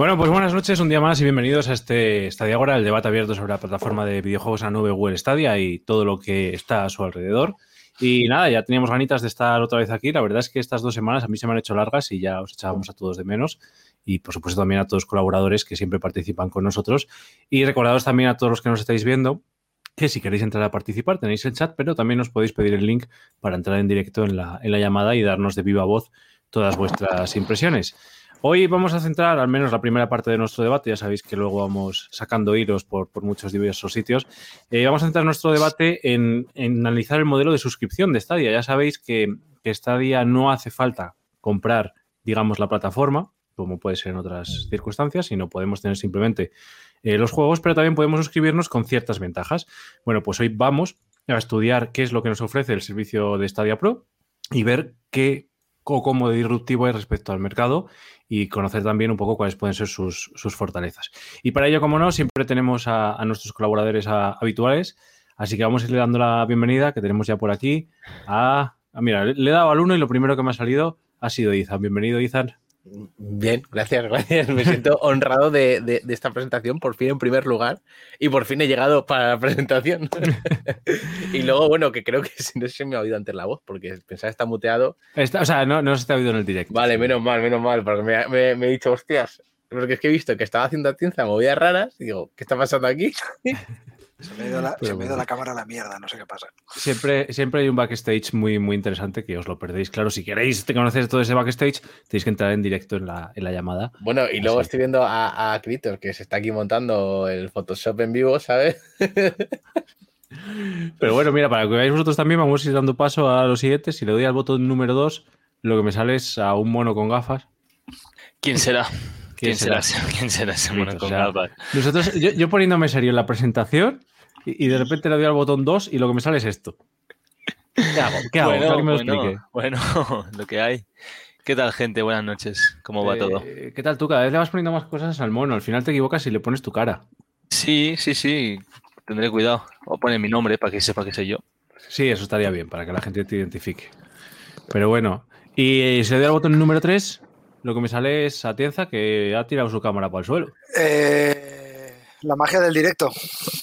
Bueno, pues buenas noches, un día más y bienvenidos a este Stadia Ahora, el debate abierto sobre la plataforma de videojuegos a nube Google Stadia y todo lo que está a su alrededor. Y nada, ya teníamos ganitas de estar otra vez aquí. La verdad es que estas dos semanas a mí se me han hecho largas y ya os echábamos a todos de menos. Y por supuesto también a todos los colaboradores que siempre participan con nosotros. Y recordados también a todos los que nos estáis viendo que si queréis entrar a participar tenéis el chat, pero también os podéis pedir el link para entrar en directo en la, en la llamada y darnos de viva voz todas vuestras impresiones. Hoy vamos a centrar al menos la primera parte de nuestro debate, ya sabéis que luego vamos sacando hilos por, muchos diversos sitios. Eh, vamos a centrar nuestro debate en, analizar el modelo de suscripción de Stadia. Ya sabéis que, que Stadia no hace falta comprar, digamos, la plataforma, como puede ser en otras circunstancias, sino podemos tener simplemente eh, los juegos, pero también podemos suscribirnos con ciertas ventajas. Bueno, pues hoy vamos a estudiar qué es lo que nos ofrece el servicio de Stadia Pro y ver qué o cómo disruptivo es respecto al mercado y conocer también un poco cuáles pueden ser sus, fortalezas. Y para ello, como no, siempre tenemos a, nuestros colaboradores habituales, así que vamos a irle dando la bienvenida, que tenemos ya por aquí, a... mira, le he dado al uno y lo primero que me ha salido ha sido Izan. Bienvenido, Izan. Bien, gracias, gracias. Me siento honrado de, esta presentación, por fin en primer lugar, y por fin he llegado para la presentación. y luego, bueno, que creo que no se me ha oído antes la voz, porque pensaba que está muteado. o sea, no, no se te ha oído en el directo. Vale, menos mal, menos mal, porque me, me he dicho, hostias, porque es que he visto que estaba haciendo tinza movidas raras, y digo, ¿qué está pasando aquí? Se me ha ido la, la cámara a la mierda, no sé qué pasa. Siempre, siempre hay un backstage muy, muy interesante que os lo perdéis. Claro, si queréis conocer todo ese backstage, tenéis que entrar en directo en la, llamada. Bueno, y luego estoy viendo a, a Critor, que se está aquí montando el Photoshop en vivo, ¿sabes? Pero bueno, mira, para que veáis vosotros también, vamos a ir dando paso a los siguientes. Si le doy al botón número 2, lo que me sale es a un mono con gafas. ¿Quién será? ¿Quién, será? ¿Quién será ese mono con gafas? Nosotros, yo, yo, poniéndome serio en la presentación, y, de repente le doy al botón 2 y lo que me sale es esto. ¿Qué hago? ¿Qué hago? Bueno, me lo bueno, lo que hay. ¿Qué tal, gente? Buenas noches. ¿Cómo va todo? Eh, ¿Qué tal tú? Cada vez le vas poniendo más cosas al mono. Al final te equivocas y le pones tu cara. Sí, sí, sí. Tendré cuidado. O pone mi nombre para que sepa que soy yo. Sí, eso estaría bien, para que la gente te identifique. Pero bueno. Y si le doy al botón número 3, lo que me sale es Atienza que ha tirado su cámara para el suelo. Eh, la magia del directo.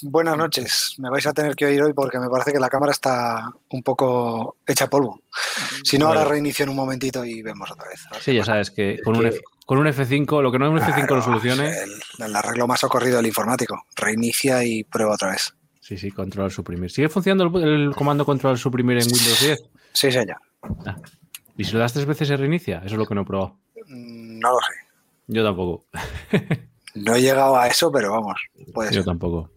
Buenas noches. Me vais a tener que oír hoy porque me parece que la cámara está un poco hecha polvo. Si no, ahora reinicio en un momentito y vemos otra vez. Sí, ya sabes que con, un, con un F5, lo que no es un F5 lo solucione. El, arreglo más ocurrido del informático. Reinicia y prueba otra vez. Sí, sí, control suprimir. ¿Sigue funcionando el, comando control suprimir en Windows 10? Sí, señor. Ah. ¿Y si lo das tres veces se reinicia? Eso es lo que no he probado. Mm, no lo sé. Yo tampoco. No he llegado a eso, pero vamos, puede Yo tampoco.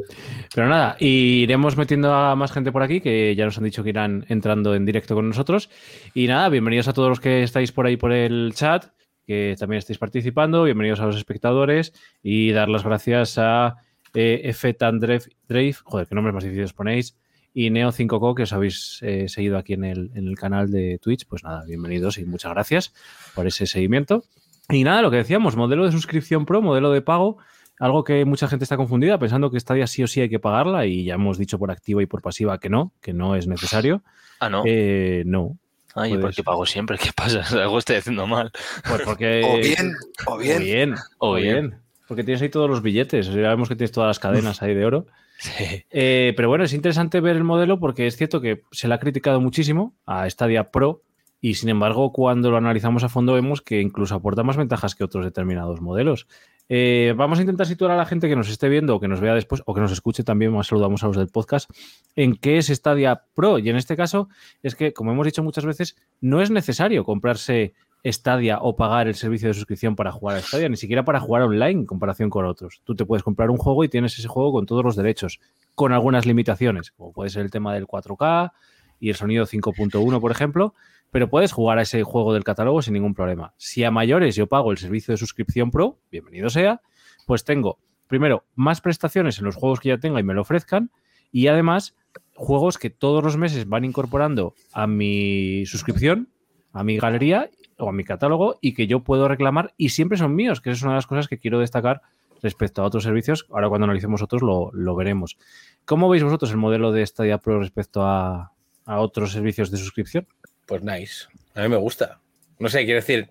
Pero nada, iremos metiendo a más gente por aquí, que ya nos han dicho que irán entrando en directo con nosotros. Y nada, bienvenidos a todos los que estáis por ahí por el chat, que también estáis participando. Bienvenidos a los espectadores y dar las gracias a eh, F. Drave, joder, qué nombres más difíciles ponéis. Y Neo5Co, que os habéis eh, seguido aquí en el, en el canal de Twitch. Pues nada, bienvenidos y muchas gracias por ese seguimiento. Y nada, lo que decíamos, modelo de suscripción pro, modelo de pago, algo que mucha gente está confundida pensando que esta día sí o sí hay que pagarla y ya hemos dicho por activa y por pasiva que no, que no es necesario. Ah, no. Eh, no. Ay, ¿por qué pago siempre? ¿Qué pasa? Algo estoy haciendo mal. Pues porque... O bien, o bien. O bien, o bien. Porque tienes ahí todos los billetes. Ya vemos que tienes todas las cadenas ahí de oro. Sí. Eh, pero bueno, es interesante ver el modelo porque es cierto que se le ha criticado muchísimo a Stadia Pro y sin embargo, cuando lo analizamos a fondo, vemos que incluso aporta más ventajas que otros determinados modelos. Eh, vamos a intentar situar a la gente que nos esté viendo o que nos vea después o que nos escuche también, más saludamos a los del podcast, en qué es Stadia Pro. Y en este caso es que, como hemos dicho muchas veces, no es necesario comprarse Stadia o pagar el servicio de suscripción para jugar a Stadia, ni siquiera para jugar online en comparación con otros. Tú te puedes comprar un juego y tienes ese juego con todos los derechos, con algunas limitaciones, como puede ser el tema del 4K y el sonido 5.1, por ejemplo, pero puedes jugar a ese juego del catálogo sin ningún problema. Si a mayores yo pago el servicio de suscripción Pro, bienvenido sea, pues tengo, primero, más prestaciones en los juegos que ya tenga y me lo ofrezcan, y además juegos que todos los meses van incorporando a mi suscripción, a mi galería o a mi catálogo y que yo puedo reclamar y siempre son míos, que es una de las cosas que quiero destacar respecto a otros servicios. Ahora cuando analicemos otros lo, veremos. ¿Cómo veis vosotros el modelo de Stadia Pro respecto a otros servicios de suscripción? Pues nice. A mí me gusta. No sé, quiero decir,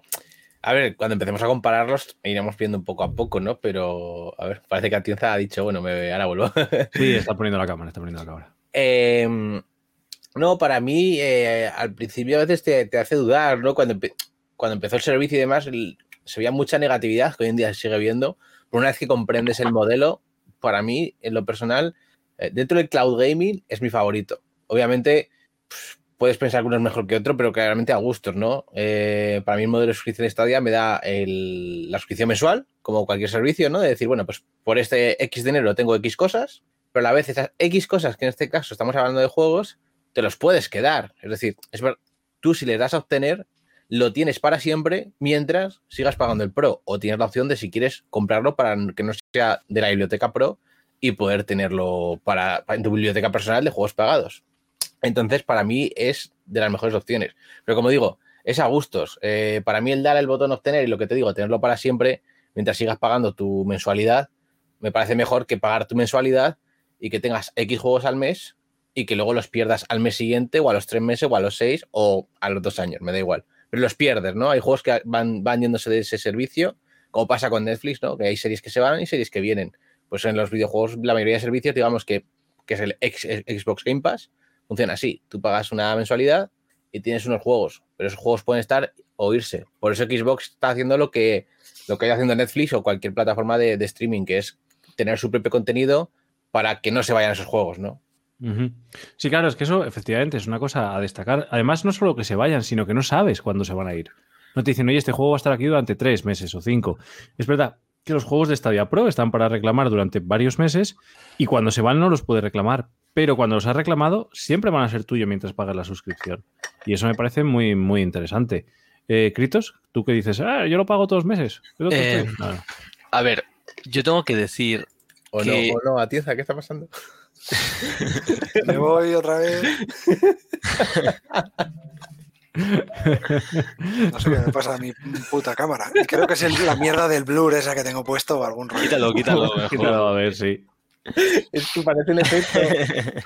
A ver, cuando empecemos a compararlos, iremos viendo un poco a poco, ¿no? Pero, a ver, parece que Atienza ha dicho, bueno, me, ahora vuelvo. sí, está poniendo la cámara, está poniendo la cámara. Em, no, para mí, eh, al principio a veces te, hace dudar, ¿no? Cuando, cuando empezó el servicio y demás, se veía mucha negatividad, que hoy en día se sigue viendo. Pero una vez que comprendes el modelo, para mí, en lo personal, eh, dentro del cloud gaming es mi favorito. Obviamente, puedes pensar que uno es mejor que otro, pero claramente a gustos, ¿no? Eh, para mí el modelo de suscripción Stadia me da la suscripción mensual, como cualquier servicio, ¿no? De decir, bueno, pues por este X dinero tengo X cosas, pero a la vez esas X cosas, que en este caso estamos hablando de juegos, te los puedes quedar. Es decir, tú si le das a obtener, lo tienes para siempre mientras sigas pagando el Pro. O tienes la opción de si quieres comprarlo para que no sea de la biblioteca Pro y poder tenerlo para en tu biblioteca personal de juegos pagados. Entonces, para mí es de las mejores opciones. Pero como digo, es a gustos. Eh, para mí el dar el botón obtener y lo que te digo, tenerlo para siempre, mientras sigas pagando tu mensualidad, me parece mejor que pagar tu mensualidad y que tengas X juegos al mes y que luego los pierdas al mes siguiente o a los tres meses o a los seis o a los dos años, me da igual. Pero los pierdes, ¿no? Hay juegos que van, van yéndose de ese servicio, como pasa con Netflix, ¿no? Que hay series que se van y series que vienen. Pues en los videojuegos, la mayoría de servicios, digamos que, que es el Xbox Game Pass, funciona así. Tú pagas una mensualidad y tienes unos juegos, pero esos juegos pueden estar o irse. Por eso Xbox está haciendo lo que, lo que está haciendo Netflix o cualquier plataforma de, streaming, que es tener su propio contenido para que no se vayan esos juegos, ¿no? Sí, claro, es que eso efectivamente es una cosa a destacar. Además, no solo que se vayan, sino que no sabes cuándo se van a ir. No te dicen, oye, este juego va a estar aquí durante tres meses o cinco. Es verdad que los juegos de Stadia Pro están para reclamar durante varios meses y cuando se van no los puedes reclamar, pero cuando los has reclamado, siempre van a ser tuyos mientras pagas la suscripción. Y eso me parece muy, muy interesante. Eh, Kritos, tú que dices, ah, yo lo pago todos los meses. Eh, a ver, yo tengo que decir. O no, o no, Atienza, ¿qué está pasando? me voy otra vez. No sé qué me pasa a mi puta cámara. Creo que es la mierda del blur esa que tengo puesto o algún rollo. Quítalo, quítalo. Quítalo, a ver, sí. Es que parece un efecto.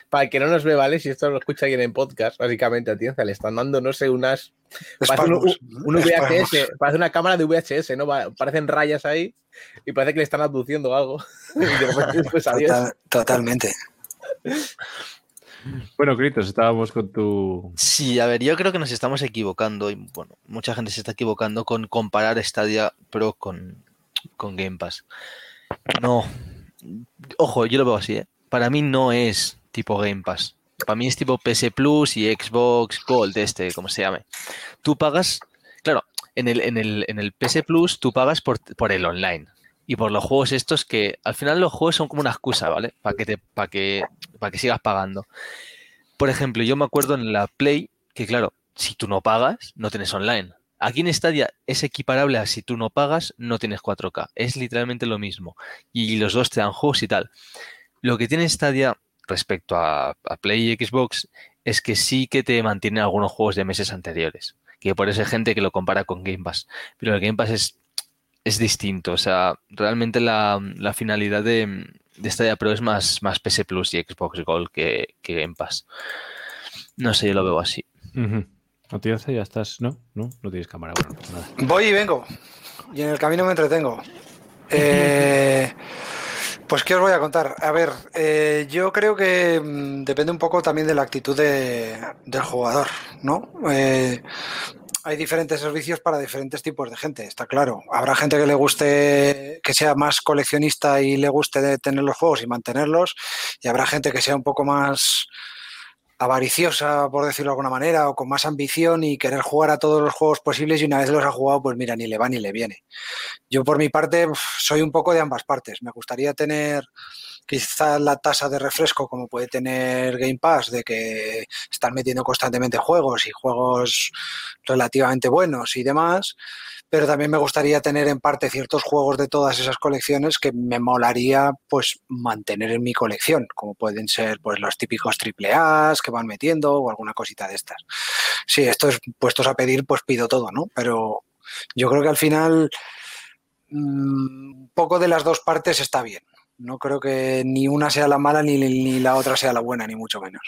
Para que no nos ve, ¿vale? Si esto lo escucha alguien en podcast, básicamente a Tienza le están dando, no sé, unas. Parece un, VHS, parece una cámara de VHS, ¿no? Parecen rayas ahí y parece que le están aduciendo algo. Pues, totalmente. Bueno, Critos, estábamos con tu. Sí, a ver, yo creo que nos estamos equivocando y bueno, mucha gente se está equivocando con comparar Stadia Pro con, con Game Pass. No, ojo, yo lo veo así, ¿eh? Para mí no es tipo Game Pass. Para mí es tipo PS Plus y Xbox Gold, este, como se llame. Tú pagas, claro, en el, en el, en el PS Plus tú pagas por, por el online y por los juegos estos que al final los juegos son como una excusa, ¿vale? Para que te, que, para que sigas pagando. Por ejemplo, yo me acuerdo en la Play que, claro, si tú no pagas, no tienes online. Aquí en Stadia es equiparable a si tú no pagas, no tienes 4K. Es literalmente lo mismo. Y los dos te dan juegos y tal. Lo que tiene Stadia respecto a, Play y Xbox es que sí que te mantiene algunos juegos de meses anteriores. Que por eso hay gente que lo compara con Game Pass. Pero el Game Pass es, es distinto. O sea, realmente la, finalidad de, Stadia Pro es más, más PS Plus y Xbox Gold que, Game Pass. No sé, yo lo veo así. ¿No tienes ya estás? ¿No? ¿No? No tienes cámara. Bueno, nada. Voy y vengo. Y en el camino me entretengo. Eh, pues, ¿qué os voy a contar? A ver, eh, yo creo que mm, depende un poco también de la actitud del jugador, ¿no? Eh, hay diferentes servicios para diferentes tipos de gente, está claro. Habrá gente que le guste, que sea más coleccionista y le guste tener los juegos y mantenerlos, y habrá gente que sea un poco más avariciosa, por decirlo de alguna manera, o con más ambición y querer jugar a todos los juegos posibles y una vez los ha jugado, pues mira, ni le va ni le viene. Yo por mi parte soy un poco de ambas partes. Me gustaría tener quizás la tasa de refresco como puede tener Game Pass, de que están metiendo constantemente juegos y juegos relativamente buenos y demás, pero también me gustaría tener en parte ciertos juegos de todas esas colecciones que me molaría pues mantener en mi colección, como pueden ser pues los típicos triple A que van metiendo o alguna cosita de estas. Sí, esto es puestos a pedir, pues pido todo, ¿no? Pero yo creo que al final mm, un poco de las dos partes está bien. No creo que ni una sea la mala ni, ni la otra sea la buena, ni mucho menos.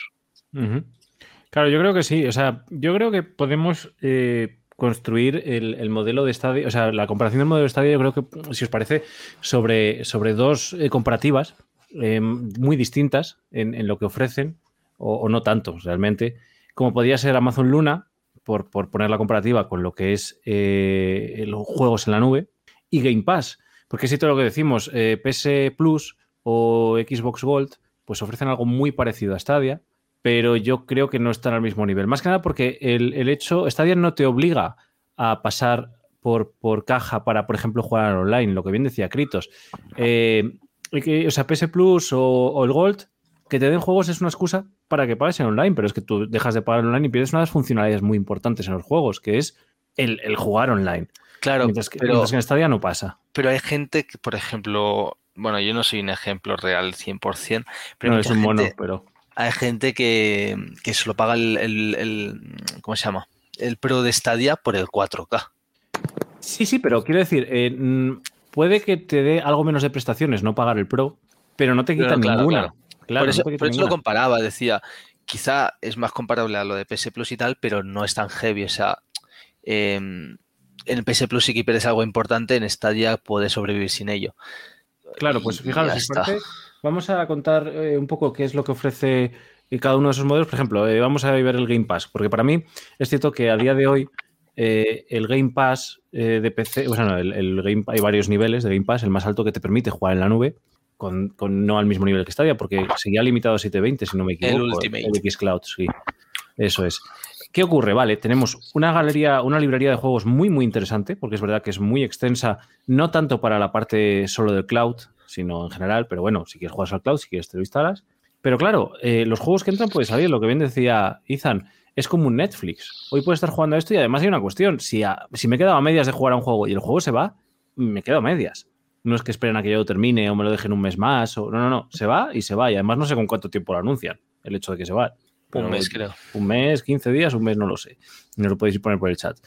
Claro, yo creo que sí. O sea, yo creo que podemos eh, construir el, modelo de estadio, o sea, la comparación del modelo de estadio, yo creo que, si os parece, sobre, sobre dos eh, comparativas eh, muy distintas en, lo que ofrecen, o, no tanto realmente, como podría ser Amazon Luna, por, poner la comparativa con lo que es los juegos en la nube, y Game Pass, porque si todo lo que decimos, PS Plus o Xbox Gold, pues ofrecen algo muy parecido a Stadia, pero yo creo que no están al mismo nivel. Más que nada porque el, hecho, Stadia no te obliga a pasar por, por, caja para, por ejemplo, jugar online, lo que bien decía Kritos. Eh, o sea, PS Plus o, el Gold, que te den juegos es una excusa para que pagues online, pero es que tú dejas de pagar online y pierdes una de las funcionalidades muy importantes en los juegos, que es el, jugar online. Claro, que, pero, en Stadia no pasa. Pero hay gente que, por ejemplo, bueno, yo no soy un ejemplo real 100%, pero no es un mono, pero hay gente que, que se lo paga el, ¿cómo se llama? El Pro de Stadia por el 4K. Sí, sí, pero quiero decir, eh, puede que te dé algo menos de prestaciones no pagar el Pro, pero no te quita ninguna. por eso, lo comparaba, decía, quizá es más comparable a lo de PS Plus y tal, pero no es tan heavy. O sea, em, en PS Plus si que pierdes algo importante, en Stadia puedes sobrevivir sin ello. Claro, pues fijaros, Vamos a contar eh, un poco qué es lo que ofrece eh, cada uno de esos modelos. Por ejemplo, eh, vamos a ver el Game Pass, porque para mí es cierto que a día de hoy el Game Pass de PC, o sea, no, el, Game, hay varios niveles de Game Pass, el más alto que te permite jugar en la nube, con, no al mismo nivel que Stadia, porque seguía limitado a 720, si no me equivoco. El Ultimate. El Xcloud, sí. Eso es. ¿Qué ocurre? Vale, tenemos una galería, una librería de juegos muy, muy interesante, porque es verdad que es muy extensa, no tanto para la parte solo del cloud, sino en general, pero bueno, si quieres jugar al cloud, si quieres te lo instalas. Pero claro, eh, los juegos que entran pueden salir, lo que bien decía Ethan, es como un Netflix. Hoy puedes estar jugando a esto y además hay una cuestión, si, si me he quedado a medias de jugar a un juego y el juego se va, me quedo a medias. No es que esperen a que yo termine o me lo dejen un mes más, no, no, no, se va y se va y además no sé con cuánto tiempo lo anuncian, el hecho de que se va. Un mes, creo. Un mes, 15 días, un mes, no lo sé. No lo podéis poner por el chat.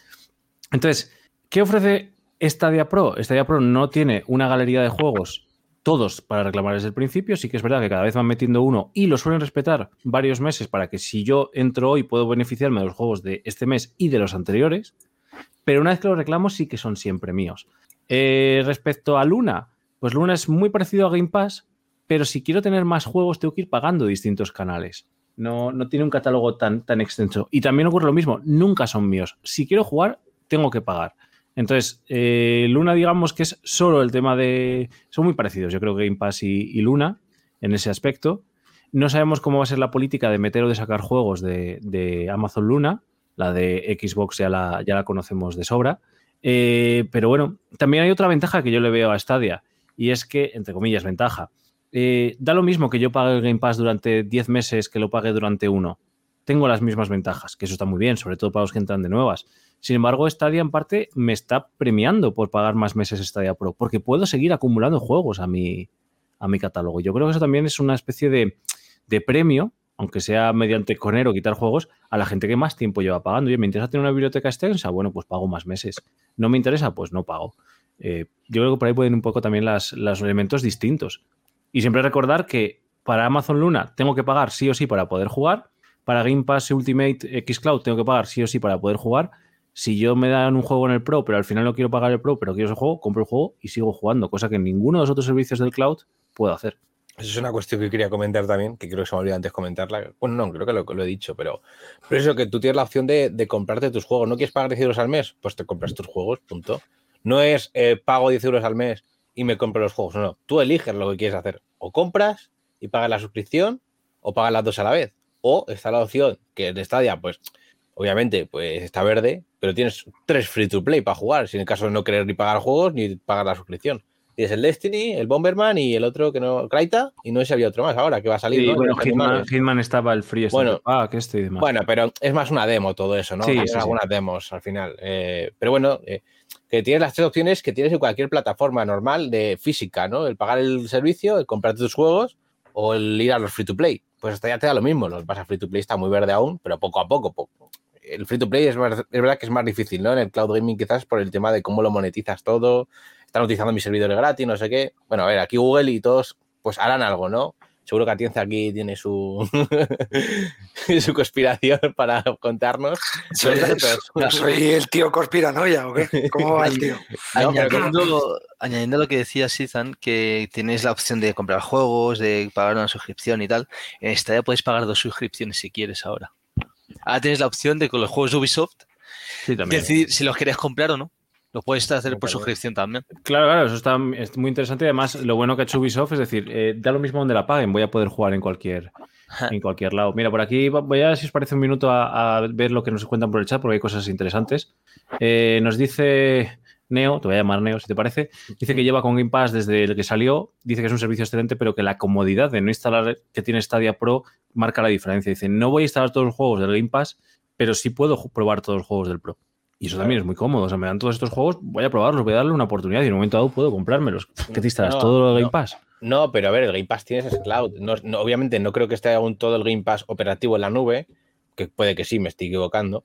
Entonces, ¿qué ofrece Stadia Pro? Stadia Pro no tiene una galería de juegos todos para reclamar desde el principio. Sí que es verdad que cada vez van metiendo uno y lo suelen respetar varios meses para que si yo entro hoy puedo beneficiarme de los juegos de este mes y de los anteriores. Pero una vez que los reclamo sí que son siempre míos. Eh, respecto a Luna, pues Luna es muy parecido a Game Pass, pero si quiero tener más juegos tengo que ir pagando distintos canales. No, no tiene un catálogo tan, tan extenso. Y también ocurre lo mismo, nunca son míos. Si quiero jugar, tengo que pagar. Entonces, eh, Luna, digamos que es solo el tema de. Son muy parecidos, yo creo que Game Pass y, Luna en ese aspecto. No sabemos cómo va a ser la política de meter o de sacar juegos de, Amazon Luna. La de Xbox ya la, ya la conocemos de sobra. Eh, pero bueno, también hay otra ventaja que yo le veo a Stadia. Y es que, entre comillas, ventaja. Eh, da lo mismo que yo pague el Game Pass durante 10 meses que lo pague durante uno. Tengo las mismas ventajas, que eso está muy bien, sobre todo para los que entran de nuevas. Sin embargo, Stadia en parte me está premiando por pagar más meses Stadia Pro, porque puedo seguir acumulando juegos a mi, a mi catálogo. Yo creo que eso también es una especie de, premio, aunque sea mediante conero quitar juegos, a la gente que más tiempo lleva pagando. Oye, ¿me interesa tener una biblioteca extensa? Bueno, pues pago más meses. ¿No me interesa? Pues no pago. Eh, yo creo que por ahí pueden un poco también los elementos distintos. Y siempre recordar que para Amazon Luna tengo que pagar sí o sí para poder jugar. Para Game Pass Ultimate X Cloud tengo que pagar sí o sí para poder jugar si yo me dan un juego en el Pro, pero al final no quiero pagar el Pro, pero quiero ese juego, compro el juego y sigo jugando, cosa que ninguno de los otros servicios del cloud puedo hacer. Eso es una cuestión que quería comentar también, que creo que se me olvidó antes comentarla. Bueno, no, creo que lo, lo he dicho, pero, pero eso que tú tienes la opción de, comprarte tus juegos. ¿No quieres pagar 10 euros al mes? Pues te compras tus juegos, punto. No es eh, pago 10 euros al mes y me compro los juegos. No, no. Tú eliges lo que quieres hacer. O compras y pagas la suscripción o pagas las dos a la vez. O está la opción que de Stadia, pues obviamente, pues está verde, pero tienes tres free to play para jugar, si en el caso de no querer ni pagar juegos ni pagar la suscripción. Tienes el Destiny, el Bomberman y el otro que no, Kraita, y no sé si había otro más ahora que va a salir. Sí, bueno, Hitman, estaba el free bueno, ah, que y demás. Bueno, pero es más una demo todo eso, ¿no? Sí, algunas demos al final. Eh, pero bueno, eh, que tienes las tres opciones que tienes en cualquier plataforma normal de física, ¿no? El pagar el servicio, el comprarte tus juegos o el ir a los free to play. Pues hasta ya te da lo mismo. Los vas a free to play está muy verde aún, pero poco a poco, el free to play es, verdad que es más difícil, ¿no? En el cloud gaming quizás por el tema de cómo lo monetizas todo, están utilizando mis servidores gratis, no sé qué. Bueno, a ver, aquí Google y todos pues harán algo, ¿no? Seguro que Atienza aquí tiene su, su conspiración para contarnos. ¿Soy, el tío conspiranoia o qué? ¿Cómo va el tío? añadiendo, añadiendo, lo que decía Sithan, que tienes la opción de comprar juegos, de pagar una suscripción y tal, en esta ya puedes pagar dos suscripciones si quieres ahora. Ahora tienes la opción de con los juegos de Ubisoft decidir si los quieres comprar o no. Lo puedes hacer por suscripción también. Claro, claro, eso está muy interesante. Además, lo bueno que ha hecho Ubisoft es decir, eh, da lo mismo donde la paguen, voy a poder jugar en cualquier, en cualquier lado. Mira, por aquí voy a, si os parece, un minuto a, ver lo que nos cuentan por el chat, porque hay cosas interesantes. Eh, nos dice Neo, te voy a llamar Neo si te parece, dice que lleva con Game Pass desde el que salió, dice que es un servicio excelente, pero que la comodidad de no instalar que tiene Stadia Pro marca la diferencia. Dice, no voy a instalar todos los juegos del Game Pass, pero sí puedo probar todos los juegos del Pro. Y eso también es muy cómodo. O sea, me dan todos estos juegos, voy a probarlos, voy a darle una oportunidad y en un momento dado puedo comprármelos. ¿Qué te instalas? ¿Todo el Game Pass? No, pero a ver, el Game Pass tienes ese cloud. No, obviamente no creo que esté aún todo el Game Pass operativo en la nube, que puede que sí, me estoy equivocando.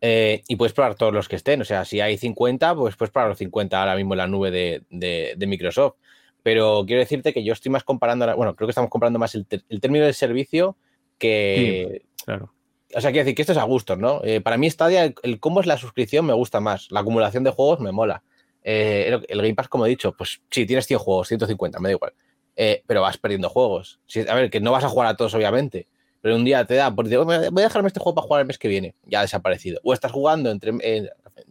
Eh, y puedes probar todos los que estén. O sea, si hay 50, pues puedes probar los 50 ahora mismo en la nube de, Microsoft. Pero quiero decirte que yo estoy más comparando, bueno, creo que estamos comparando más el, término del servicio que, claro o sea, quiero decir que esto es a gusto, ¿no? Eh, para mí Stadia, el, cómo es la suscripción me gusta más. La acumulación de juegos me mola. Eh, el, Game Pass, como he dicho, pues sí, tienes 100 juegos, 150, me da igual. Eh, pero vas perdiendo juegos. a ver, que no vas a jugar a todos, obviamente. Pero un día te da, porque voy a dejarme este juego para jugar el mes que viene. Ya ha desaparecido. O estás jugando entre,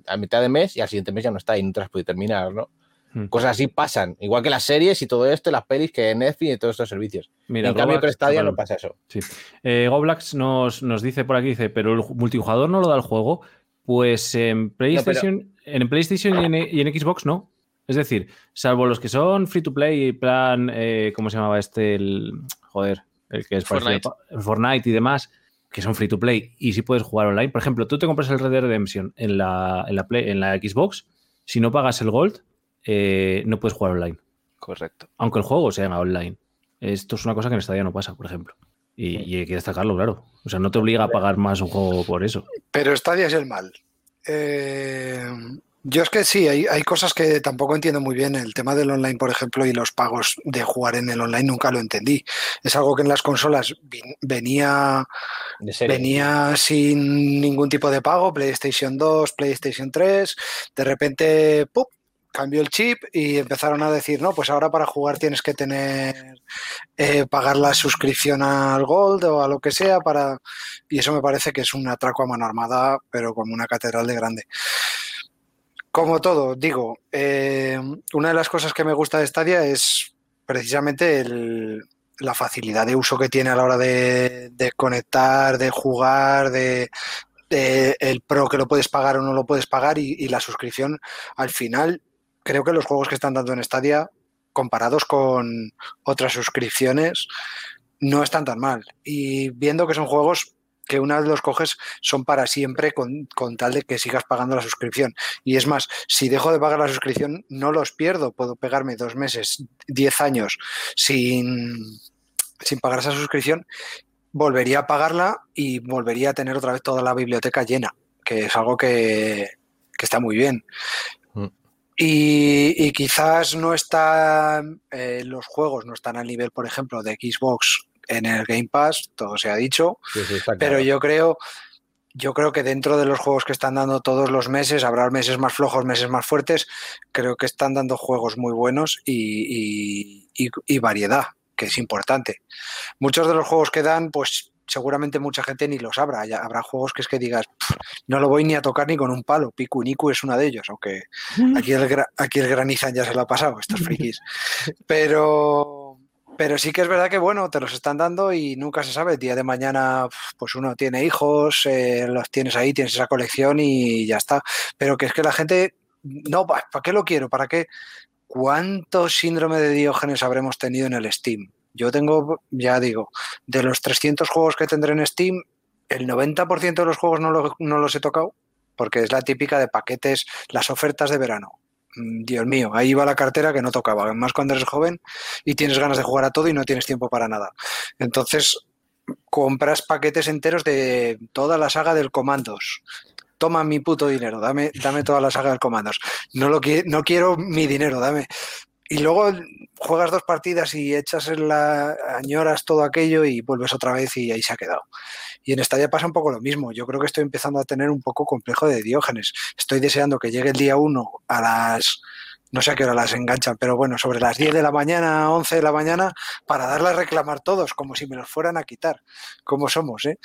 a mitad de mes y al siguiente mes ya no está y no te has podido terminar, ¿no? Hmm. Cosas así pasan, igual que las series y todo esto, las pelis que Netflix y todos estos servicios. Mira, en cambio, con Stadia no pasa eso. Sí. Eh, Goblax nos, nos, dice por aquí, dice, pero el multijugador no lo da el juego. Pues en PlayStation, en PlayStation y en, Xbox no. Es decir, salvo los que son free to play, y plan, eh, ¿cómo se llamaba este? El, joder, el que es Fortnite. Fortnite y demás, que son free to play y si puedes jugar online. Por ejemplo, tú te compras el Red Dead Redemption en la, en la, play, en la Xbox, si no pagas el Gold, eh, no puedes jugar online. Correcto. Aunque el juego sea online. Esto es una cosa que en Stadia no pasa, por ejemplo. Y, hay que destacarlo, claro. O sea, no te obliga a pagar más un juego por eso. Pero Stadia es el mal. Eh, yo es que sí, hay, hay, cosas que tampoco entiendo muy bien. El tema del online, por ejemplo, y los pagos de jugar en el online nunca lo entendí. Es algo que en las consolas venía, venía sin ningún tipo de pago, PlayStation 2, PlayStation 3, de repente, ¡pum! Cambió el chip y empezaron a decir, no, pues ahora para jugar tienes que tener, eh, pagar la suscripción al Gold o a lo que sea para... Y eso me parece que es un atraco a mano armada, pero como una catedral de grande. Como todo, digo, eh, una de las cosas que me gusta de Stadia es precisamente la facilidad de uso que tiene a la hora de, conectar, de jugar, de, el pro que lo puedes pagar o no lo puedes pagar y, la suscripción al final creo que los juegos que están dando en Stadia, comparados con otras suscripciones, no están tan mal. Y viendo que son juegos que una vez los coges son para siempre con, tal de que sigas pagando la suscripción. Y es más, si dejo de pagar la suscripción, no los pierdo. Puedo pegarme dos meses, diez años sin, sin pagar esa suscripción, volvería a pagarla y volvería a tener otra vez toda la biblioteca llena, que es algo que, que está muy bien. Y, quizás no están, eh, los juegos no están al nivel, por ejemplo, de Xbox en el Game Pass, todo se ha dicho, pero yo creo, yo creo que dentro de los juegos que están dando todos los meses, habrá meses más flojos, meses más fuertes, creo que están dando juegos muy buenos y, y variedad, que es importante. Muchos de los juegos que dan, pues seguramente mucha gente ni los sabrá. habrá juegos que es que digas, no lo voy ni a tocar ni con un palo. Piku Niku es una de ellos, aunque aquí el, aquí el Granizan ya se lo ha pasado, estos frikis. Pero, pero sí que es verdad que, bueno, te los están dando y nunca se sabe. El día de mañana, pues uno tiene hijos, eh, los tienes ahí, tienes esa colección y ya está. Pero que es que la gente, no, ¿para qué lo quiero? ¿Para qué? ¿Cuánto síndrome de Diógenes habremos tenido en el Steam? Yo tengo, ya digo, de los 300 juegos que tendré en Steam, el 90% de los juegos no, los he tocado, porque es la típica de paquetes, las ofertas de verano. Mm, Dios mío, ahí va la cartera que no tocaba. Además, cuando eres joven y tienes ganas de jugar a todo y no tienes tiempo para nada. Entonces, compras paquetes enteros de toda la saga del Comandos. Toma mi puto dinero, dame, dame toda la saga del Comandos. No, lo no quiero mi dinero, dame y luego juegas dos partidas y echas en la añoras todo aquello y vuelves otra vez y ahí se ha quedado. Y en Stadia pasa un poco lo mismo. Yo creo que estoy empezando a tener un poco complejo de Diógenes. Estoy deseando que llegue el día 1 a las no sé a qué hora las enganchan, pero bueno, sobre las 10 de la mañana, 11 de la mañana, para darle a reclamar todos, como si me los fueran a quitar, como somos, ¿eh?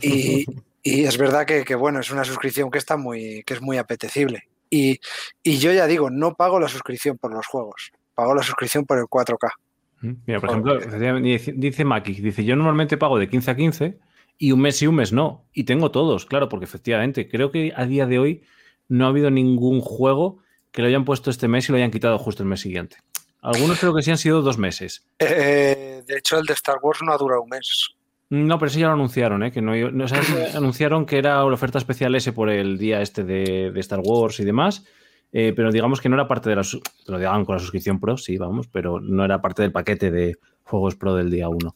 y, y, es verdad que, que, bueno, es una suscripción que está muy, que es muy apetecible. Y, y, yo ya digo, no pago la suscripción por los juegos, pago la suscripción por el 4K. Mira, por ejemplo, dice Maki, dice, yo normalmente pago de 15 a 15 y un mes y un mes no. Y tengo todos, claro, porque efectivamente, creo que a día de hoy no ha habido ningún juego que lo hayan puesto este mes y lo hayan quitado justo el mes siguiente. Algunos creo que sí han sido dos meses. Eh, de hecho, el de Star Wars no ha durado un mes. No, pero eso ya lo anunciaron, ¿eh? Que no, no o sea, anunciaron que era la oferta especial ese por el día este de, de Star Wars y demás. Eh, pero digamos que no era parte de la. Lo digan con la suscripción Pro, sí, vamos, pero no era parte del paquete de juegos Pro del día 1.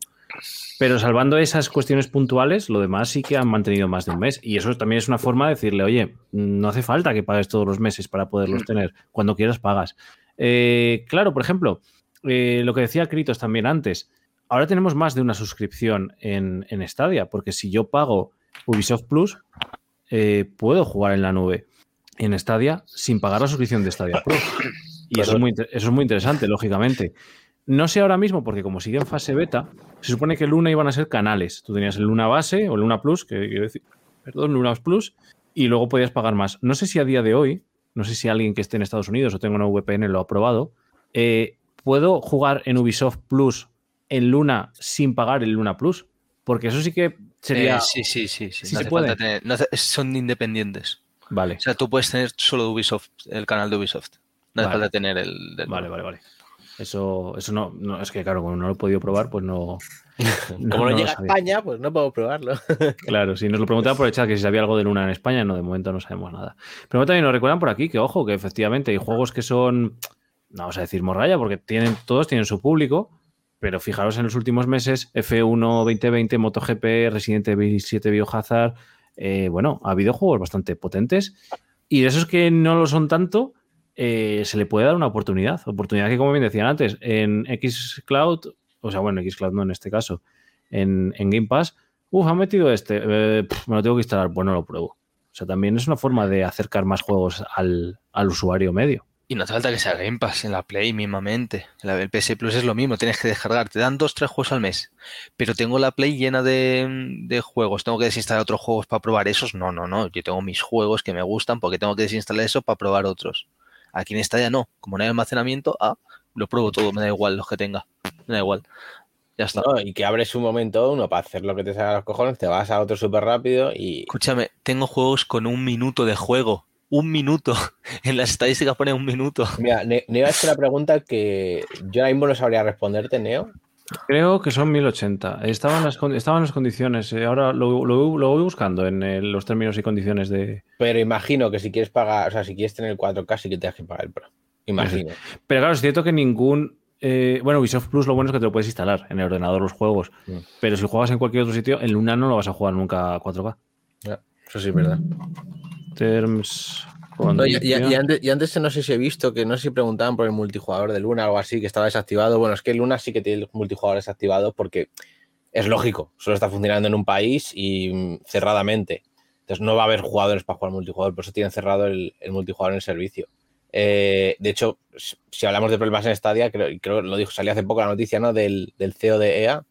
Pero salvando esas cuestiones puntuales, lo demás sí que han mantenido más de un mes. Y eso también es una forma de decirle, oye, no hace falta que pagues todos los meses para poderlos mm. tener. Cuando quieras pagas. Eh, claro, por ejemplo, eh, lo que decía Kritos también antes. Ahora tenemos más de una suscripción en, en Stadia, porque si yo pago Ubisoft Plus, eh, puedo jugar en la nube en Stadia sin pagar la suscripción de Stadia Pro. Y eso es, muy, eso es muy interesante, lógicamente. No sé ahora mismo, porque como sigue en fase beta, se supone que Luna iban a ser canales. Tú tenías el Luna base o el Luna Plus, que quiero decir, perdón, Luna Plus, y luego podías pagar más. No sé si a día de hoy, no sé si alguien que esté en Estados Unidos o tenga una VPN lo ha probado, eh, ¿puedo jugar en Ubisoft Plus en Luna sin pagar el Luna Plus? Porque eso sí que sería... Eh, sí, sí, sí. sí. No se puede. Tener, no hace, son independientes. Vale. O sea, tú puedes tener solo Ubisoft, el canal de Ubisoft. No hace vale. falta tener el... Del... Vale, vale, vale. Eso, eso no, no, es que claro, como no lo he podido probar, pues no. no como no, no llega a España, pues no puedo probarlo. claro, si nos lo preguntaba por el chat que si sabía algo de Luna en España, no, de momento no sabemos nada. Pero también nos recuerdan por aquí que, ojo, que efectivamente hay juegos que son, no vamos a decir morralla, porque tienen, todos tienen su público, pero fijaros en los últimos meses, F1 2020, MotoGP, Resident Evil 7 Biohazard, eh, bueno, ha habido juegos bastante potentes y de esos que no lo son tanto, eh, se le puede dar una oportunidad. Oportunidad que, como bien decían antes, en Xcloud, o sea, bueno, Xcloud no en este caso, en, Game Pass, uff, han metido este, eh, me lo tengo que instalar, bueno, lo pruebo. O sea, también es una forma de acercar más juegos al, al usuario medio. Y no hace falta que sea Game Pass en la Play mismamente. El PS Plus es lo mismo, tienes que descargar. Te dan dos, tres juegos al mes. Pero tengo la Play llena de, de, juegos. ¿Tengo que desinstalar otros juegos para probar esos? No, no, no. Yo tengo mis juegos que me gustan porque tengo que desinstalar eso para probar otros. Aquí en Stadia no. Como no hay almacenamiento, ah, lo pruebo todo, me da igual los que tenga. Me da igual. Ya está. No, y que abres un momento uno para hacer lo que te salga a los cojones, te vas a otro súper rápido y. Escúchame, tengo juegos con un minuto de juego. Un minuto. En las estadísticas pone un minuto. Mira, Neo ha hecho una pregunta que yo ahora mismo no sabría responderte, Neo. Creo que son 1080. Estaban las, estaban las condiciones. Eh, ahora lo, lo, lo, voy buscando en el, los términos y condiciones de. Pero imagino que si quieres pagar, o sea, si quieres tener el 4K, sí que tienes que pagar el Pro. Imagino. Pero claro, es cierto que ningún. Eh, bueno, Ubisoft Plus lo bueno es que te lo puedes instalar en el ordenador los juegos. Mm. Pero si juegas en cualquier otro sitio, en Luna no lo vas a jugar nunca a 4K. Ya, eso sí es verdad. Terms. No, y, y, y, antes, y, antes, no sé si he visto que no sé si preguntaban por el multijugador de Luna o algo así, que estaba desactivado. Bueno, es que Luna sí que tiene el multijugador desactivado porque es lógico, solo está funcionando en un país y cerradamente. Entonces no va a haber jugadores para jugar multijugador, por eso tienen cerrado el, el multijugador en el servicio. Eh, de hecho, si hablamos de problemas en Stadia, creo, creo lo dijo, salió hace poco la noticia ¿no? del, del CEO de EA,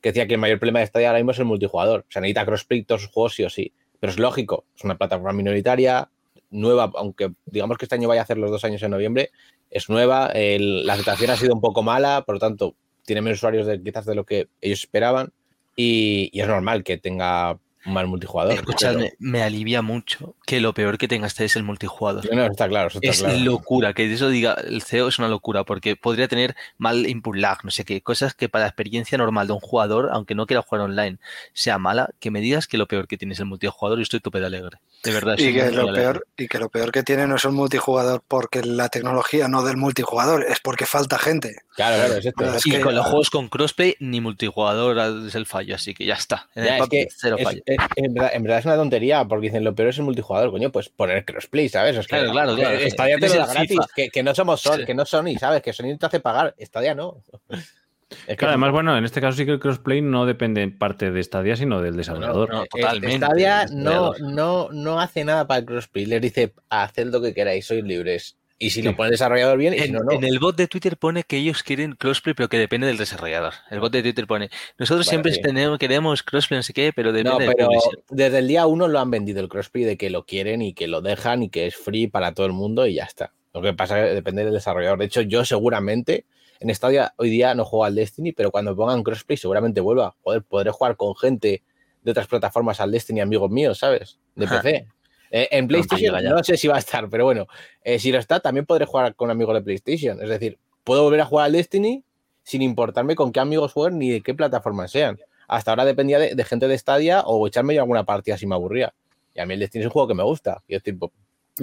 que decía que el mayor problema de Stadia ahora mismo es el multijugador. O sea, necesita crossplay todos sus juegos sí o sí. Pero es lógico, es una plataforma minoritaria, nueva, aunque digamos que este año vaya a hacer los dos años en noviembre, es nueva, la aceptación ha sido un poco mala, por lo tanto, tiene menos usuarios de, quizás de lo que ellos esperaban y, es normal que tenga mal multijugador. Escuchadme, pero... me alivia mucho que lo peor que tenga este es el multijugador. No, está claro. Está es claro. locura, que eso diga el CEO es una locura, porque podría tener mal input lag, no sé qué, cosas que para la experiencia normal de un jugador, aunque no quiera jugar online, sea mala, que me digas que lo peor que tiene es el multijugador y estoy tope de alegre. De verdad. Y que, lo peor, y que lo peor que tiene no es el multijugador porque la tecnología no del multijugador, es porque falta gente. Claro, claro, es esto. Es y que, con los juegos con crossplay ni multijugador es el fallo, así que ya está. En ya, el es que cero fallo. En, en verdad, en verdad es una tontería, porque dicen lo peor es el multijugador, coño, pues poner crossplay, ¿sabes? Es que, Claro, claro, claro. eh, Stadia te lo da gratis, que, que no somos Sony, Sí. que no Sony, ¿sabes? Que Sony te hace pagar, Stadia no. Es que además, bueno, en este caso sí que el crossplay no depende en parte de Stadia, sino del desarrollador. no, eh, totalmente, Stadia no, no, no hace nada para el crossplay, les dice, haced lo que queráis, sois libres. Y si Sí. lo pone el desarrollador bien, y si En, no, no. en el bot de Twitter pone que ellos quieren crossplay, pero que depende del desarrollador. El bot de Twitter pone, nosotros Bueno, siempre sí. tenemos, queremos crossplay, no sé qué, pero depende No, del pero desde el día uno lo han vendido el crossplay de que lo quieren y que lo dejan y que es free para todo el mundo y ya está. Lo que pasa es que depende del desarrollador. De hecho, yo seguramente en Stadia hoy día no juego al Destiny, pero cuando pongan crossplay seguramente vuelva. Joder, podré jugar con gente de otras plataformas al Destiny, amigos míos, ¿sabes? De. PC. Eh, en PlayStation ya. no sé si va a estar, pero bueno, eh, si lo está, también podré jugar con amigos de PlayStation. Es decir, puedo volver a jugar al Destiny sin importarme con qué amigos jueguen ni de qué plataforma sean. Hasta ahora dependía de, de gente de Stadia o echarme yo alguna partida si me aburría. Y a mí el Destiny es un juego que me gusta. Y yo estoy,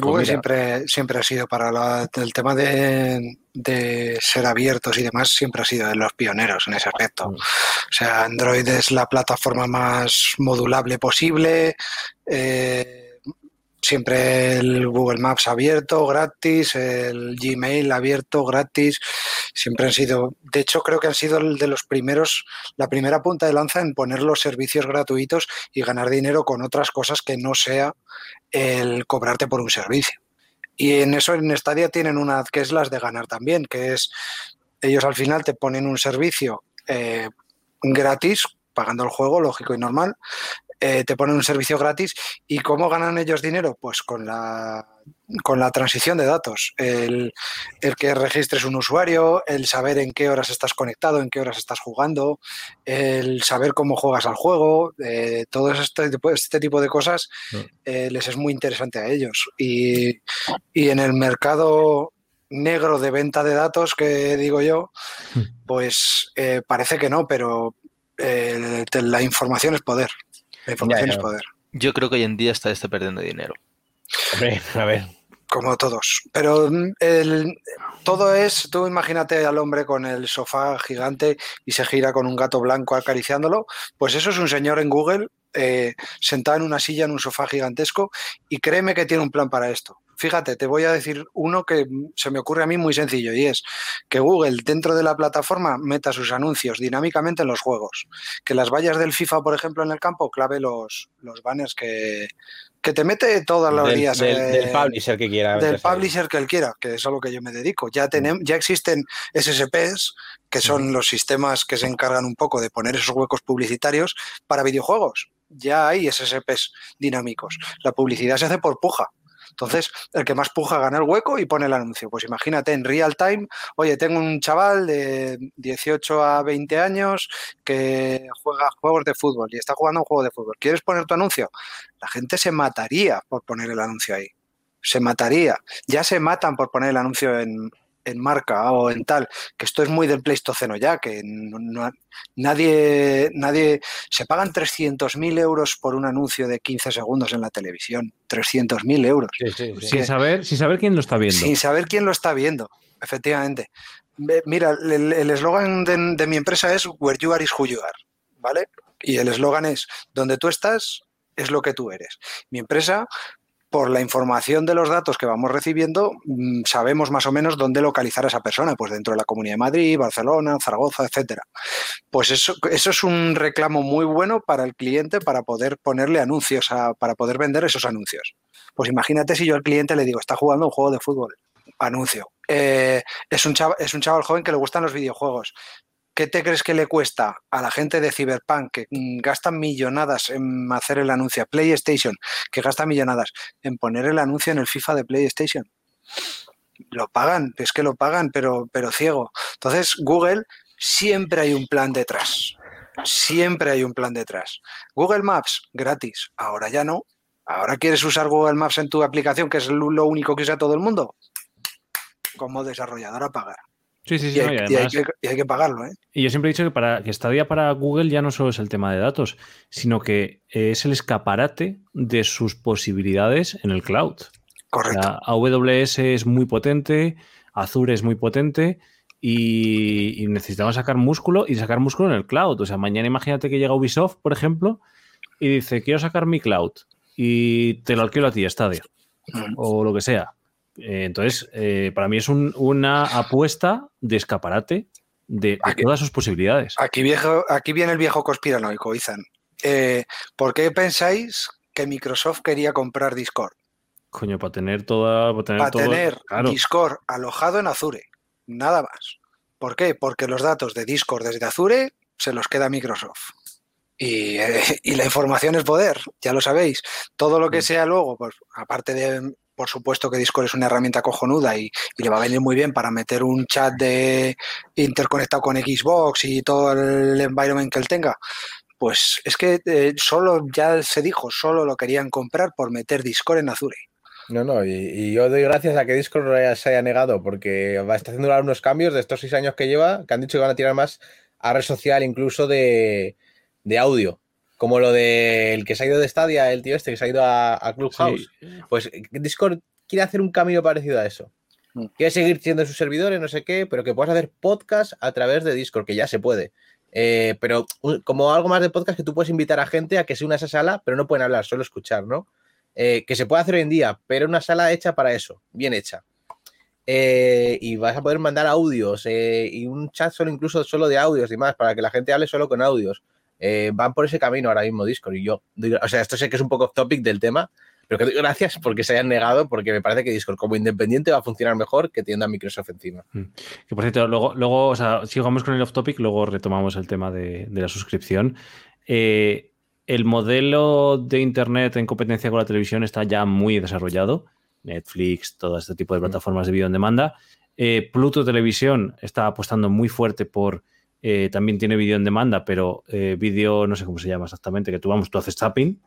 Google mira. siempre, siempre ha sido para la- el tema de, de ser abiertos y demás, siempre ha sido de los pioneros en ese aspecto. Mm. O sea, Android es la plataforma más modulable posible. eh, siempre el Google Maps abierto, gratis, el Gmail abierto, gratis. Siempre han sido, de hecho, creo que han sido el de los primeros, la primera punta de lanza en poner los servicios gratuitos y ganar dinero con otras cosas que no sea el cobrarte por un servicio. Y en eso en Stadia tienen una que es las de ganar también, que es ellos al final te ponen un servicio eh, gratis, pagando el juego, lógico y normal, eh, te ponen un servicio gratis y cómo ganan ellos dinero, pues con la con la transición de datos, el, el que registres un usuario, el saber en qué horas estás conectado, en qué horas estás jugando, el saber cómo juegas al juego, eh, todo este, tipo- este tipo de cosas Mm. eh, les es muy interesante a ellos. Y, y en el mercado negro de venta de datos que digo yo, pues eh, parece que no, pero eh, la información es poder. La información Ya, es ya. poder, Yo creo que hoy en día está este perdiendo dinero. hombre, a ver. como todos. Pero mm, el- todo es, tú imagínate al hombre con el sofá gigante y se gira con un gato blanco acariciándolo, pues eso es un señor en Google eh, sentado en una silla en un sofá gigantesco y créeme que tiene un plan para esto. Fíjate, te voy a decir uno que mm, se me ocurre a mí muy sencillo y es que Google dentro de la plataforma meta sus anuncios dinámicamente en los juegos. Que las vallas del FIFA, por ejemplo, en el campo clave los, los banners que, que te mete todos los Del, días. del- eh, del publisher que quiera. del publisher que él quiera, que es a lo que yo me dedico. Ya tenemos, ya existen SSPs, que son los sistemas que se encargan un poco de poner esos huecos publicitarios para videojuegos. Ya hay SSPs dinámicos. La publicidad se hace por puja. Entonces, el que más puja gana el hueco y pone el anuncio. Pues imagínate en real time, oye, tengo un chaval de 18 a 20 años que juega juegos de fútbol y está jugando un juego de fútbol. ¿Quieres poner tu anuncio? La gente se mataría por poner el anuncio ahí se mataría. Ya se matan por poner el anuncio en, en marca o en tal, que esto es muy del pleistoceno ya, que no- no- nadie, nadie, se pagan 300.000 euros por un anuncio de 15 segundos en la televisión, 300.000 euros, Sí, sí, sí. Sin saber, sin saber quién lo está viendo. sin saber quién lo está viendo, efectivamente. Mira, el el eslogan de, de mi empresa es Where you are is who you are, ¿vale? Y el eslogan es, donde tú estás es lo que tú eres. Mi empresa por la información de los datos que vamos recibiendo, mm, sabemos más o menos dónde localizar a esa persona, pues dentro de la Comunidad de Madrid, Barcelona, Zaragoza, etcétera. Pues eso, eso es un reclamo muy bueno para el cliente para poder ponerle anuncios, a- para poder vender esos anuncios. Pues imagínate si yo al cliente le digo, está jugando un juego de fútbol, anuncio. Eh, es, un es un chaval joven que le gustan los videojuegos. ¿Qué te crees que le cuesta a la gente de Cyberpunk que mm, gastan millonadas en hacer el anuncio a PlayStation, que gasta millonadas en poner el anuncio en el FIFA de PlayStation? Lo pagan, es que lo pagan, pero, pero ciego. Entonces, Google siempre hay un plan detrás. Siempre hay un plan detrás. Google Maps, gratis. Ahora ya no. Ahora quieres usar Google Maps en tu aplicación, que es lo lo único que usa todo el mundo. Como desarrollador a pagar. Sí, sí, sí. Y no, hay, y y hay además- que, y hay que pagarlo, ¿eh? Y yo siempre he dicho que para que Stadia para Google ya no solo es el tema de datos, sino que es el escaparate de sus posibilidades en el cloud. Correcto. La AWS es muy potente, Azure es muy potente y, y necesitamos sacar músculo y sacar músculo en el cloud. O sea, mañana imagínate que llega Ubisoft, por ejemplo, y dice, quiero sacar mi cloud y te lo alquilo a ti, Stadia, Mm. o lo que sea. Eh, entonces, eh, para mí es un- una apuesta de escaparate de, todas sus posibilidades. Aquí, viejo, aquí viene el viejo conspiranoico, Izan. Eh, ¿Por qué pensáis que Microsoft quería comprar Discord? Coño, para tener toda. Para tener, Para todo- tener claro. Discord alojado en Azure. Nada más. ¿Por qué? Porque los datos de Discord desde Azure se los queda Microsoft. Y, eh, y la información es poder, ya lo sabéis. Todo lo que sea luego, pues aparte de, por supuesto que Discord es una herramienta cojonuda y, le va a venir muy bien para meter un chat de interconectado con Xbox y todo el environment que él tenga. Pues es que eh, solo, ya se dijo, solo lo querían comprar por meter Discord en Azure. No, no, y, yo doy gracias a que Discord se haya negado, porque va- está haciendo ahora unos cambios de estos seis años que lleva, que han dicho que van a tirar más a red social, incluso de, de audio. Como lo del que se ha ido de Stadia, el tío este que se ha ido a, a Clubhouse. Sí. Pues Discord quiere hacer un cambio parecido a eso. Mm. Quiere seguir siendo sus servidores, no sé qué, pero que puedas hacer podcast a través de Discord, que ya se puede. Eh, pero como algo más de podcast que tú puedes invitar a gente a que se una a esa sala, pero no pueden hablar, solo escuchar, ¿no? Eh, que se puede hacer hoy en día, pero una sala hecha para eso, bien hecha. Eh, y vas a poder mandar audios eh, y un chat solo incluso solo de audios y más, para que la gente hable solo con audios. Eh, van por ese camino ahora mismo Discord y yo, o sea, esto sé que es un poco off topic del tema, pero que doy gracias porque se hayan negado, porque me parece que Discord como independiente va a funcionar mejor que teniendo a Microsoft encima. Que por cierto, luego, luego o sea, sigamos con el off topic, luego retomamos el tema de, de la suscripción. Eh, el modelo de Internet en competencia con la televisión está ya muy desarrollado. Netflix, todo este tipo de plataformas de video en demanda. Eh, Pluto Televisión está apostando muy fuerte por. Eh, también tiene vídeo en demanda, pero eh, vídeo, no sé cómo se llama exactamente, que tú vamos, tú haces tapping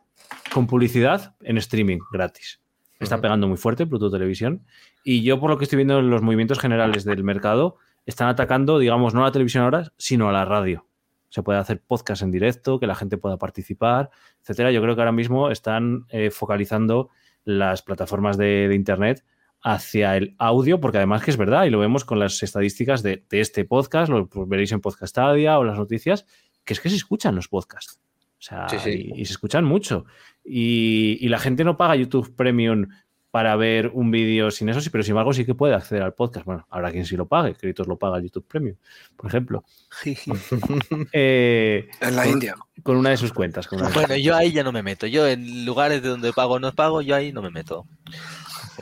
con publicidad en streaming gratis. Está pegando muy fuerte Pluto Televisión. Y yo, por lo que estoy viendo en los movimientos generales del mercado, están atacando, digamos, no a la televisión ahora, sino a la radio. Se puede hacer podcast en directo, que la gente pueda participar, etcétera. Yo creo que ahora mismo están eh, focalizando las plataformas de, de Internet hacia el audio, porque además que es verdad, y lo vemos con las estadísticas de, de este podcast, lo veréis en Podcastadia o las noticias, que es que se escuchan los podcasts. O sea, Sí, sí. Y, y se escuchan mucho. Y, y la gente no paga YouTube Premium para ver un vídeo sin eso, sí, pero sin embargo sí que puede acceder al podcast. Bueno, habrá quien sí lo pague, Créditos lo paga YouTube Premium, por ejemplo. Eh, En la con- India. Con una de sus cuentas. con una de sus Bueno, yo ahí ya no me meto. Yo en lugares de donde pago o no pago, yo ahí no me meto.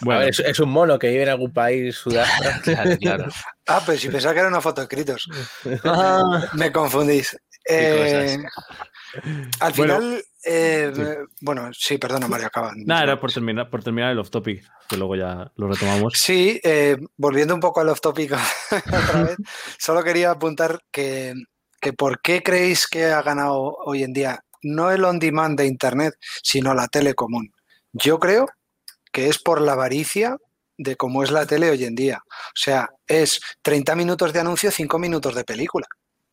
Bueno, a ver, es, es un mono que vive en algún país sudafricano. Claro, claro. Ah, pues si pensaba que era una foto de Critos. Ah, Me confundís. Eh, al Bueno, final, eh, sí. bueno, sí, perdona, Mario, acaba. nada, era por terminar, por terminar el off topic, que luego ya lo retomamos. Sí, eh, volviendo un poco al off topic otra vez, solo quería apuntar que, que por qué creéis que ha ganado hoy en día no el on demand de Internet, sino la tele común. Yo creo que es por la avaricia de cómo es la tele hoy en día. O sea, es 30 minutos de anuncio, 5 minutos de película.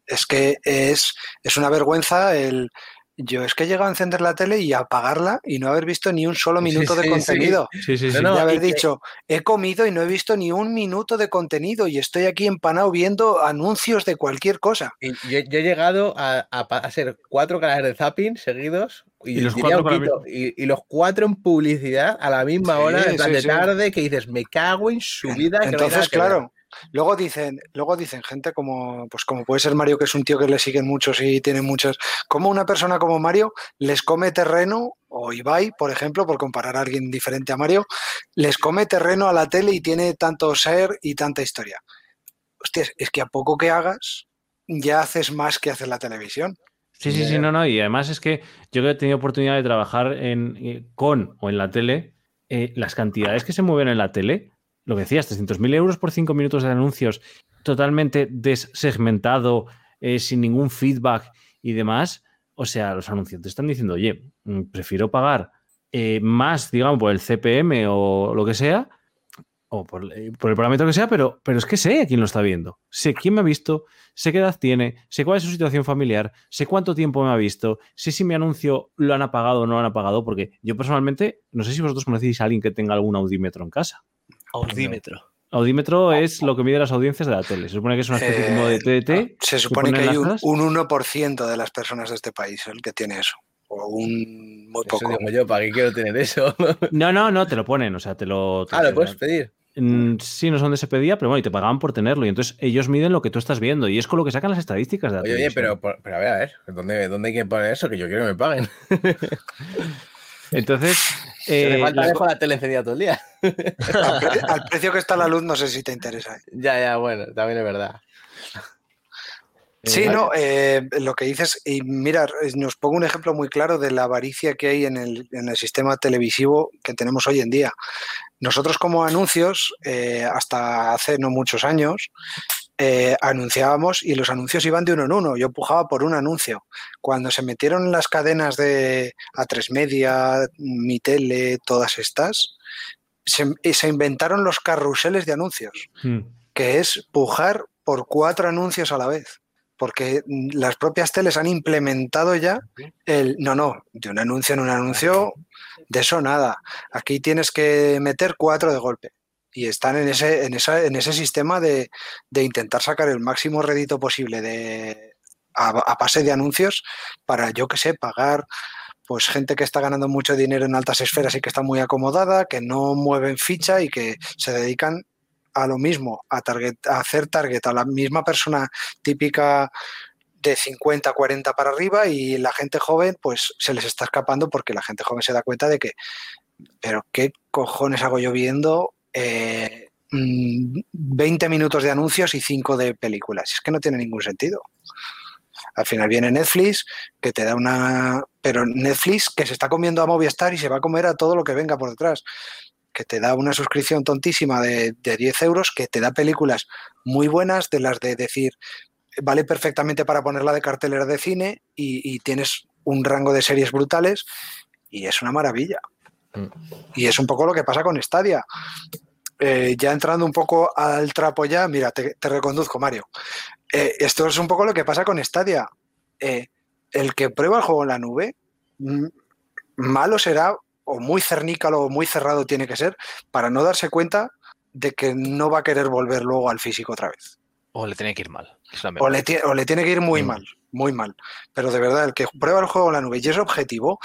Es que es, es una vergüenza el... Yo es que he llegado a encender la tele y a apagarla y no haber visto ni un solo Sí, minuto de sí, contenido Sí, sí, sí. No, no, haber y que- dicho, he comido y no he visto ni un minuto de contenido y estoy aquí empanado viendo anuncios de cualquier cosa. Y yo, yo he llegado a, a ser cuatro canales de zapping seguidos y, Y los diría cuatro un para quito, y, y los cuatro en publicidad a la misma Sí, hora, en plan sí, de sí. tarde, que dices, me cago en su vida. no Entonces, que ver". claro, luego dicen, luego dicen gente como, pues como puede ser Mario, que es un tío que le siguen muchos y tiene muchas, como una persona como Mario les come terreno, o Ibai, por ejemplo, por comparar a alguien diferente a Mario, les come terreno a la tele y tiene tanto ser y tanta historia. Hostias, es que a poco que hagas, ya haces más que hacer la televisión. Sí, sí, sí, no, no. Y además es que yo que he tenido oportunidad de trabajar en, eh, con o en la tele, eh, las cantidades que se mueven en la tele, lo que decías, 300.000 euros por 5 minutos de anuncios, totalmente desegmentado, eh, sin ningún feedback y demás. O sea, los anunciantes están diciendo, oye, mm, prefiero pagar eh, más, digamos, por el CPM o lo que sea, o por, eh, por el parámetro que sea, pero, pero es que sé a quién lo está viendo. Sé quién me ha visto, sé qué edad tiene, sé cuál es su situación familiar, sé cuánto tiempo me ha visto, sé si mi anuncio lo han apagado o no lo han apagado, porque yo personalmente, no sé si vosotros conocéis a alguien que tenga algún audímetro en casa. Audímetro. Audímetro es lo que mide las audiencias de la tele. Se supone que es una especie Eh, como de TDT. Se que supone que hay las un, un 1% de las personas de este país el que tiene eso. o un muy Eso poco. digo yo, ¿para qué quiero tener eso? No, no, no, te lo ponen, o sea, te lo. te ah, lo puedes pedir. Mm, Sí, no sé dónde se pedía, pero bueno, y te pagaban por tenerlo. Y entonces ellos miden lo que tú estás viendo. Y es con lo que sacan las estadísticas de la Oye, oye, pero, pero a ver, a ver, ¿dónde, ¿dónde hay que poner eso? Que yo quiero que me paguen. Entonces. Si me eh, falta la dejo la tele encendida todo el día. Al, pre- al precio que está la luz, no sé si te interesa. ¿eh? ya, ya, bueno, también es verdad. Sí, Eh, no, eh, lo que dices, y mira, nos pongo un ejemplo muy claro de la avaricia que hay en el, en el sistema televisivo que tenemos hoy en día. Nosotros como anuncios, eh, hasta hace no muchos años, eh, anunciábamos y los anuncios iban de uno en uno. Yo pujaba por un anuncio. Cuando se metieron las cadenas de A3 Media, Mi Tele, todas estas, se, se inventaron los carruseles de anuncios Mm. que es pujar por cuatro anuncios a la vez. Porque las propias teles han implementado ya el no, no, de un anuncio en un anuncio, de eso nada. Aquí tienes que meter cuatro de golpe. Y están en ese, en esa, en ese sistema de, de intentar sacar el máximo rédito posible de, a, a base de anuncios para, yo que sé, pagar pues gente que está ganando mucho dinero en altas esferas y que está muy acomodada, que no mueven ficha y que se dedican a lo mismo, a, target, a hacer target a la misma persona típica de 50, 40 para arriba y la gente joven pues se les está escapando porque la gente joven se da cuenta de que, pero ¿qué cojones hago yo viendo eh, mm, 20 minutos de anuncios y 5 de películas? Es que no tiene ningún sentido. Al final viene Netflix, que te da una... Pero Netflix que se está comiendo a Movistar y se va a comer a todo lo que venga por detrás que te da una suscripción tontísima de, de 10 euros, que te da películas muy buenas, de las de decir, vale perfectamente para ponerla de cartelera de cine y, y tienes un rango de series brutales y es una maravilla. Mm. Y es un poco lo que pasa con Stadia. Eh, ya entrando un poco al trapo ya, mira, te, te reconduzco, Mario. Eh, esto es un poco lo que pasa con Stadia. Eh, el que prueba el juego en la nube, malo será o muy cernícalo o muy cerrado tiene que ser para no darse cuenta de que no va a querer volver luego al físico otra vez. O le tiene que ir mal. O le, o le tiene que ir muy Mm. mal, muy mal. Pero de verdad, el que prueba el juego en la nube y es objetivo,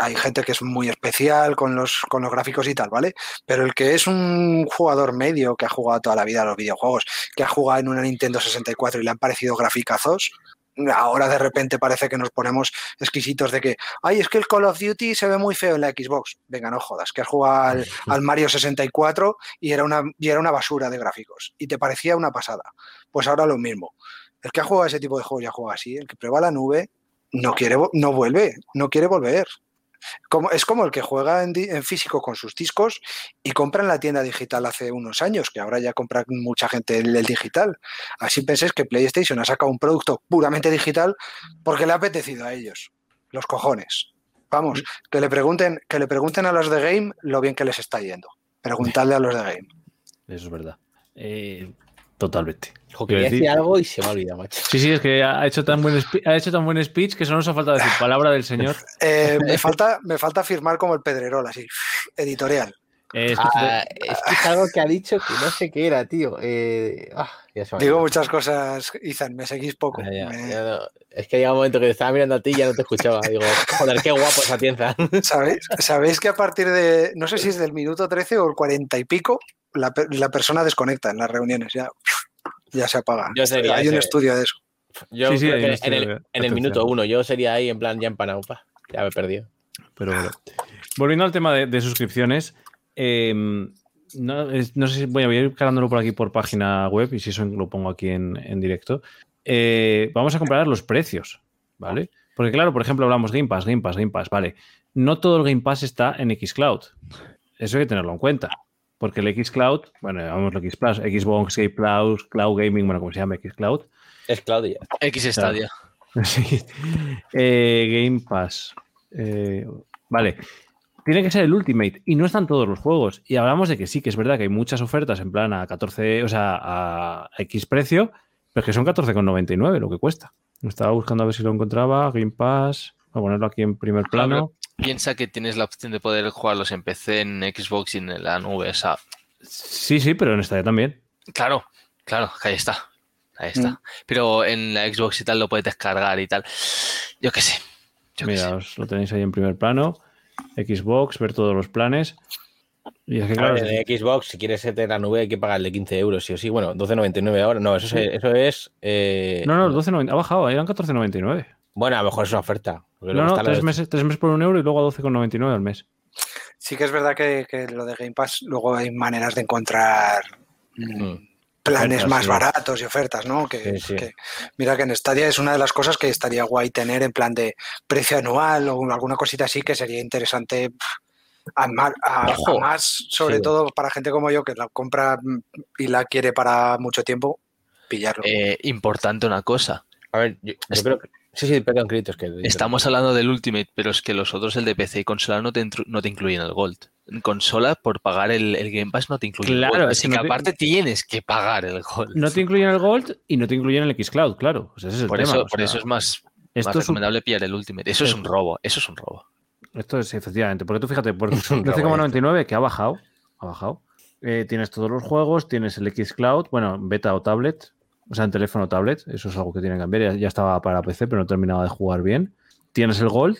hay gente que es muy especial con los, con los gráficos y tal, ¿vale? Pero el que es un jugador medio que ha jugado toda la vida a los videojuegos, que ha jugado en una Nintendo 64 y le han parecido graficazos, ahora de repente parece que nos ponemos exquisitos de que, ay, es que el Call of Duty se ve muy feo en la Xbox. Venga, no jodas, que has jugado al, al Mario 64 y era, una, y era una basura de gráficos y te parecía una pasada. Pues ahora lo mismo. El que ha jugado ese tipo de juegos ya juega así, el que prueba la nube no quiere, no vuelve, no quiere volver. Como, es como el que juega en, físico con sus discos y compra en la tienda digital hace unos años, que ahora ya compra mucha gente el, el digital. Así penséis que PlayStation ha sacado un producto puramente digital porque le ha apetecido a ellos. Los cojones. Vamos, que le pregunten, que le pregunten a los de Game lo bien que les está yendo. Preguntadle a los de Game. Eso es verdad. Eh, totalmente. Quería decir- algo y se me ha olvidado, macho. Sí, sí, es que ha hecho tan buen, ha hecho tan buen speech que solo nos ha faltado decir palabra del señor. Eh, me, falta, me falta firmar como el Pedrerol, así, editorial. Eh, Ah, es que es algo que ha dicho que no sé qué era, tío. Eh, ah, ya se me ha Digo muchas cosas, Izan, me seguís poco. Ya, ya, Me- ya no. Es que llega un momento que te estaba mirando a ti y ya no te escuchaba. Digo, joder, qué guapo esa tienza. ¿Sabéis, sabéis que a partir de, no sé si es del minuto 13 o el 40 y pico, la, la persona desconecta en las reuniones, ya, ya se apaga. Yo sería Hay un estudio de eso. Yo Sí, sí, creo hay que un en, el, en minuto uno, yo sería ahí en plan ya empanado. pa, Ya me he perdido. Pero bueno. Volviendo al tema de, de suscripciones, eh, no, es- no sé si voy a ir cargándolo por aquí por página web y si eso lo pongo aquí en, en directo. Eh, vamos a comparar los precios, ¿vale? Porque claro, por ejemplo, hablamos Game Pass, Game Pass, Game Pass, vale. No todo el Game Pass está en Xcloud. Eso hay que tenerlo en cuenta. Porque el Xcloud, bueno, vamos X Plus, Xbox, Game Plus, Cloud Gaming, bueno, como se llama Xcloud, Es Claudia. X Stadia. Sí. Eh, Game Pass. Eh, vale. Tiene que ser el Ultimate y no están todos los juegos. Y hablamos de que sí, que es verdad que hay muchas ofertas en plan a 14, o sea, a X precio, pero que son 14,99 lo que cuesta. Estaba buscando a ver si lo encontraba. Game Pass. Voy a ponerlo aquí en primer plano. Piensa que tienes la opción de poder jugarlos en PC, en Xbox y en la nube. O sea, Sí, sí, pero en esta ya también. claro, claro, que ahí está. Ahí está. Mm. Pero en la Xbox y tal lo puedes descargar y tal. Yo qué sé. Yo qué Mira, sé. os lo tenéis ahí en primer plano. Xbox, ver todos los planes. Y es que, claro, ver, de Xbox, si quieres tener la nube, hay que pagarle 15 euros, sí o sí. Bueno, 12.99 ahora. No, eso es. Eso es eh, no, no, 12.90, ha bajado, eran 14.99. Bueno, a lo mejor es una oferta. porque No, no, tres de- meses, tres meses por un euro y luego a 12,99 al mes. Sí que es verdad que, que lo de Game Pass, luego hay maneras de encontrar mm, Mm. planes Ofertas, más sí. baratos y ofertas, ¿no? Que, Sí, sí. que- mira que en Stadia es una de las cosas que estaría guay tener en plan de precio anual o alguna cosita así que sería interesante a más, a- Ojo. a más, sobre Sí. todo para gente como yo que la compra mm, y la quiere para mucho tiempo, pillarlo. Eh, importante una cosa. A ver, yo, yo creo que. Sí, sí, perdón, Critos. Que Estamos hablando del Ultimate, pero es que los otros, el de PC y consola, no te, intru- no te incluyen el Gold. En consola, por pagar el, el Game Pass, no te incluyen Claro, el Gold. es Así que que, no te- aparte tienes que pagar el Gold. No te incluyen el Gold y no te incluyen el Xcloud, claro. O sea, ese es el por tema, eso, o por sea, eso es más, más esto es un- recomendable pillar el Ultimate. Eso es un robo, eso es un robo. Esto es efectivamente, porque tú fíjate, por Es un robo 13,99 que ha bajado, ha bajado. eh, tienes todos los juegos, tienes el Xcloud, bueno, beta o tablet, o sea, en teléfono o tablet, eso es algo que tienen que cambiar. Ya, ya estaba para PC, pero no terminaba de jugar bien. Tienes el Gold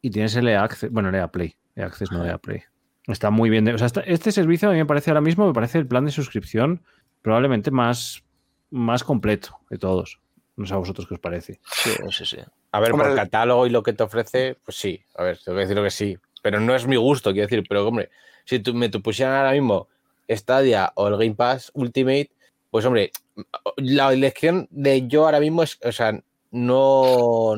y tienes el EA Access, bueno, el EA Play, EA Access no EA Play. Está muy bien. de- o sea, este servicio a mí me parece ahora mismo, me parece el plan de suscripción probablemente más, más completo de todos. No sé a vosotros qué os parece. Sí, sí, sí. A ver, Hombre, por catálogo y lo que te ofrece, pues sí. A ver, tengo que decirlo que sí. Pero no es mi gusto, quiero decir. Pero, hombre, si tú me tú pusieran ahora mismo Stadia o el Game Pass Ultimate, pues, hombre, la elección de yo ahora mismo es, o sea, no.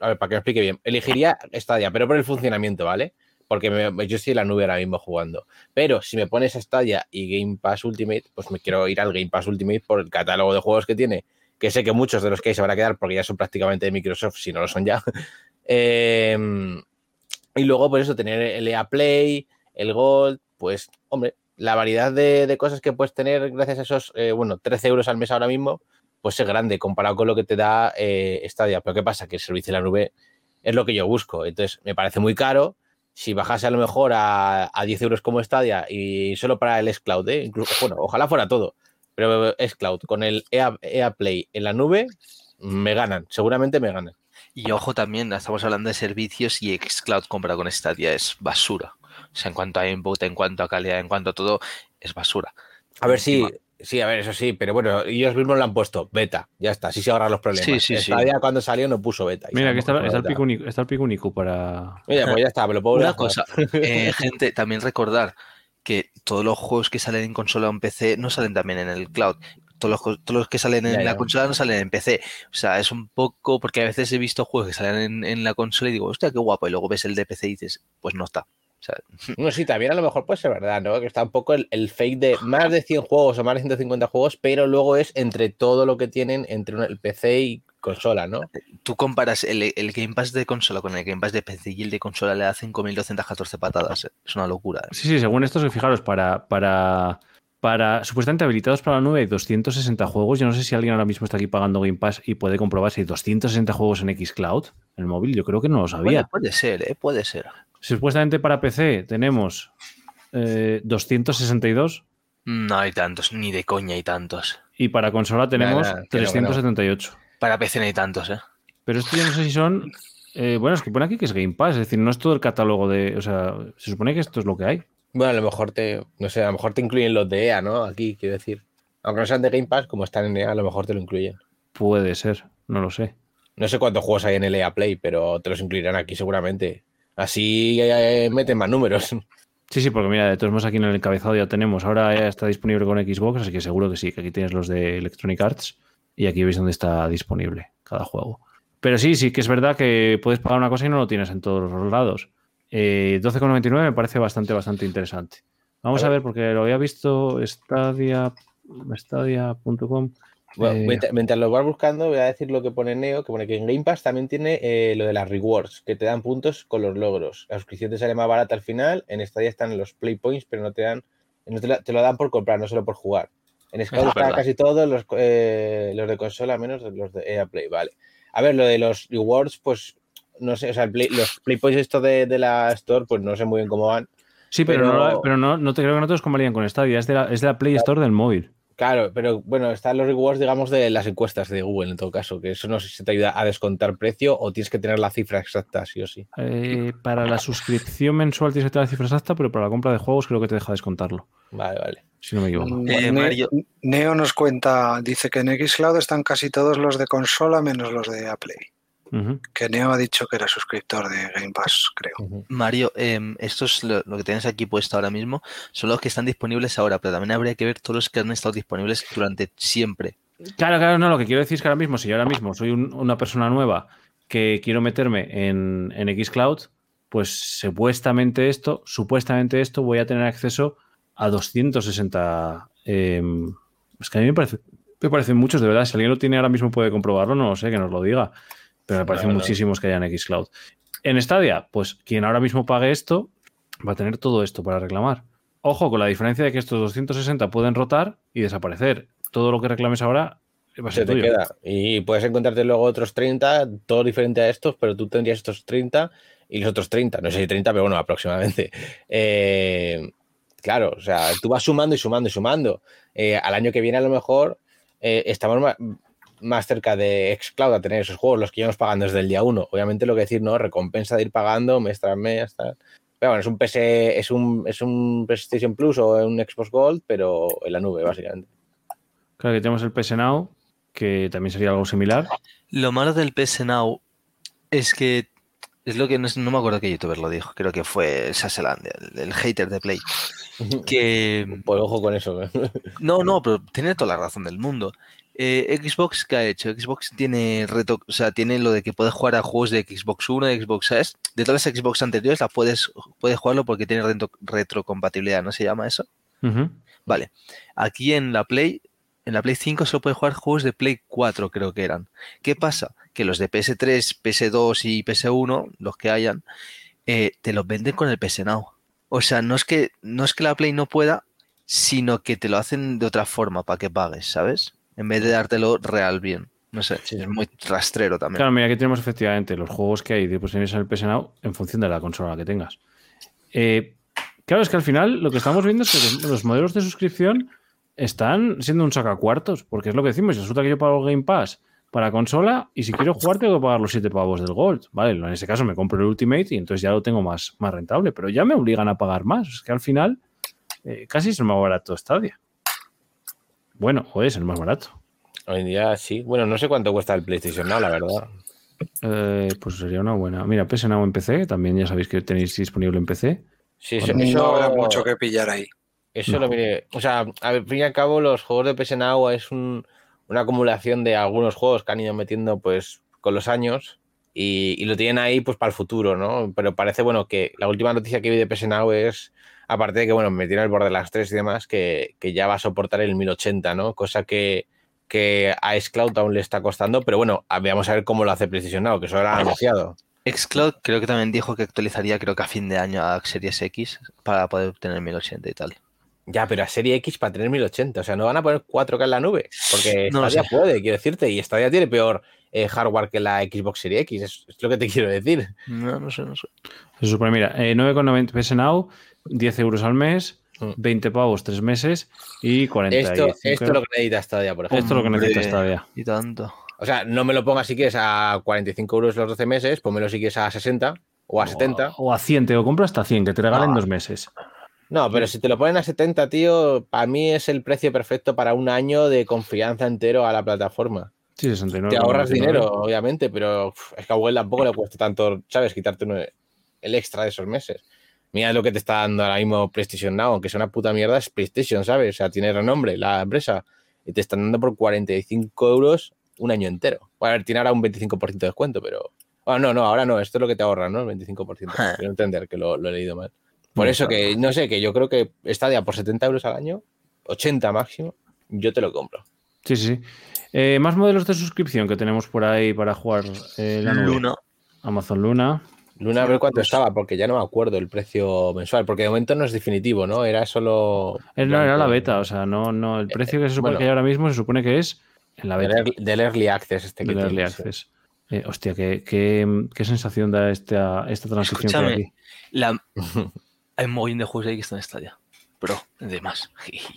A ver, para que me explique bien. Elegiría Stadia, pero por el funcionamiento, ¿vale? Porque me- yo estoy en la nube ahora mismo jugando. Pero si me pones Stadia y Game Pass Ultimate, pues me quiero ir al Game Pass Ultimate por el catálogo de juegos que tiene que sé que muchos de los que hay se van a quedar porque ya son prácticamente de Microsoft, si no lo son ya. Eh, y luego, por eso, tener el EA Play, el Gold, pues, hombre, la variedad de, de cosas que puedes tener gracias a esos, eh, bueno, 13 euros al mes ahora mismo, pues es grande comparado con lo que te da eh, Stadia. Pero ¿qué pasa? Que el servicio de la nube es lo que yo busco. Entonces, me parece muy caro. Si bajase a lo mejor a, a 10 euros como Stadia y solo para el Xcloud, ¿eh? incluso, bueno, ojalá fuera todo, pero Xcloud con el EA, EA Play en la nube, me ganan, seguramente me ganan. Y ojo también, estamos hablando de servicios y Xcloud comparado con Stadia es basura. O sea, en cuanto a input, en cuanto a calidad, en cuanto a todo, es basura. A ver, sí, Encima- sí, a ver, eso sí, pero bueno, ellos mismos lo han puesto, beta, ya está, así se ahorran los problemas. Sí, sí, sí. Stadia cuando salió no puso beta. Mira, sabemos aquí está, que está el pico único, está el pico único para. Mira, pues ya está, me lo puedo Una cosa, eh, gente, también recordar que todos los juegos que salen en consola o en PC no salen también en el cloud. Todos los, todos los que salen en Ya, la ya. consola no salen en PC. O sea, es un poco, porque a veces he visto juegos que salen en, en la consola y digo, hostia, qué guapo. Y luego ves el de PC y dices, pues no está. O sea, No, sí, también a lo mejor puede ser verdad, ¿no? Que está un poco el, el fake de más de 100 juegos o más de 150 juegos, pero luego es entre todo lo que tienen entre el PC y consola, ¿no? tú comparas el, el Game Pass de consola con el Game Pass de PC y el de consola le da 5.214 patadas. eh. Es una locura. eh. Sí, sí, según esto, fijaros, para, para, para supuestamente habilitados para la nube hay 260 juegos. Yo no sé si alguien ahora mismo está aquí pagando Game Pass y puede comprobar si hay 260 juegos en Xcloud, en el móvil. Yo creo que no lo sabía. Bueno, puede ser, ¿eh? puede ser. Supuestamente para PC tenemos eh, 262 No hay tantos, ni de coña hay tantos. y para consola tenemos no. 378. Para PC no hay tantos, ¿eh? Pero esto yo no sé si son. eh, bueno, es que pone aquí que es Game Pass, es decir, no es todo el catálogo de. O sea, se supone que esto es lo que hay. Bueno, a lo mejor te, no sé, a lo mejor te incluyen los de EA, ¿no? Aquí, quiero decir. Aunque no sean de Game Pass, como están en EA, a lo mejor te lo incluyen. Puede ser, no lo sé. No sé cuántos juegos hay en el EA Play, pero te los incluirán aquí seguramente. Así eh, meten más números. Sí, sí, porque mira, de todos modos aquí en el encabezado ya tenemos. Ahora ya está disponible con Xbox, así que seguro que sí, que aquí tienes los de Electronic Arts y aquí veis dónde está disponible cada juego. Pero sí, sí que es verdad que puedes pagar una cosa y no lo tienes en todos los lados. Eh, 12,99 me parece bastante, bastante interesante. Vamos A a ver. porque lo había visto Stadia, stadia.com. Bueno, Eh, mientras, mientras lo vas buscando, voy a decir lo que pone Neo, que pone que en Game Pass también tiene eh, lo de las rewards, que te dan puntos con los logros. La suscripción te sale más barata al final, en Stadia están los play points, pero no te dan, no te, la- te lo dan por comprar, no solo por jugar. En Scout Es están casi todos los, eh, los de consola, menos los de EA Play, vale. A ver, lo de los rewards, pues no sé, o sea, play- los play points esto de, de la Store, pues no sé muy bien cómo van. Sí, pero, pero- no, pero no, no te creo que no convalían con Stadia, es de la, es de la Play Store del móvil. Claro, pero bueno, están los rewards, digamos, de las encuestas de Google en todo caso, que eso no sé si te ayuda a descontar precio o tienes que tener la cifra exacta, sí o sí. Eh, para la suscripción mensual tienes que tener la cifra exacta, pero para la compra de juegos creo que te deja descontarlo. Vale, vale. Si no me equivoco. Mm, Eh, Mario- Neo nos cuenta, dice que en Xcloud están casi todos los de consola menos los de Apple. Ujú. Que Neo ha dicho que era suscriptor de Game Pass, creo. Mario, em, esto es lo, lo que tienes aquí puesto ahora mismo, son los que están disponibles ahora, pero también habría que ver todos los que han estado disponibles durante siempre. Claro, claro, no, lo que quiero decir es que ahora mismo, si yo ahora mismo soy un- una persona nueva que quiero meterme en, en Xcloud, pues supuestamente esto, supuestamente esto voy a tener acceso a 260. eh, es que a mí me, parece, me parecen muchos, de verdad. Si alguien lo tiene ahora mismo puede comprobarlo, no lo sé, que nos lo diga. Pero me parecen muchísimos que haya en Xcloud. En Stadia, pues quien ahora mismo pague esto va a tener todo esto para reclamar. Ojo, con la diferencia de que estos 260 pueden rotar y desaparecer. Todo lo que reclames ahora va a Se ser te tuyo. queda. Y puedes encontrarte luego otros 30, todo diferente a estos, pero tú tendrías estos 30 y los otros 30. No sé si 30, pero bueno, aproximadamente. Eh, claro, o sea, tú vas sumando y sumando y sumando. Eh, al año que viene, a lo mejor, eh, estamos más, cerca de Xcloud a tener esos juegos, los que íbamos pagando desde el día 1. Obviamente, lo que decir, ¿no? Recompensa de ir pagando mes tras mes. tal. Pero bueno, es un PS, es un, es un PlayStation Plus o un Xbox Gold, pero en la nube, básicamente. Claro que tenemos el PS Now, que también sería algo similar. Lo malo del PS Now es que es lo que no, no me acuerdo qué youtuber lo dijo, creo que fue Sasseland, el, el hater de Play. Que Pues ojo con eso. no, no, pero tiene toda la razón del mundo. Eh, Xbox, ¿qué ha hecho? Xbox tiene reto, o sea, tiene lo de que puedes jugar a juegos de Xbox One, de Xbox S, de todas las Xbox anteriores, la puedes, puedes jugarlo porque tiene retro- retrocompatibilidad, ¿no se llama eso? Vale. Aquí en la Play, en la Play 5 solo puedes jugar juegos de Play 4, creo que eran. ¿Qué pasa? Que los de PS3, PS2 y PS1, los que hayan, eh, te los venden con el PS Now. O sea, no es que no es que la Play no pueda, sino que te lo hacen de otra forma para que pagues, ¿sabes? En vez de dártelo real bien. No sé, es muy rastrero también. Claro, mira, aquí tenemos efectivamente los juegos que hay disponibles en el PS Now en función de la consola que tengas. Eh, claro, es que al final lo que estamos viendo es que los, los modelos de suscripción están siendo un sacacuartos, porque es lo que decimos. Resulta que yo pago Game Pass para consola y si quiero jugar tengo que pagar los 7 pavos del Gold. Vale, en ese caso me compro el Ultimate y entonces ya lo tengo más, más rentable, pero ya me obligan a pagar más. Es que al final eh, casi es más barato Stadia. Bueno, o es el más barato. Hoy en día sí. Bueno, no sé cuánto cuesta el PlayStation Now, la verdad. Eh, pues sería una buena. Mira, PS Now en PC, también ya sabéis que tenéis disponible en PC. Sí, eso, No eso- habrá mucho que pillar ahí. eso No. lo miré. O sea, al fin y al cabo, los juegos de PS Now es un- una acumulación de algunos juegos que han ido metiendo pues con los años y, y lo tienen ahí pues para el futuro, ¿no? Pero parece, bueno, que la última noticia que vi de PS Now es, aparte de que, bueno, metieron el Borderlands 3 y demás, que, que ya va a soportar el 1080, ¿no? Cosa que, que a Xcloud aún le está costando, pero bueno, veamos a ver cómo lo hace Precision Now, que eso era anunciado. Xcloud creo que también dijo que actualizaría creo que a fin de año a Series X para poder obtener 1080 y tal. Ya, pero a Serie X para tener 1080, o sea, no van a poner 4K en la nube, porque No Stadia puede, quiero decirte, y Stadia tiene peor eh, hardware que la Xbox Series X, es, es lo que te quiero decir. No, no sé, no sé. Se supone, mira, eh, 9,90 PS Now, 10 euros al mes, Mm. 20 pavos 3 meses y 45 Esto, esto es lo que necesita Stadia, por ejemplo. Esto es lo que necesita. Stadia. Y tanto. O sea, no me lo pongas si quieres a 45 euros los 12 meses, pónmelo si quieres a 60 o a 70. O a 100, te lo compro hasta 100, que te regalen Ah. dos meses. No, pero si te lo ponen a 70, tío, para mí es el precio perfecto para un año de confianza entero a la plataforma. Sí, 69. Te ahorras 99. dinero, obviamente, pero es que a Google tampoco le cuesta tanto, ¿sabes? Quitarte uno- el extra de esos meses. Mira lo que te está dando ahora mismo PlayStation Now, aunque sea una puta mierda, es PlayStation, ¿sabes? O sea, tiene renombre la empresa. Y te están dando por 45 euros un año entero. Bueno, a ver, tiene ahora un 25% de descuento, pero. Bueno, no, no, ahora no, esto es lo que te ahorran, ¿no? El 25%. Quiero entender que lo, lo he leído mal. Por No, eso claro. que, no sé, que yo creo que Stadia por 70 euros al año, 80 máximo, yo te lo compro. Sí, sí. sí. Eh, más modelos de suscripción que tenemos por ahí para jugar eh, la nube. Luna. Amazon Luna. Luna, a ver cuánto pues- estaba, porque ya no me acuerdo el precio mensual, porque de momento no es definitivo, ¿no? Era solo. Eh, no, era la beta, o sea, no, no, el precio que se supone bueno. que hay ahora mismo se supone que es en la Del beta early, del early access este que del Early. Access. Eh, hostia, ¿qué, qué, qué sensación da esta, esta transición que hay Escúchame. aquí. La... Hay un mogollón de juegos ahí que están en Stadia. Pero, de más.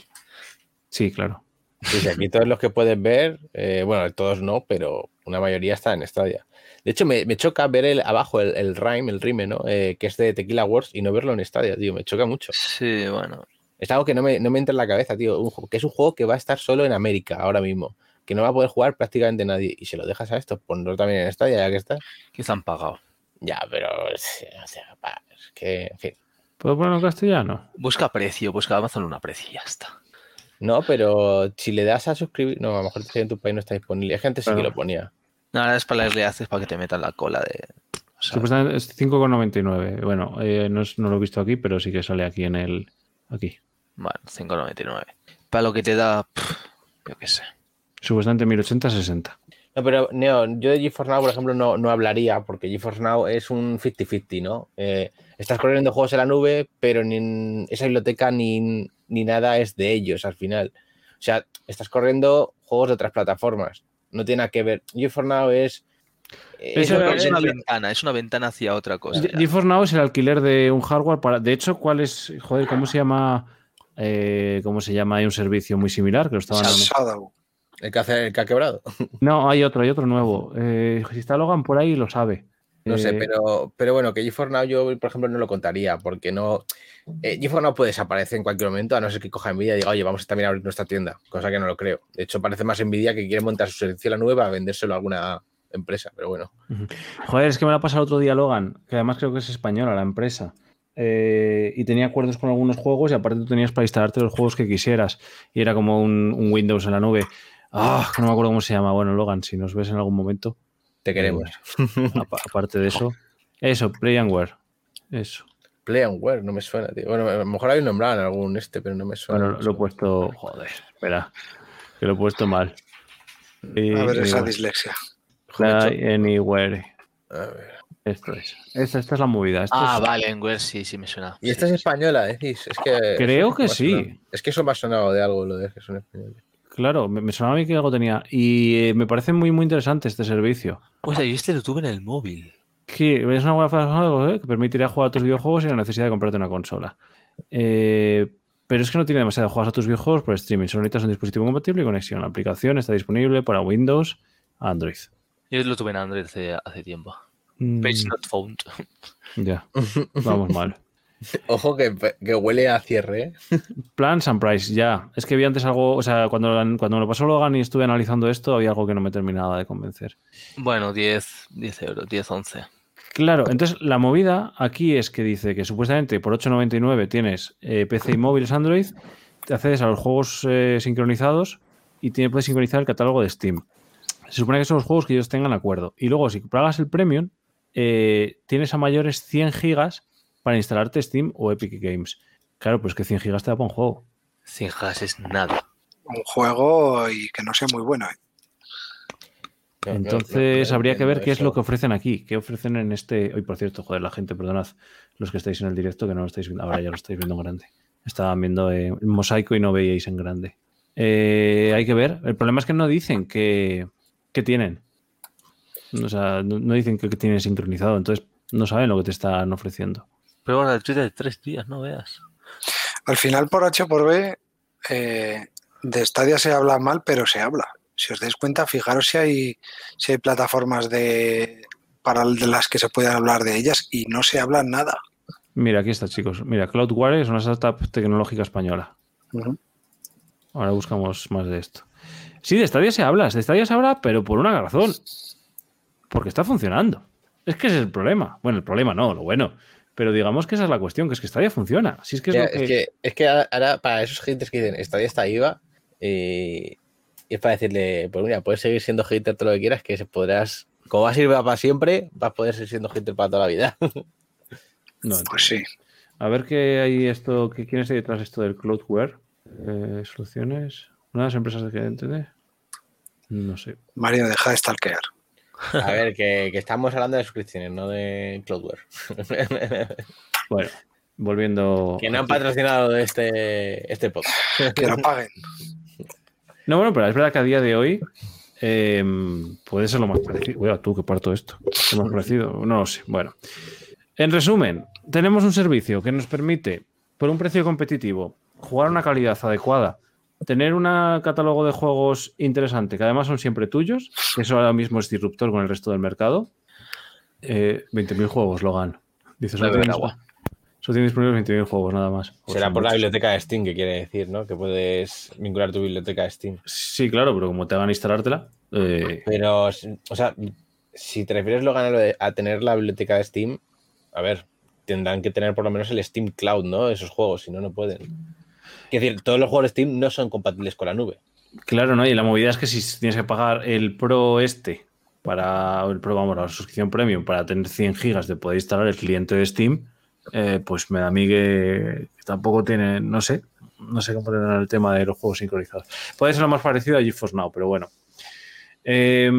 Sí, claro. Sí, aquí todos los que puedes ver, eh, bueno, todos no, pero una mayoría está en Stadia. De hecho, me, me choca ver el, abajo el, el Rime, el Rime, ¿no? Eh, que es de Tequila Wars y no verlo en Stadia, tío. Me choca mucho. Sí, bueno. Es algo que no me, no me entra en la cabeza, tío. Un que es un juego que va a estar solo en América ahora mismo. Que no va a poder jugar prácticamente nadie. Y se lo dejas a esto, ponlo también en Stadia, ya que está. Quizá han pagado. Ya, pero. es- O sea, pa, es que. En fin. ¿Puedo ponerlo en castellano? Busca precio, busca Amazon una precio y ya está. No, pero si le das a suscribir. No, a lo mejor en tu país no está disponible. Hay gente sí que lo ponía. No, ahora es para darle haces para que te metan la cola de. o sea, Supuestamente es 5,99. Bueno, eh, no, es- no lo he visto aquí, pero sí que sale aquí en el. Aquí. bueno, 5,99. Para lo que te da. pff, yo qué sé. Supuestamente 1080-60. No, pero Neo, yo de GeForce Now, por ejemplo, no, no hablaría, porque GeForce Now es un 50-50, ¿no? Eh, estás corriendo juegos en la nube, pero ni en esa biblioteca ni, ni nada es de ellos al final. O sea, estás corriendo juegos de otras plataformas. No tiene nada que ver. GeForce Now es. eh, que- es una ventana, es una ventana hacia otra cosa. GeForce Now es el alquiler de un hardware para. De hecho, ¿cuál es? Joder, ¿cómo se llama? Eh, ¿Cómo se llama? Hay un servicio muy similar que lo estaban. Shadow. el, que hace- el que ha quebrado. No, hay otro, hay otro nuevo. Eh, si está Logan por ahí, lo sabe. No sé, Eh, pero, pero bueno, que GeForce Now yo, por ejemplo, no lo contaría, porque no. Eh, GeForce Now puede desaparecer en cualquier momento, a no ser que coja Nvidia y diga, oye, vamos a también a abrir nuestra tienda, cosa que no lo creo. De hecho, parece más Nvidia que quiere montar su servicio en la nube para vendérselo a alguna empresa, pero bueno. Joder, es que me la ha pasado otro día Logan, que además creo que es española la empresa. Eh, y tenía acuerdos con algunos juegos y aparte tú tenías para instalarte los juegos que quisieras. Y era como un, un Windows en la nube. Ah, no me acuerdo cómo se llama. Bueno, Logan, si nos ves en algún momento, Te queremos. apa- aparte de eso. Eso, Play and Wear. Eso. Play and Wear, no me suena, tío. Bueno, a lo mejor hay nombrado en algún este, pero no me suena. Bueno, lo he puesto. Joder, espera. Que lo he puesto mal. Eh, A ver esa Anywhere. dislexia. Play Anywhere. A ver. Esto es. Esta, esta es la movida. Esto Ah, es- vale, en Word sí, sí me suena. Y esta Sí, es española, decís. Es que. Creo que sí. sonado. Es que eso me ha sonado de algo, lo de que son españoles. Claro, me, me sonaba a mí que algo tenía. Y eh, me parece muy, muy interesante este servicio. Pues yo este lo tuve en el móvil. Que es una plataforma que permitirá jugar a tus videojuegos sin la necesidad de comprarte una consola. Eh, pero es que no tiene demasiado juegos a tus videojuegos por streaming. Solo necesitas un dispositivo compatible y conexión. La aplicación está disponible para Windows, Android. Yo lo tuve en Android hace, hace tiempo. Mm, Page not found. ya, vamos mal. Ojo que, que huele a cierre, ¿eh? Plans and price, ya. Es que vi antes algo, o sea, cuando, cuando me lo pasó Logan y estuve analizando esto, había algo que no me terminaba de convencer. Bueno, 10, 10 euros, 10, 11. Claro, entonces la movida aquí es que dice que supuestamente por 8.99 tienes eh, PC y móviles Android, te accedes a los juegos eh, sincronizados y tiene, puedes sincronizar el catálogo de Steam. Se supone que son los juegos que ellos tengan acuerdo. Y luego, si pagas el premium, eh, tienes a mayores 100 gigas para instalarte Steam o Epic Games. Claro, pues que 100 gigas te da para un juego. 100 gigas es nada. Un juego y que no sea muy bueno. ¿eh? Entonces habría que ver qué es lo que ofrecen aquí, qué ofrecen en este. Hoy, por cierto, joder, la gente, perdonad, los que estáis en el directo, que no lo estáis viendo, ahora ya lo estáis viendo en grande. Estaban viendo eh, en mosaico y no veíais en grande. Eh, hay que ver. El problema es que no dicen que, que tienen. O sea, no, no dicen que, que tienen sincronizado, entonces no saben lo que te están ofreciendo. Pero bueno, el Twitter de tres días, no veas. Al final, por H o por B, eh, de Stadia se habla mal, pero se habla. Si os dais cuenta, fijaros si hay, si hay plataformas de, para de las que se puedan hablar de ellas y no se habla nada. Mira, aquí está, chicos. Mira, Cloudware es una startup tecnológica española. Ahora buscamos más de esto. Sí, de Stadia se habla, de Stadia se habla, pero por una razón. Porque está funcionando. Es que ese es el problema. Bueno, el problema no, lo bueno. Pero digamos que esa es la cuestión, que es que Stadia funciona. Si es que es Ya, lo que... es que, es que ahora, para esos haters que dicen, esta está IVA, y, y es para decirle, pues mira, puedes seguir siendo hater todo lo que quieras, que se podrás, como vas a ir para siempre, vas a poder seguir siendo hater para toda la vida. No, Pues sí. A ver qué hay esto, que quién está detrás de esto del Cloudware. Eh, soluciones. Una de las empresas de que entendé. No sé. Mario, deja de stalkear. A ver, que, que estamos hablando de suscripciones, no de Cloudware. Bueno, volviendo. que no han patrocinado este, este podcast. Que lo paguen. No, bueno, pero es verdad que a día de hoy eh, puede ser lo más parecido. Uy, tú que parto esto. Lo más parecido. No lo sé. Bueno. En resumen, tenemos un servicio que nos permite, por un precio competitivo, jugar a una calidad adecuada tener un catálogo de juegos interesante, que además son siempre tuyos, que eso ahora mismo es disruptor con el resto del mercado. Eh, 20.000 juegos, Logan. Dices, solo tienes, solo tienes disponibles 20.000 juegos, nada más. Será por la biblioteca de Steam que quiere decir, ¿no? Que puedes vincular tu biblioteca de Steam. Sí, claro, pero como te hagan instalártela. eh, Pero, o sea, si te refieres, Logan, a, lo de- a tener la biblioteca de Steam, a ver, tendrán que tener por lo menos el Steam Cloud, ¿no? Esos juegos, si no, no pueden. Es decir, todos los juegos de Steam no son compatibles con la nube. Claro, ¿no? Y la movida es que si tienes que pagar el Pro este para el Pro, vamos, la suscripción premium para tener 100 gigas de poder instalar el cliente de Steam, eh, pues me da a mí que, tampoco tiene, no sé, no sé cómo tendrán el tema de los juegos sincronizados. Puede ser lo más parecido a GeForce Now, pero bueno. Eh,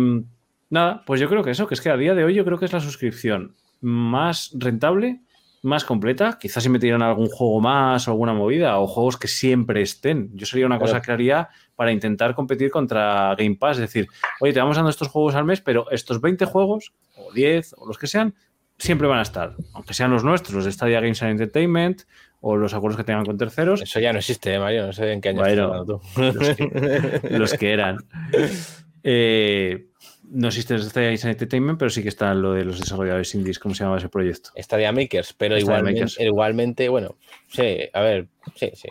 nada, pues yo creo que eso, que es que a día de hoy yo creo que es la suscripción más rentable, más completa. Quizás si metieran algún juego más o alguna movida o juegos que siempre estén. Yo sería una cosa Claro. que haría para intentar competir contra Game Pass. Es decir, oye, te vamos dando estos juegos al mes, pero estos 20 juegos, o 10, o los que sean, siempre van a estar. Aunque sean los nuestros, los de Stadia Games and Entertainment, o los acuerdos que tengan con terceros, Eso ya no existe, ¿eh, Mario. No sé en qué año Bueno, estás hablando tú. los que, los que eran. Eh, no existe Stadia Entertainment, pero sí que está lo de los desarrolladores indies, ¿cómo se llama ese proyecto? Stadia Makers, pero Stadia igualmente, Makers. igualmente, bueno, sí, a ver, sí, sí.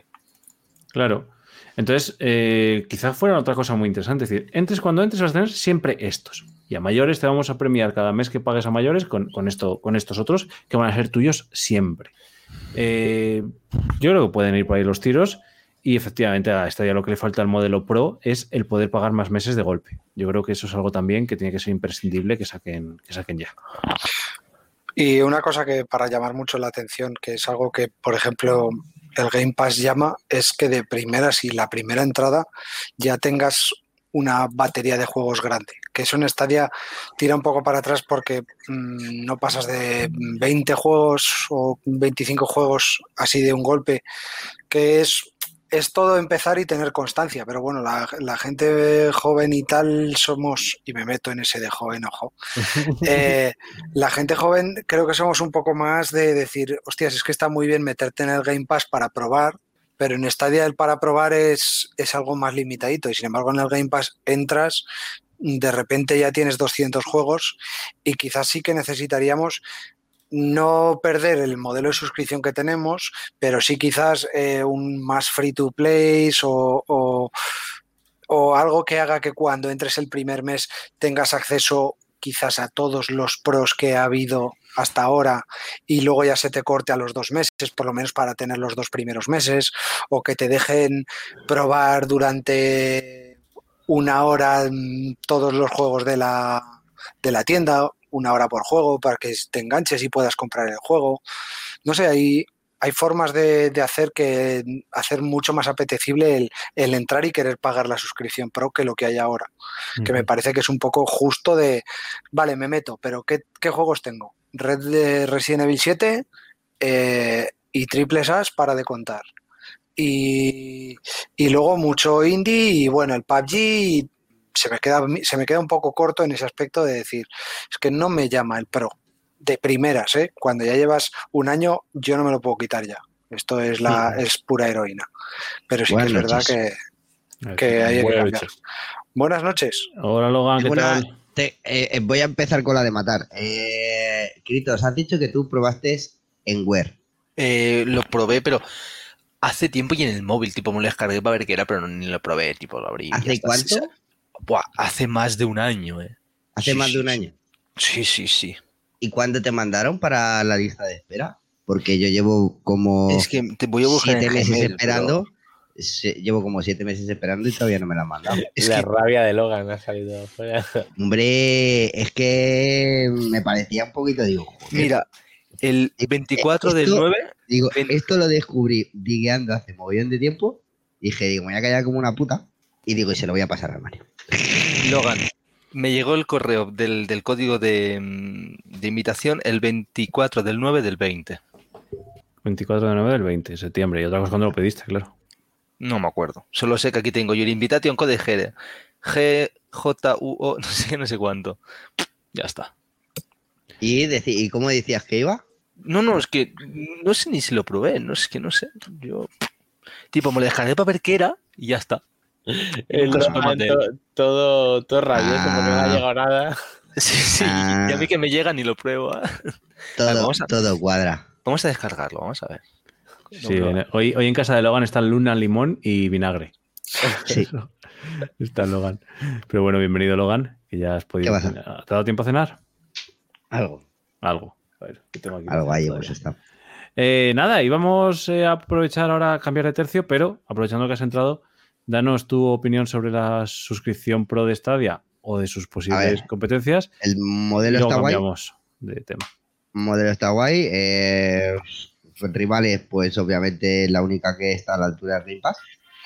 Claro. Entonces, eh, quizás fuera otra cosa muy interesante. Es decir, entres cuando entres vas a tener siempre estos. Y a mayores te vamos a premiar cada mes que pagues a mayores con, con esto, con estos otros que van a ser tuyos siempre. Eh, yo creo que pueden ir por ahí los tiros. Y efectivamente, a esta ya lo que le falta al modelo Pro es el poder pagar más meses de golpe. Yo creo que eso es algo también que tiene que ser imprescindible que saquen, que saquen ya. Y una cosa que para llamar mucho la atención, que es algo que, por ejemplo, el Game Pass llama, es que de primeras y la primera entrada ya tengas una batería de juegos grande. Que eso en Stadia tira un poco para atrás porque mm, no pasas de 20 juegos o 25 juegos así de un golpe, que es es todo empezar y tener constancia, pero bueno, la, la gente joven y tal somos, y me meto en ese de joven, ojo, eh, la gente joven creo que somos un poco más de decir, hostias, es que está muy bien meterte en el Game Pass para probar, pero en Stadia el para probar es, es algo más limitadito y sin embargo en el Game Pass entras, de repente ya tienes 200 juegos y quizás sí que necesitaríamos no perder el modelo de suscripción que tenemos, pero sí quizás eh, un más free to play o, o, o, algo que haga que cuando entres el primer mes tengas acceso quizás a todos los pros que ha habido hasta ahora y luego ya se te corte a los dos meses, por lo menos para tener los dos primeros meses, o que te dejen probar durante una hora todos los juegos de la, de la tienda una hora por juego para que te enganches y puedas comprar el juego. No sé, hay, hay formas de, de hacer que hacer mucho más apetecible el, el, entrar y querer pagar la suscripción pro que lo que hay ahora. Que me parece que es un poco justo de, vale, me meto, pero ¿qué, qué juegos tengo? Red de Resident Evil 7 eh, y Triple SAS para de contar. Y, y luego mucho indie y bueno, el PUBG y se me, queda, se me queda un poco corto en ese aspecto de decir, es que no me llama el pro de primeras, ¿eh? cuando ya llevas un año, yo no me lo puedo quitar ya. Esto es la sí. es pura heroína. Pero sí Buenas que es noches. verdad que, que hay que Buenas cambiar. noches. Buenas noches. Hola Logan, ¿qué Una, tal? Te, eh, voy a empezar con la de matar. Eh, has dicho que tú probaste en Wear. Eh, lo probé, pero hace tiempo y en el móvil, tipo, me lo descargué para ver qué era, pero no, ni lo probé, tipo, lo abrí. ¿Hace cuánto? Buah, hace más de un año, ¿eh? Hace sí, más de un año. Sí, sí, sí. ¿Y cuándo te mandaron para la lista de espera? Porque yo llevo como es que te voy a buscar siete meses Gmail, esperando. Pero... Llevo como siete meses esperando y todavía no me la han mandado. Es la que... rabia de Logan ha salido afuera. Hombre, es que me parecía un poquito, digo. Joder. Mira, el 24 esto, del 9. Digo, 20... esto lo descubrí digueando hace mogollón de tiempo. Dije, digo, me voy a callar como una puta. Y digo, y se lo voy a pasar al Mario. Logan, me llegó el correo del, del código de, de, invitación el 24 del 9 del 20. 24 del 9 del 20 de septiembre. Y otra cosa cuando lo pediste, claro. No me acuerdo. Solo sé que aquí tengo yo el invitation code G, G, J, U, O, no sé, no sé cuánto. Ya está. ¿Y, ¿Y cómo decías que iba? No, no, es que no sé ni si lo probé. No es que no sé. Yo Tipo, me lo descargué para ver qué era y ya está. El to- todo, todo rabioso porque no le Ah. ha llegado nada. Sí, sí. Ah. Y a mí que me llega ni lo pruebo. Todo, vamos a- todo cuadra. Vamos a descargarlo, vamos a ver. Sí, en- hoy, hoy en casa de Logan están luna, limón y vinagre. Sí. Está Logan. Pero bueno, bienvenido Logan, que ya has podido. ¿Qué pasa? cenar. ¿Te ha dado tiempo a cenar? Algo. Algo. A ver, tengo aquí Algo ahí hemos estado. Eh, nada, y vamos eh, a aprovechar ahora a cambiar de tercio, pero aprovechando que has entrado, danos tu opinión sobre la suscripción pro de Stadia o de sus posibles ver. competencias. El modelo está guay. cambiamos de tema. modelo está guay. eh, rivales, pues obviamente la única que está a la altura de Game Pass.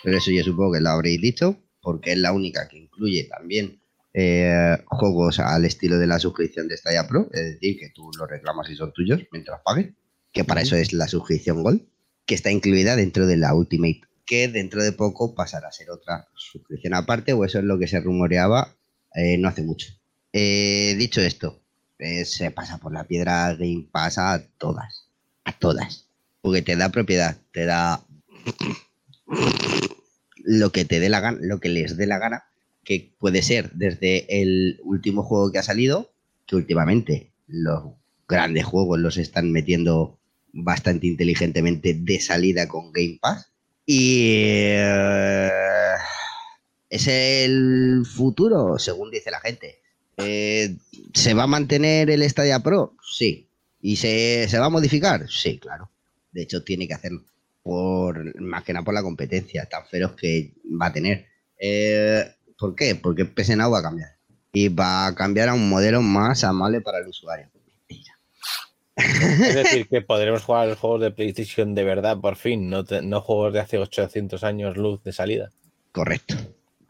Pero eso yo supongo que lo habréis dicho, porque es la única que incluye también eh, juegos al estilo de la suscripción de Stadia Pro. Es decir, que tú los reclamas y son tuyos mientras pagues. Que para eso es la suscripción Gold, que está incluida dentro de la Ultimate. Que dentro de poco pasará a ser otra suscripción aparte, o eso es lo que se rumoreaba eh, no hace mucho. Eh, dicho esto, eh, se pasa por la piedra Game Pass a todas. A todas. Porque te da propiedad, te da lo que te dé la gana, lo que les dé la gana, que puede ser desde el último juego que ha salido, que últimamente los grandes juegos los están metiendo bastante inteligentemente de salida con Game Pass. Y eh, es el futuro, según dice la gente. Eh, ¿Se va a mantener el Stadia Pro? Sí. ¿Y se, se va a modificar? Sí, claro. De hecho, tiene que hacerlo. Por, más que nada por la competencia tan feroz que va a tener. Eh, ¿Por qué? Porque PS Now va a cambiar. Y va a cambiar a un modelo más amable para el usuario. Es decir, que podremos jugar los juegos de PlayStation de verdad, por fin, no, te- no juegos de hace 800 años luz de salida. Correcto.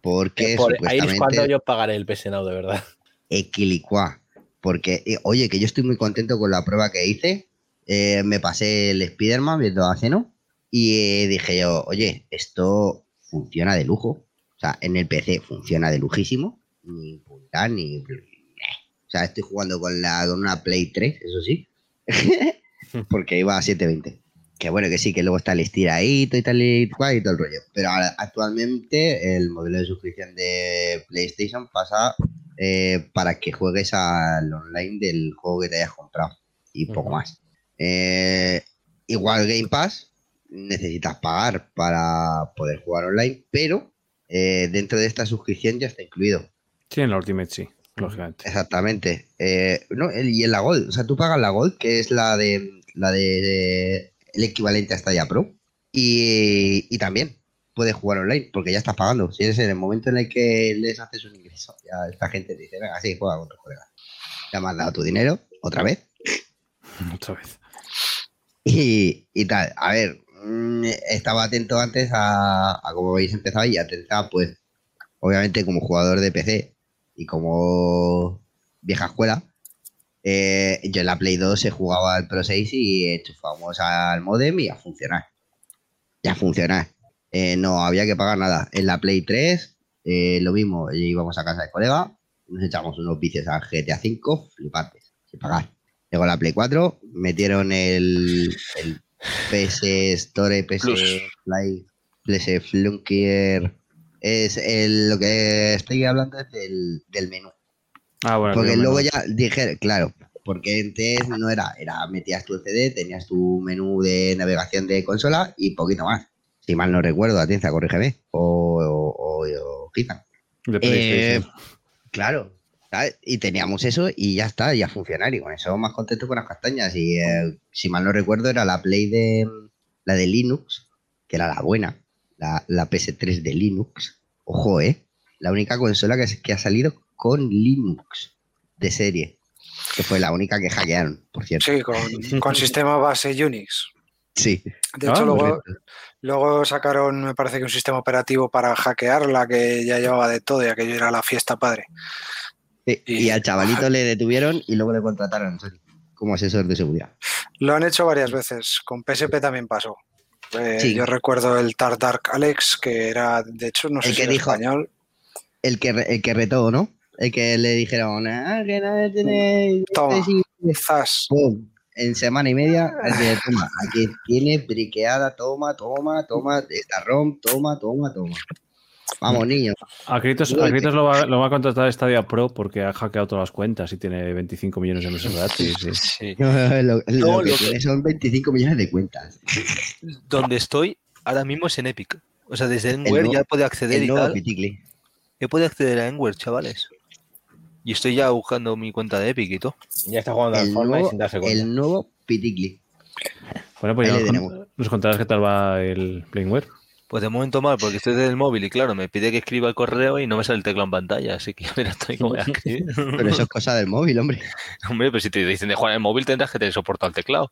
Porque Por- ahí es cuando yo pagaré el PS Now de verdad. equilicua. Porque, eh, oye, que yo estoy muy contento con la prueba que hice. Eh, me pasé el Spider-Man viendo a Zeno y eh, dije yo, oye, esto funciona de lujo. O sea, en el PC funciona de lujísimo. Ni punta, ni... O sea, estoy jugando con, la, con una Play 3, eso sí. Porque iba a 720. Que bueno, que sí, que luego está el estiradito y tal y cual y todo el rollo. Pero ahora, actualmente el modelo de suscripción de PlayStation pasa eh, para que juegues al online del juego que te hayas comprado y poco más. Eh, igual Game Pass necesitas pagar para poder jugar online, pero eh, dentro de esta suscripción ya está incluido. Sí, en la Ultimate sí, lógicamente. Exactamente. Eh, no, y en la Gold, o sea, tú pagas la Gold, que es la de la de, de- el equivalente a Stadia Pro, y, y también puedes jugar online, porque ya estás pagando. Si eres en el momento en el que les haces un ingreso, ya esta gente te dice, venga, sí, juega con tus colegas. Ya me has dado tu dinero, otra vez, Otra vez. y, y tal. A ver, mm, estaba atento antes a, a cómo habéis empezado y atenta, pues, obviamente como jugador de PC y como vieja escuela, eh, yo en la Play 2 se jugaba al Pro 6 y enchufábamos al modem y a funcionar. Ya a funcionar. Eh, no había que pagar nada. En la Play 3, eh, lo mismo, íbamos a casa de colega, nos echamos unos vicios al GTA V, flipantes, sin pagar. Llegó la Play 4, metieron el, el PS Store, PS Plus. Fly, PS Flunkier. Es el, lo que estoy hablando es del, del menú. Ah, bueno. Porque luego ya dije, claro, porque antes no era, era metías tu CD, tenías tu menú de navegación de consola y poquito más. Si mal no recuerdo, Atienza, corrígeme. O, o, o, o Gizan. De Eh, claro. ¿sabes? Y teníamos eso y ya está, ya funcionar. Y con eso más contento con las castañas. Y eh, si mal no recuerdo, era la Play de la de Linux, que era la buena. La, la PS3 de Linux. Ojo, ¿eh? La única consola que, que ha salido con Linux de serie. Que fue la única que hackearon, por cierto. Sí, con, con sistema base Unix. Sí. De Ah, hecho, muy luego, luego sacaron, me parece que un sistema operativo para hackearla que ya llevaba de todo y aquello era la fiesta padre. Sí, Y- Y al chavalito le detuvieron y luego le contrataron como asesor de seguridad. Lo han hecho varias veces. Con PSP también pasó. Eh, Sí. Yo recuerdo el Tar Dark Alex, que era, de hecho, no sé si que era dijo- español. El que, el que retó, ¿no? El que le dijeron, ah, que no tiene... Toma. Zas. pum. en semana y media, así toma, aquí tiene briqueada, toma, toma, toma, esta ROM, toma, toma, toma. Vamos, niño. A Kritos, a Kritos lo, va, lo va a contratar Stadia Pro porque ha hackeado todas las cuentas y tiene 25 millones de meses gratis. sí. Sí. lo, lo No, que lo que- tiene son 25 millones de cuentas. Donde estoy ahora mismo es en Epic. O sea, desde nuevo- ya puedo acceder El y nuevo tal. Piticli. He podido acceder a Enware, chavales. Y estoy ya buscando mi cuenta de Epic y todo. Ya está jugando al El forma y nuevo, sin darse cuenta. el nuevo Piticli. Bueno, pues ya nos, nos contarás qué tal va el Playingware. Pues de momento mal, porque estoy desde el móvil y claro, me pide que escriba el correo y no me sale el teclado en pantalla, así que mira, estoy como voy a escribir. Pero eso es cosa del móvil, hombre. Hombre, pues si te dicen de jugar en el móvil tendrás que tener soporte al teclado.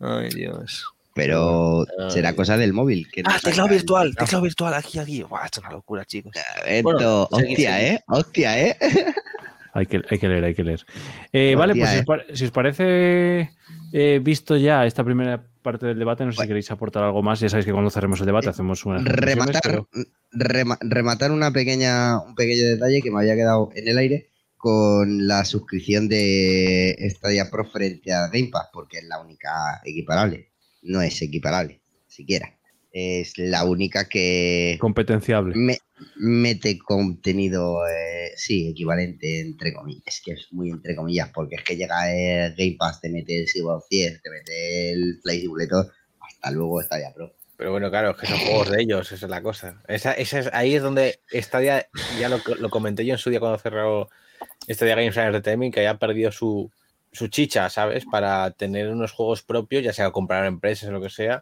Ay, Dios. Pero Ay. será cosa del móvil. que no Ah, teclado el virtual, teclado. teclado virtual, aquí, aquí. Buah, esto es una locura, chicos. Esto, Bueno, hostia. ¿eh? Hostia, ¿eh? Hay que, hay que leer, hay que leer. Eh, vale, pues si eh. os, par- si os parece eh, visto ya esta primera parte del debate, no sé si queréis aportar algo más. Ya sabéis que cuando cerremos el debate hacemos unas conclusiones, rematar, pero- rema- rematar una pequeña, un pequeño detalle que me había quedado en el aire con la suscripción de Stadia Pro frente a Game Pass, porque es la única equiparable. No es equiparable, siquiera. Es la única que competenciable. me- mete contenido, eh, sí, equivalente, entre comillas. Es que es muy entre comillas, porque es que llega el Game Pass, te mete el Sea of Thieves, te mete el Play Simulator, hasta luego Stadia Pro. Pero bueno, claro, es que son juegos de ellos, esa es la cosa. Esa, esa es, ahí es donde Stadia, ya lo, lo comenté yo en su día cuando cerró Stadia Games Entertainment, que haya perdido su, su chicha, ¿sabes? Para tener unos juegos propios, ya sea comprar empresas o lo que sea.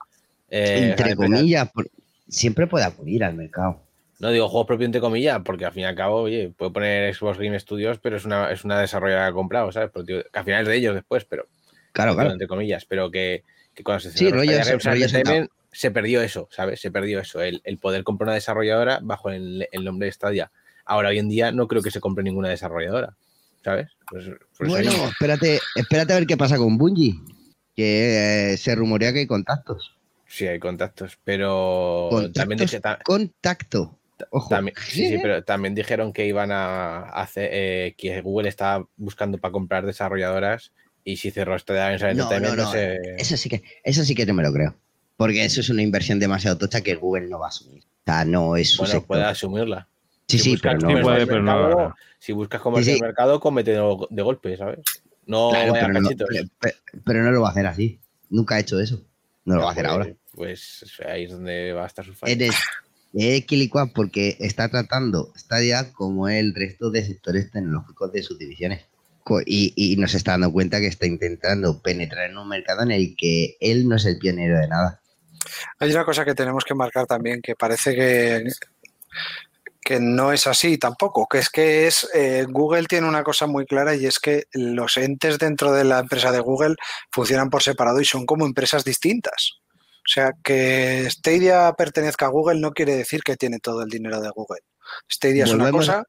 Eh, entre comillas, por- siempre puede acudir al mercado. No digo juegos propios entre comillas, porque al fin y al cabo, oye, puede poner Xbox Game Studios, pero es una, es una desarrolladora que ha comprado, ¿sabes? Porque, que al final es de ellos después, pero Claro, claro. entre comillas, pero que, que cuando se Sí, cerró rollo rollo Entertainment, se perdió eso, ¿sabes? Se perdió eso, el, el poder comprar una desarrolladora bajo el, el nombre de Stadia. Ahora, hoy en día, no creo que se compre ninguna desarrolladora, ¿sabes? Pues- por Bueno, espérate, espérate a ver qué pasa con Bungie, que eh, se rumorea que hay contactos. Sí hay contactos, pero Contactos, también, dije- ta- contacto. Ojo. también- sí, sí, pero también dijeron que iban a hacer, eh, que Google estaba buscando para comprar desarrolladoras y si cerró Stadia Games No, no, no, no. sé... Eso sí que, eso sí que no me lo creo. Porque eso es una inversión demasiado tocha que Google no va a asumir. O sea, no es su Bueno, sector. puede asumirla. Sí, sí, buscas pero no. Sí, puede, de pero no hará. Si buscas comercio Sí, sí. de mercado, cómetelo de golpe, ¿sabes? No Claro, vaya pero, no, pero no lo va a hacer así. Nunca ha hecho eso. No lo va a hacer ahora. Pues ahí es donde va a estar su fallo. Eres es quilicua porque está tratando Stadia como el resto de sectores tecnológicos de sus divisiones. Y, y nos está dando cuenta que está intentando penetrar en un mercado en el que él no es el pionero de nada. Hay una cosa que tenemos que marcar también, que parece que, que no es así tampoco, que es que es eh, Google tiene una cosa muy clara y es que los entes dentro de la empresa de Google funcionan por separado y son como empresas distintas. O sea, que Stadia pertenezca a Google no quiere decir que tiene todo el dinero de Google. Stadia es una Volvemos cosa,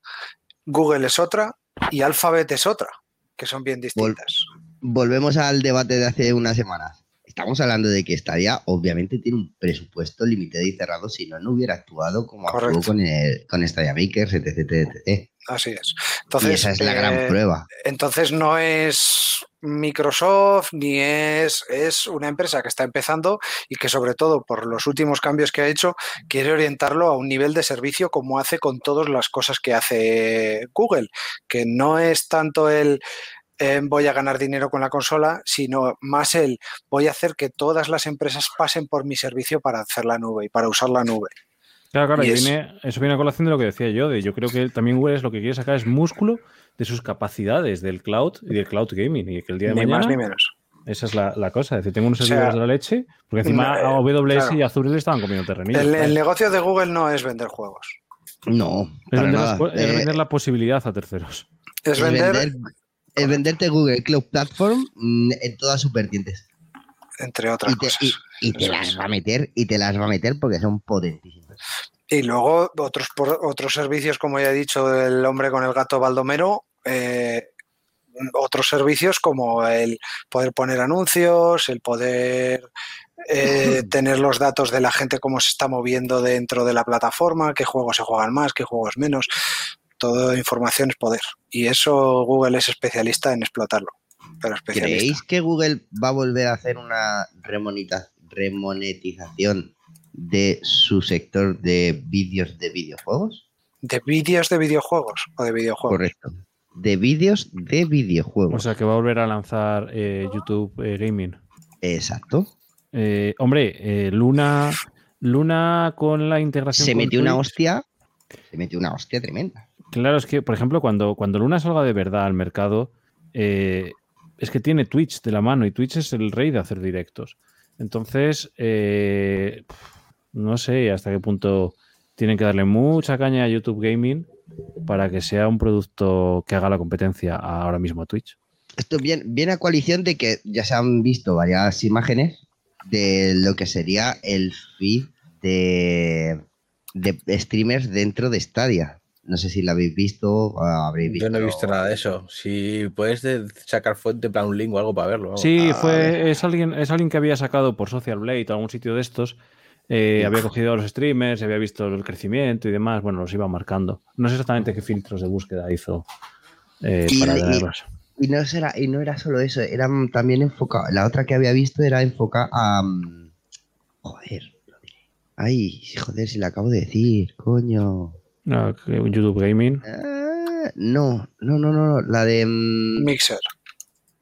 Google es otra y Alphabet es otra, que son bien distintas. Volvemos al debate de hace unas semanas. Estamos hablando de que Stadia obviamente tiene un presupuesto limitado y cerrado, si no, no hubiera actuado como actuó con, el, con Stadia Makers, etc, etc, etc. Así es. Y Entonces, esa es la eh, gran prueba. Entonces no es Microsoft ni es, es una empresa que está empezando y que sobre todo por los últimos cambios que ha hecho quiere orientarlo a un nivel de servicio como hace con todas las cosas que hace Google, que no es tanto el eh, voy a ganar dinero con la consola, sino más el voy a hacer que todas las empresas pasen por mi servicio para hacer la nube y para usar la nube. Claro, claro, Y es- eso viene a colación de lo que decía yo, de yo creo que también Google es lo que quiere sacar es músculo de sus capacidades del cloud y del cloud gaming y que el día de Ni mañana más ni menos. esa es la, la cosa, es decir, tengo unos O sea, servidores de la leche, porque encima eh, a AWS claro. y Azure le estaban comiendo terrenillo. El, negocio de Google no es vender juegos, No, es, para vender nada. las po- es Eh, vender la posibilidad a terceros. es es vender, vender- es venderte Google Cloud Platform mm, en todas sus vertientes. entre otras Y te, cosas. y- y te las va a meter, y te las va a meter porque son potentísimas. Y luego otros, por- otros servicios, como ya he dicho, el hombre con el gato Baldomero, eh, otros servicios como el poder poner anuncios, el poder eh, tener los datos de la gente, cómo se está moviendo dentro de la plataforma, qué juegos se juegan más, qué juegos menos. Toda información es poder. Y eso Google es especialista en explotarlo. pero especialista. ¿Creéis que Google va a volver a hacer una remonita- remonetización de su sector de vídeos de videojuegos? ¿De vídeos de videojuegos o de videojuegos? Correcto. De vídeos de videojuegos. O sea que va a volver a lanzar eh, YouTube eh, Gaming. Exacto. Eh, hombre, eh, Luna, Luna con la integración. Se metió una hostia. Se metió una hostia tremenda. Claro, es que, por ejemplo, cuando, cuando Luna salga de verdad al mercado, eh, es que tiene Twitch de la mano y Twitch es el rey de hacer directos. Entonces, eh, no sé hasta qué punto tienen que darle mucha caña a YouTube Gaming para que sea un producto que haga la competencia ahora mismo a Twitch. Esto viene, viene a coalición de que ya se han visto varias imágenes de lo que sería el feed de, de streamers dentro de Stadia. No sé si lo habéis visto o habréis visto. Yo no he visto nada de eso. Si puedes de- sacar fuente, en plan un link o algo para verlo. vamos. Sí, a fue, es, alguien, es alguien que había sacado por Social Blade o algún sitio de estos. eh, había cogido a los streamers, había visto el crecimiento y demás. Bueno, los iba marcando. No sé exactamente qué filtros de búsqueda hizo eh, Y- para y- tenerlos. Y no, será, y no era solo eso, era también enfocado. La otra que había visto era enfocada a. mm, Joder. Ay, joder, si la acabo de decir, coño. Que YouTube Gaming. Ah, no, no, no, no, no, la de. mm, Mixer.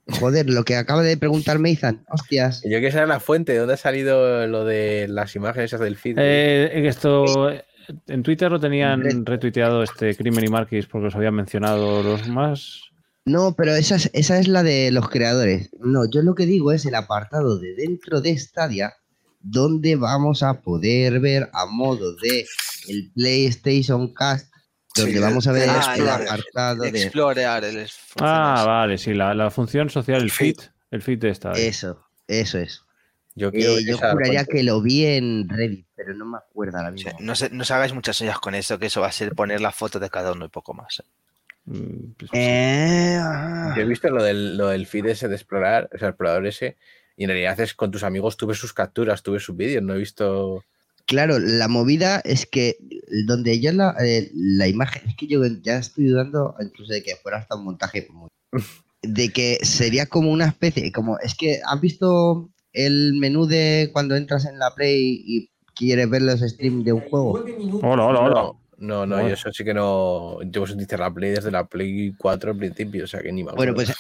Joder, lo que acaba de preguntarme. Hostias. Y Yo quiero saber la fuente, ¿de dónde ha salido lo de las imágenes esas del feed? Eh, en esto, eh, en Twitter lo tenían retuiteado este Crimen y Marquis porque los habían mencionado los más. No, pero esa es, esa es la de los creadores. No, yo lo que digo es el apartado de dentro de Stadia, donde vamos a poder ver a modo de el PlayStation Cast, donde Sí, vamos a ver el apartado El de Explorer, el Ah, vale, sí, la, la función social, el feed. El feed de esta. eso, eso es. yo Eh, yo juraría que lo vi en Reddit, pero no me acuerdo ahora Sí, mismo. no, se, no os hagáis muchas ollas con eso, que eso va a ser poner la foto de cada uno y poco más. ¿eh? Mm, pues, Eh, ah. Yo he visto lo del, lo del feed ese de explorar, o sea, el explorador ese, y en realidad es con tus amigos, tú ves sus capturas, tú ves sus vídeos, no he visto. Claro, la movida es que donde yo la, eh, la imagen, es que yo ya estoy dudando incluso de que fuera hasta un montaje muy- de que sería como una especie, como es que has visto el menú de cuando entras en la Play y quieres ver los streams de un juego. Hola, hola, hola. No, no, no, yo eso sí que no. Yo utilizo la Play desde la Play 4 al principio, o sea que ni me Bueno, pues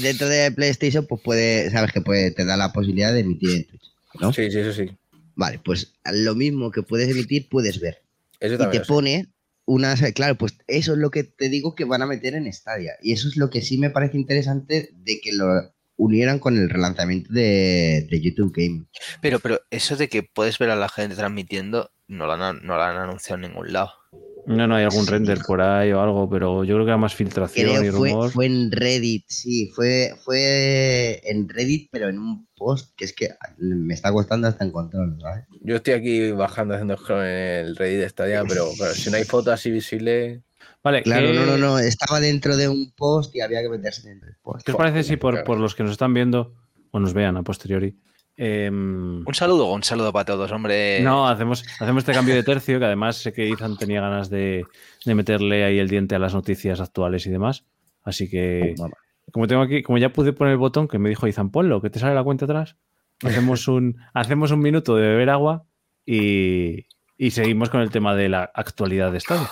dentro de PlayStation pues puede, sabes que puede te da la posibilidad de emitir en Twitch, ¿no? Sí, sí, eso sí. Vale, pues lo mismo que puedes emitir puedes ver. Eso y te pone unas, claro, pues eso es lo que te digo que van a meter en Stadia. Y eso es lo que sí me parece interesante de que lo unieran con el relanzamiento de, de YouTube Game. Pero, pero eso de que puedes ver a la gente transmitiendo, no lo han, no lo han anunciado en ningún lado. No, no, hay algún Sí. render por ahí o algo, pero yo creo que era más filtración y Creo rumor. fue en Reddit, sí, fue, fue en Reddit, pero en un post que es que me está costando hasta encontrarlo, ¿sabes? Yo estoy aquí bajando haciendo scroll en el Reddit de Stadia, pero, pero si no hay foto así visible. Vale, Claro, ¿qué- no, no, no, estaba dentro de un post y había que meterse dentro del post. ¿Qué os parece si por, por los que nos están viendo o nos vean a posteriori? Em, Un saludo, un saludo para todos, hombre. no, hacemos, hacemos este cambio de tercio, que además sé que Ethan tenía ganas de, de meterle ahí el diente a las noticias actuales y demás. Así que, como tengo aquí, como ya pude poner el botón que me dijo Ethan, ponlo, que te sale la cuenta atrás. Hacemos un, hacemos un minuto de beber agua y, y seguimos con el tema de la actualidad de Stadia.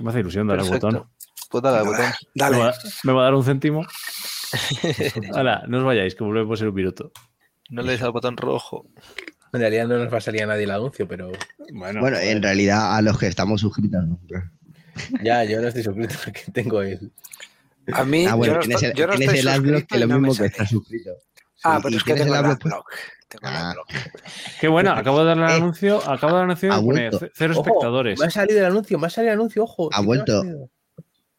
Me hace ilusión dar el botón. Pues dale botón. Me Dale. va, me va a dar un céntimo. Hala, no os vayáis, que volvemos en un minuto. No le des al botón rojo. En realidad no nos va a salir a nadie el anuncio, pero. Bueno, Bueno, en realidad a los que estamos suscritos, ¿no? Ya, yo no estoy suscrito porque tengo el. A mí, Ah, bueno, yo no, tienes estoy- el, yo no tienes estoy el adblock suscrito que lo mismo que estás suscrito. Ah, Sí, pero es que tienes tengo el adblock, adblock. Tengo el Ah. adblock. Qué bueno, acabo de darle el Eh, anuncio, acabo de dar el anuncio y ha pone cero Ojo, espectadores. Me ha salido el anuncio, me ha salido el anuncio, ojo. Ha vuelto. salido.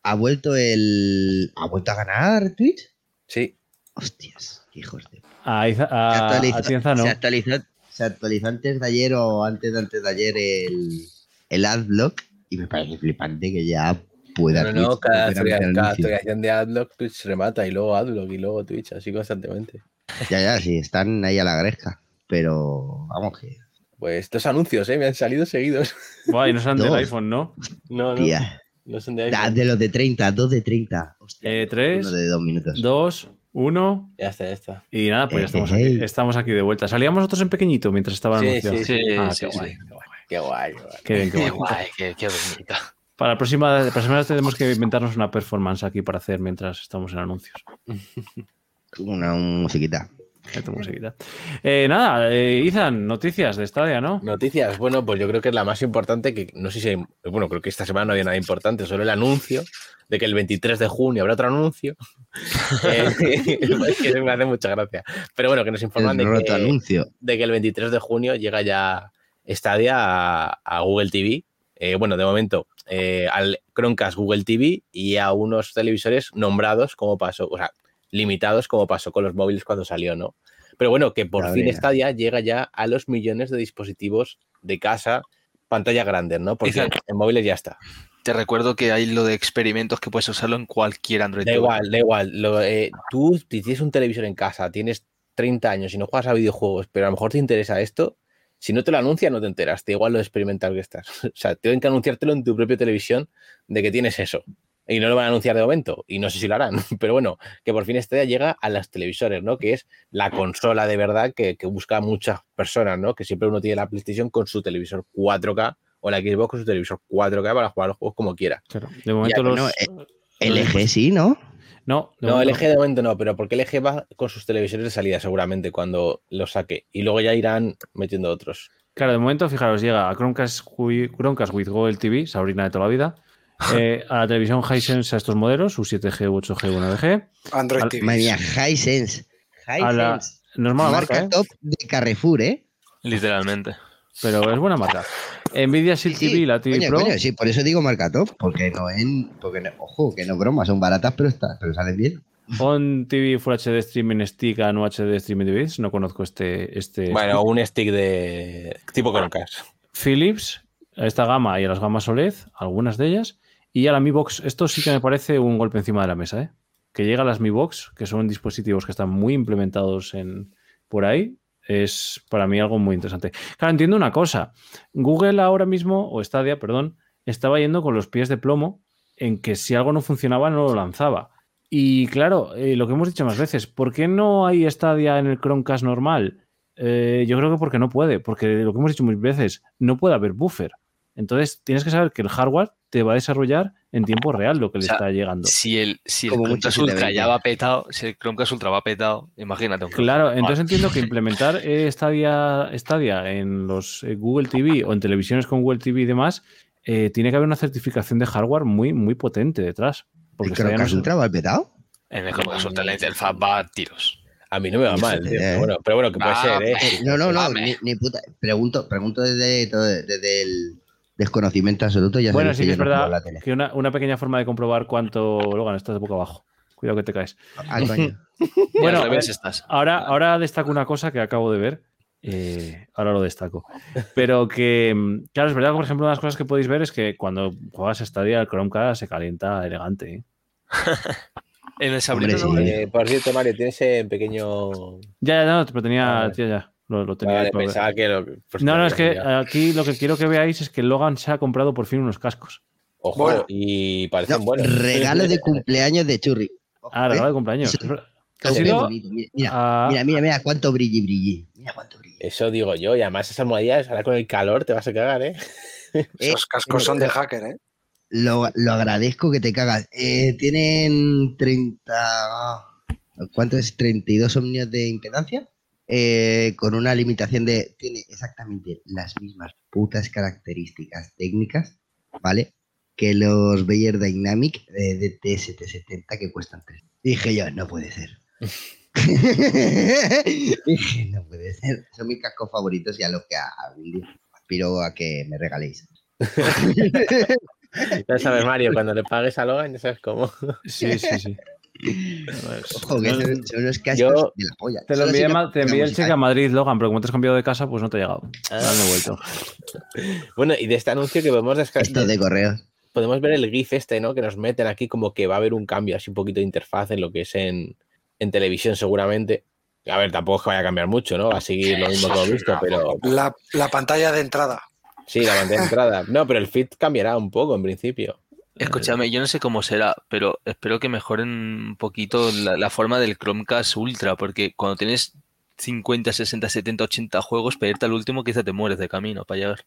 ¿Ha vuelto el. ¿Ha vuelto a ganar Twitch? Sí. Hostias, hijos de. A, Iza- Se a, actualizó, a Tienza no. se actualizó, se actualizó antes de ayer o antes de antes de ayer el, el adblock y me parece flipante que ya pueda. No, no, Twitch cada, cada actualización de Adblock Twitch se remata y luego Adblock y luego Twitch, así constantemente. Ya, ya, sí, están ahí a la gresca. Pero vamos que. Pues estos anuncios, ¿eh? Me han salido seguidos. Buah, y no sean del iPhone, ¿no? No, no. Tía, No son de da- iPhone. de los de 30, dos de 30. Hostia, Eh, tres, uno de dos minutos. Dos, uno. Ya está, ya está. Y nada, pues ya estamos aquí, estamos aquí de vuelta. Salíamos nosotros en pequeñito mientras estaban Sí, anunciados. sí, Sí, Ah, sí, qué sí. guay, qué guay. Qué guay, qué guay. Qué qué Qué guay. guay, qué, qué bonita. Para la próxima, la próxima vez tenemos que inventarnos una performance aquí para hacer mientras estamos en anuncios. Una musiquita. Musiquita. Eh, nada, eh, Izan, noticias de Stadia, ¿no? Noticias, bueno, pues yo creo que es la más importante, que no sé si hay, bueno, creo que esta semana no había nada importante, solo el anuncio de que el 23 de junio habrá otro anuncio. Eh, es que me hace mucha gracia. Pero bueno, que nos informan El de que, anuncio. de que el 23 de junio llega ya Stadia a, a Google TV. Eh, bueno, de momento eh, al Chromecast Google TV y a unos televisores nombrados como pasó, o sea, limitados como pasó con los móviles cuando salió, ¿no? Pero bueno, que por fin veas. Stadia llega ya a los millones de dispositivos de casa, pantalla grande, ¿no? Porque en móviles ya está. Te recuerdo que hay lo de experimentos que puedes usarlo en cualquier Android. Da TV. igual, da igual. Lo, eh, tú si tienes un televisor en casa, tienes 30 años y no juegas a videojuegos, pero a lo mejor te interesa esto, si no te lo anuncian no te enteras, te da igual lo experimental que estás. O sea, tienen que anunciártelo en tu propia televisión de que tienes eso. Y no lo van a anunciar de momento, y no sé si lo harán, pero bueno, que por fin este día llega a las televisores, ¿no? Que es la consola de verdad que, que busca a muchas personas, ¿no? Que siempre uno tiene la PlayStation con su televisor 4K o la Xbox con su televisor 4K para jugar los juegos como quiera. Claro. De momento los. no, eh, LG sí, ¿no? No, de No, momento LG de momento no, pero porque LG va con sus televisores de salida seguramente cuando los saque. Y luego ya irán metiendo otros. Claro, de momento, fijaros, llega a Chromecast, Chromecast with Google TV, Sabrina de toda la vida. Eh, a la televisión Hisense a estos modelos, su 7G, 8G, 1DG. Android Al- TV. Madre mía, Hisense. La- Hisense. No es mala Marca marca, ¿eh? top de Carrefour, ¿eh? Literalmente. pero es buena marca. Nvidia Shield Sí, TV, la TV coño, Pro. coño, sí, por eso digo marca top, porque no en, porque no- ojo, que no es broma, son baratas, pero está, pero salen bien. On TV Full HD Streaming Stick a no HD Streaming Device. No conozco este. este Bueno, un stick de tipo Chromecast. Philips, a esta gama y a las gamas OLED, algunas de ellas. Y a la Mi Box. Esto sí que me parece un golpe encima de la mesa, ¿eh? Que llega a las Mi Box, que son dispositivos que están muy implementados en, por ahí. Es para mí algo muy interesante. Claro, entiendo una cosa. Google ahora mismo, o Stadia, perdón, estaba yendo con los pies de plomo en que si algo no funcionaba no lo lanzaba. Y claro, eh, lo que hemos dicho más veces, ¿por qué no hay Stadia en el Chromecast normal? Eh, yo creo que porque no puede, porque lo que hemos dicho muchas veces, no puede haber buffer. Entonces tienes que saber que el hardware te va a desarrollar en tiempo real lo que le O sea, está llegando. Si el, si el Chromecast Ultra 720. ya va petado, si el Chromecast Ultra va petado, imagínate un Claro, entonces entiendo que implementar eh, Stadia, Stadia en los eh, Google TV o en televisiones con Google TV y demás, eh, tiene que haber una certificación de hardware muy, muy potente detrás. Porque ¿El no Chromecast es- Ultra va petado? En el Chromecast Ultra la interfaz va a tiros. A mí no me va mal, tío. eh. Pero bueno, pero bueno, que puede Ah, ser. No, no, no, ni, ni puta. Pregunto, pregunto desde, desde el desconocimiento absoluto. Ya Bueno, sí que es verdad la tele. que una, una pequeña forma de comprobar cuánto. Logan, estás de boca abajo. Cuidado que te caes. Ah. Bueno, Bueno, al revés estás. Ahora, ahora destaco una cosa que acabo de ver. eh, ahora lo destaco. Pero que, mm, claro, es verdad que, por ejemplo, una de las cosas que podéis ver es que cuando juegas Stadia, el Chromecast se calienta elegante. ¿eh? En el sí. Eh, por cierto, Mario, tienes ese pequeño. Ya, ya, no, pero tenía. Ya, ya, lo, lo tenía. Vale, pensaba que lo. pues, no, no, es que ya. aquí lo que quiero que veáis es que Logan se ha comprado por fin unos cascos. Ojo, Bueno. y parecen No, buenos. regalo de cumpleaños de Churri. Ojo, Ah, ¿eh? regalo de cumpleaños. Ha Qué sido. Mira, mira, mira, mira, mira cuánto brilli, brilli. Mira cuánto brilli. Eso digo yo, y además esas almohadillas, ahora con el calor te vas a cagar, ¿eh? Esos cascos son de hacker, ¿eh? Lo, lo agradezco que te cagas. Eh, tienen 30. ¿Cuánto es? 32 ohmios de impedancia. Eh, con una limitación de. Tiene exactamente las mismas putas características técnicas, ¿vale? Que los Bayer Dynamic eh, de TST70 que cuestan 3. Dije yo, no puede ser. Dije, no puede ser. Son mis cascos favoritos y a los que a- algún día aspiro a que me regaléis. Ya sabes, Mario, cuando le pagues a Logan, ya sabes cómo. Sí, sí, sí. Ojo, que no- son, son unos cascos Yo de la polla. Te lo envié, no ma- te envié el cheque a. Madrid, Logan, pero como te has cambiado de casa, pues no te ha llegado. Ah. Me he vuelto. Bueno, y de este anuncio que podemos descargar. Esto de correos. podemos ver el GIF este, ¿no? Que nos meten aquí como que va a haber un cambio así un poquito de interfaz en lo que es en, en televisión seguramente. A ver, tampoco es que vaya a cambiar mucho, ¿no? Va a seguir lo mismo que hemos visto, pero La, la pantalla de entrada. sí, la pantalla de entrada. No, pero el feed cambiará un poco en principio. Escúchame, yo no sé cómo será, pero espero que mejoren un poquito la, la forma del Chromecast Ultra, porque cuando tienes 50, 60, 70, 80 juegos, pedirte al último quizá te mueres de camino para llegar.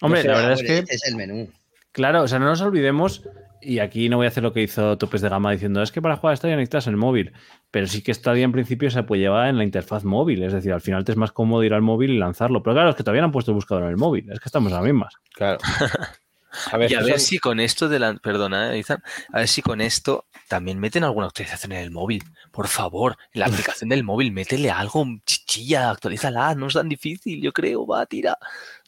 Hombre, No sé, la verdad es que, es el menú. claro, o sea, no nos olvidemos, y aquí no voy a hacer lo que hizo Topes de Gama diciendo, es que para jugar a Stadia necesitas el móvil, pero sí que Stadia en principio se puede llevar en la interfaz móvil, es decir, al final te es más cómodo ir al móvil y lanzarlo, pero claro, es que todavía no han puesto el buscador en el móvil, es que estamos a las mismas. Claro. A ver, Y a estos ver son- si con esto de la. Perdona, eh, Izan, a ver si con esto también meten alguna actualización en el móvil. Por favor, en la aplicación del móvil, métele algo, chichilla, actualízala, no es tan difícil, yo creo, va, tira,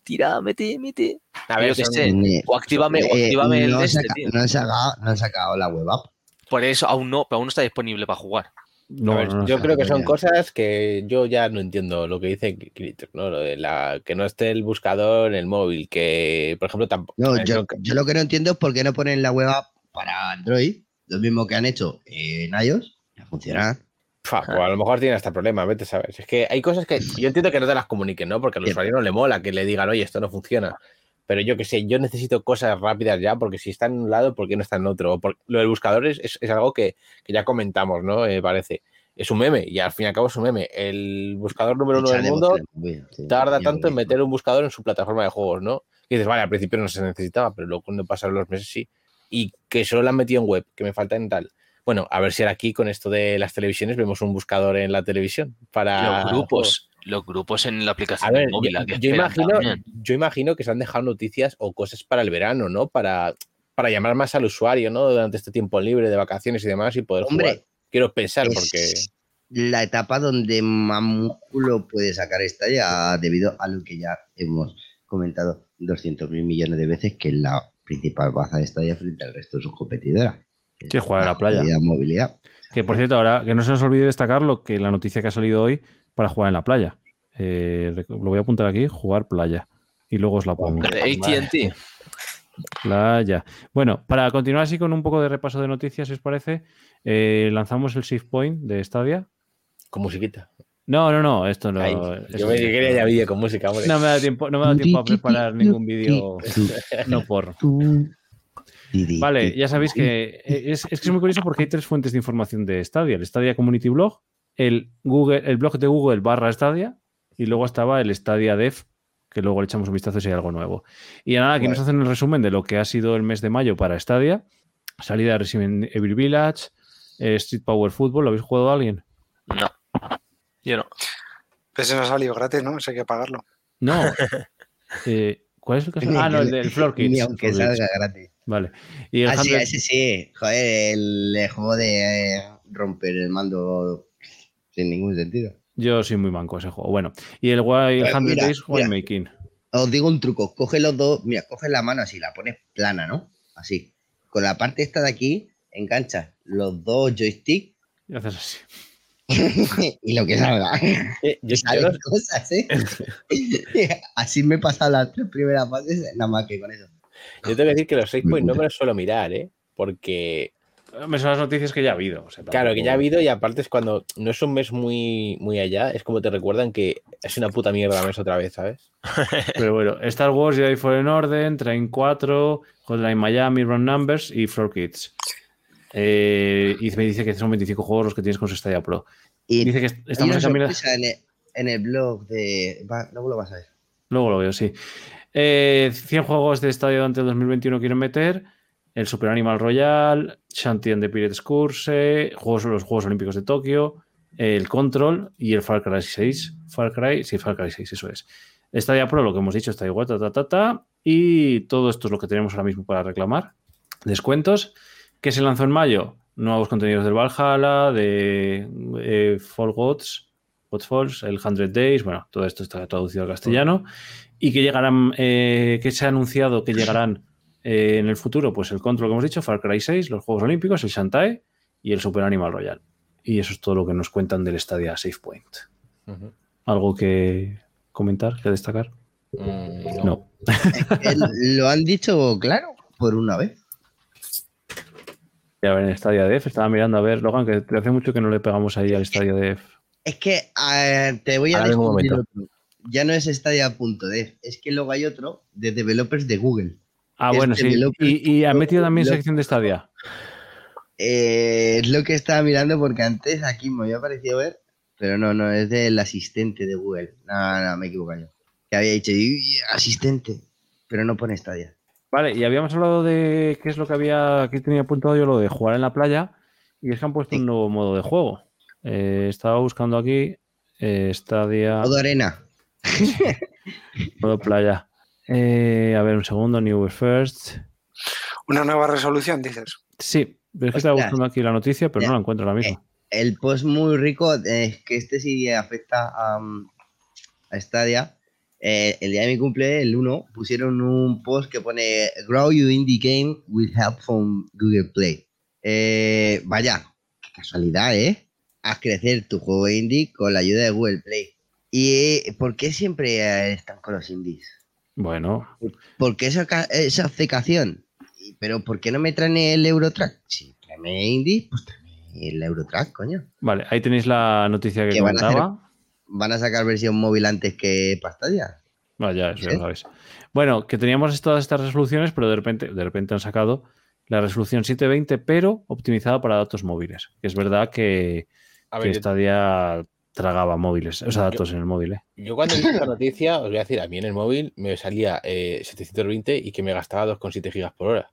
tira, mete, mete. a ver, yo. Eh, O actívame, eh, el no, este, saca- tío. no han sacado, no han sacado la web app. Por eso aún no, pero aún no está disponible para jugar. No, A ver, no, no yo creo que son ya. cosas que yo ya no entiendo lo que dice Critter, ¿no? Lo de la que no esté el buscador en el móvil, que por ejemplo tampoco. No, yo, que- yo lo que no entiendo es por qué no ponen la web app para Android, lo mismo que han hecho en iOS, a funcionar. Fa, pues a lo mejor tiene hasta problema, vete a saber. Es que hay cosas que yo entiendo que no te las comuniquen, ¿no? Porque al usuario no le mola que le digan, oye, esto no funciona. Pero yo que sé, yo necesito cosas rápidas ya, porque si está en un lado, ¿por qué no está en otro? Por- Lo del buscador es, es- es algo que, que ya comentamos, ¿no? Eh, parece. Es un meme, y al fin y al cabo es un meme. El buscador número uno del mundo sí, tarda tanto en meter un buscador en su plataforma de juegos, ¿no? Y dices, vale, al principio no se necesitaba, pero luego cuando pasaron los meses sí. Y que solo lo han metido en web, que me falta en tal. Bueno, a ver si ahora aquí con esto de las televisiones vemos un buscador en la televisión para los grupos, los grupos en la A aplicación ver, móvil. yo, ¿a qué yo esperan imagino, yo imagino que se han dejado noticias o cosas para el verano, ¿no? Para, para llamar más al usuario, ¿no? Durante este tiempo libre de vacaciones y demás y poder Hombre, jugar. Quiero pensar, es porque la etapa donde más músculo puede sacar esta ya debido a lo que ya hemos comentado 200 mil millones de veces que es la principal baza de Stadia frente al resto de sus competidoras. que Sí, jugar a la playa. movilidad. Que por cierto, ahora que no se nos olvide destacar lo que la noticia que ha salido hoy para jugar en la playa. Eh, lo voy a apuntar aquí, jugar playa. Y luego os la pongo. ATT. Playa. Bueno, para continuar así con un poco de repaso de noticias, si os parece, eh, lanzamos el Shift Point de Stadia. con musiquita. No, no, no, esto no. Yo me sí. quería ya vídeo con música, hombre. No me da tiempo, no me da tiempo a preparar ningún vídeo no por. Vale, ya sabéis que es, es que es muy curioso porque hay tres fuentes de información de Stadia. El Stadia Community Blog, el, Google, el blog de Google barra Stadia y luego estaba el Stadia Dev, que luego le echamos un vistazo si hay algo nuevo. Y nada, aquí nos hacen el resumen de lo que ha sido el mes de mayo para Stadia. Salida de Resident Evil Village, eh, Street Power Football, ¿lo habéis jugado a alguien? No. Yo no. Ese no ha salido gratis, ¿no? Ese hay que pagarlo. No. Eh, ¿Cuál es el que Ah, no, el del Floor Kids. Ni aunque salga gratis. Vale. Y el Ah, sí, 100 ese sí. Joder, el, el juego de eh, romper el mando sin ningún sentido. Yo soy muy manco ese juego. Bueno, y el Wild 100 mira, Days. Winemaking. Os digo un truco. Coge los dos, mira, coge la mano así, la pones plana, ¿no? Así. Con la parte esta de aquí, enganchas los dos joysticks Y haces así. y lo que salga. Eh, yo, cosas, ¿eh? Así me he pasado las tres primeras fases, nada más que con eso. yo tengo que decir que los 6 points no me los suelo mirar, ¿eh? Porque, Me son las noticias que ya ha habido. o sea, claro, que ya ha habido y aparte es cuando no es un mes muy, muy allá, es como te recuerdan que es una puta mierda el mes otra vez, ¿sabes? Pero bueno, Star Wars, Jedi Fallen Order, Train 4, Hotline Miami, Run Numbers y Floor Kids. Eh, y me dice que son 25 juegos los que tienes con su Stadia Pro. Y Dice que hay estamos una en camino. sorpresa en el, en el blog de... Va, luego lo vas a ver. Luego lo veo, sí. Eh, 100 juegos de Stadia durante el 2021 quieren meter. El Super Animal Royal, Shanty and the Pirates Curse, juegos, los Juegos Olímpicos de Tokio, el Control y el Far Cry 6. Far Cry, sí, Far Cry 6, eso es. Stadia Pro, lo que hemos dicho, está igual, ta, ta, ta, ta. Y todo esto es lo que tenemos ahora mismo para reclamar. Descuentos. ¿Qué se lanzó en mayo? Nuevos contenidos del Valhalla, de eh, Fall Gods, Gods Falls, el 100 Days, bueno, todo esto está traducido al castellano. Y que llegarán, eh, que se ha anunciado que llegarán eh, en el futuro, pues el Control que hemos dicho, Far Cry 6, los Juegos Olímpicos, el Shantae y el Super Animal Royal. Y eso es todo lo que nos cuentan del Stadia Safe Point. ¿Algo que comentar, que destacar? Mm, No. Lo han dicho claro por una vez. Y a ver, en Stadia Def, estaba mirando a ver, Logan, que te hace mucho que no le pegamos ahí al Stadia Def. Es que eh, te voy a un descubrir momento. otro. Ya no es Stadia.dev, es que luego hay otro de developers de Google. Ah, bueno, sí. Y, y ha metido también Lo- sección de Stadia. Eh, es lo que estaba mirando porque antes aquí me había parecido ver, pero no, no, es del asistente de Google. No, no, me he equivocado yo. Que había dicho "Y- asistente, pero no pone Stadia. Vale, y habíamos hablado de qué es lo que había, que tenía apuntado yo, lo de jugar en la playa, y es que han puesto un nuevo modo de juego. Eh, estaba buscando aquí eh, Stadia, Todo arena. modo playa. Eh, a ver, un segundo, New First. Una nueva resolución, dices. Sí, pero es que estaba buscando aquí la noticia, pero Ya. no la encuentro ahora mismo. El post muy rico es que este sí afecta a, a Stadia. Eh, el día de mi cumple, el 1, pusieron un post que pone Grow your indie game with help from Google Play. Eh, vaya, qué casualidad, ¿eh? Haz crecer tu juego indie con la ayuda de Google Play. ¿Y eh, por qué siempre eh, están con los indies? Bueno, ¿Por qué esa, esa obcecación? ¿Pero por qué no me traen el Eurotrack? Si tráeme indie, pues tráeme el Eurotrack, coño. vale, ahí tenéis la noticia que Que van a hacer- comentaba. van a sacar versión móvil antes que pantalla. Vaya, eso ya ¿Sí? lo sabéis. Bueno, que teníamos todas estas resoluciones, pero de repente, de repente han sacado la resolución 720, pero optimizada para datos móviles. Que es verdad que, A que ver, yo- Stadia tragaba móviles, o sea, datos en el móvil. ¿eh? Yo cuando vi esta noticia, os voy a decir, a mí en el móvil me salía eh, 720 y que me gastaba 2,7 gigas por hora.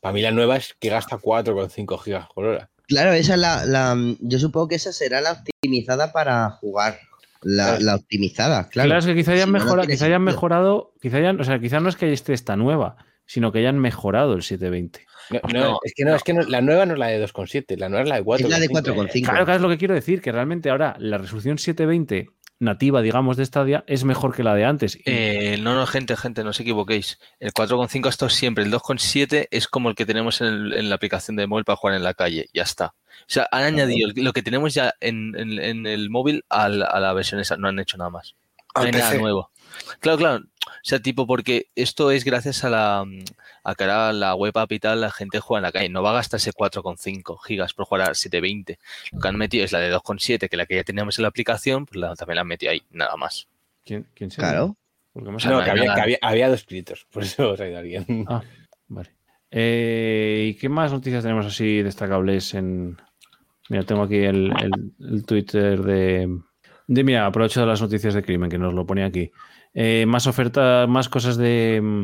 Para mí la nueva es que gasta 4,5 gigas por hora. Claro, esa es la, la- Yo supongo que esa será la optimizada para jugar. La, Claro. la optimizada, claro. Claro, es que quizá hayan, Si no, quizá hayan mejorado, quizá hayan, o sea, quizá no es que esté esta nueva, sino que hayan mejorado el 720. No, no, No, es que no, es que no- la nueva no es la de 2,7, la nueva es la de 4,5. Es la de 4,5. Claro, claro, es lo que quiero decir, que realmente ahora la resolución 720 nativa, digamos, de Stadia es mejor que la de antes. Eh, no, no, gente, gente, no os equivoquéis. El 4,5 esto siempre. El 2,7 es como el que tenemos en, el- en la aplicación de móvil para jugar en la calle. Ya está. O sea, han añadido lo que tenemos ya en, en- en el móvil a la, a la versión esa. No han hecho nada más. No hay nada nuevo. Claro, claro. O sea, tipo, porque esto es gracias a la a que ahora la web app y tal, la gente juega en la calle. No va a gastarse 4,5 gigas por jugar a 720. Lo que han metido es la de 2,7, que la que ya teníamos en la aplicación, pues la, también la han metido ahí, nada más. ¿Quién, quién se Claro. Porque No, que había, nada. que había, había dos escritos, por eso os ha ido bien. Ah, vale. Eh, ¿Y qué más noticias tenemos así destacables en... Mira, tengo aquí el, el- el Twitter de, de... Mira, aprovecho de las noticias de crimen, que nos lo pone aquí. Eh, más ofertas, más cosas de, mm,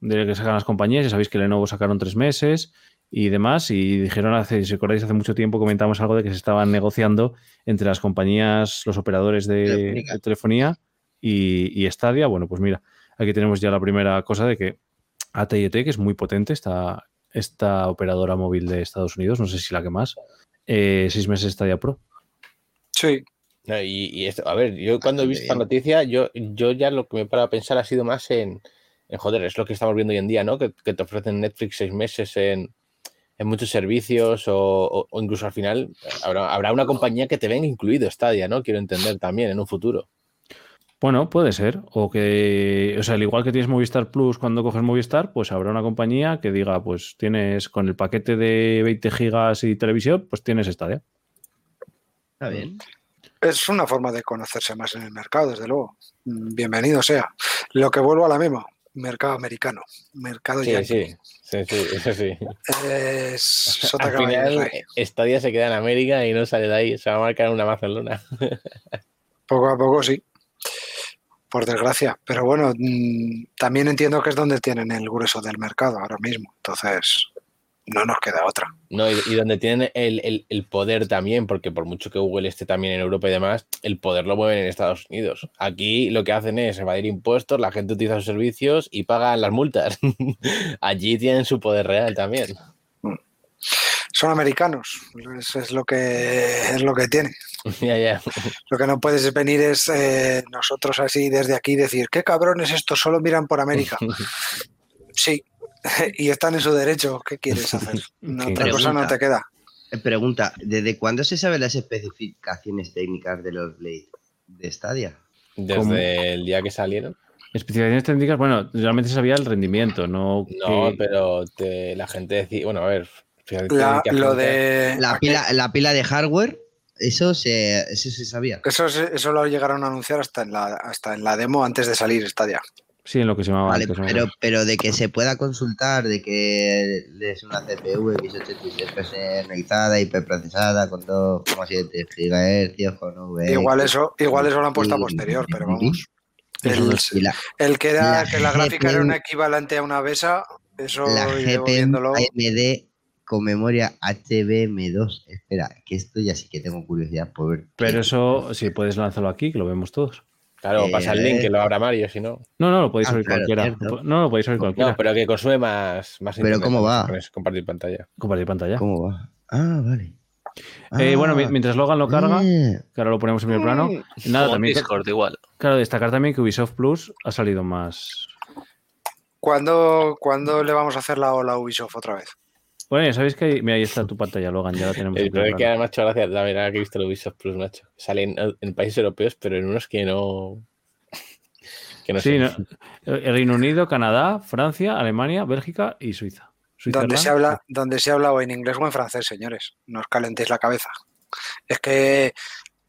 de que sacan las compañías. Ya sabéis que Lenovo sacaron tres meses y demás. Y dijeron hace, si recordáis, hace mucho tiempo comentamos algo de que se estaban negociando entre las compañías, los operadores de telefonía y, y Stadia. Bueno, pues mira, aquí tenemos ya la primera cosa de que AT&T, que es muy potente, esta, esta operadora móvil de Estados Unidos, no sé si la que más, eh, seis meses Stadia Pro. Sí, No, y, y esto, a ver, yo cuando he visto esta noticia, yo, yo ya lo que me para a pensar ha sido más en, en, joder, es lo que estamos viendo hoy en día, ¿no? Que, que te ofrecen Netflix seis meses en, en muchos servicios o, o- o incluso al final habrá, habrá una compañía que te venga incluido Stadia, ¿no? Quiero entender también en un futuro. Bueno, puede ser. O que, o sea, al igual que tienes Movistar Plus cuando coges Movistar, pues habrá una compañía que diga, pues tienes con el paquete de 20 gigas y televisión, pues tienes Stadia. Está bien. Es una forma de conocerse más en el mercado, desde luego. Mm, Bienvenido sea. Lo que vuelvo a la misma, mercado americano, mercado Sí, sí, sí, sí, eso sí. Es Al final, rey. Stadia se queda en América y no sale de ahí, se va a marcar una Barcelona. Poco a poco sí. Por desgracia. Pero bueno, mm, también entiendo que es donde tienen el grueso del mercado ahora mismo. Entonces, no nos queda otra. No, y, y donde tienen el, el- el poder también, porque por mucho que Google esté también en Europa y demás, el poder lo mueven en Estados Unidos. Aquí lo que hacen es evadir impuestos, la gente utiliza sus servicios y pagan las multas. Allí tienen su poder real también. Son americanos. Eso es lo que es lo que tiene. ya, ya. Lo que no puedes venir es eh, nosotros así desde aquí decir, qué cabrones estos, solo miran por América. Sí, y están en su derecho. ¿Qué quieres hacer? No, otra cosa no te queda. Eh, Pregunta, ¿desde cuándo se saben las especificaciones técnicas de los Blade de Stadia? Desde ¿Cómo? el día que salieron. Especificaciones técnicas, bueno, realmente se sabía el rendimiento, no, No, que- pero te- la gente decía, bueno, a ver. fíjate La- que lo gente- de La pila, la pila de hardware, eso se, eso se sabía. eso, se- eso lo llegaron a anunciar hasta en la hasta en la demo antes de salir Stadia. Sí, en lo que se llamaba Vale, antes, pero, ¿no? pero de que se pueda consultar, de que es una CPU x86 personalizada, hiperprocesada, con 2,7 GHz, con V. Igual eso, igual eso lo han puesto a posterior, pero vamos. El, que era la que la gráfica era un equivalente a una BESA, eso la GPU viéndolo. AMD con memoria HBM2. Espera, que esto ya sí que tengo curiosidad por ver. Pero eso, si puedes lanzarlo aquí, que lo vemos todos. Claro, Eh, pasa el link que lo abra Mario, si no. No, no, lo podéis Ah, abrir claro, cualquiera. cierto. No, lo podéis abrir cualquiera. No, pero que consume más, más Pero ¿cómo va? Compartir pantalla. Compartir pantalla. ¿Cómo va? Ah, vale. Eh, bueno, Ah, mi- mientras Logan lo carga, eh, que ahora lo ponemos en primer plano. y Nada, también. Discord, igual. Claro, destacar también que Ubisoft Plus ha salido más. ¿Cuándo, cuándo le vamos a hacer la ola a Ubisoft otra vez? Bueno, ya sabéis que ahí, mira, ahí está tu pantalla, Logan, ya la tenemos. en El problema primer es que me ha hecho gracia también ahora que he visto el Ubisoft Plus, macho. Salen en países europeos, pero en unos que no. Que no Sí, no, el Reino Unido, Canadá, Francia, Alemania, Bélgica y Suiza. Suiza Donde se, habla, donde se habla o en inglés o en francés, señores. No os calentéis la cabeza. Es que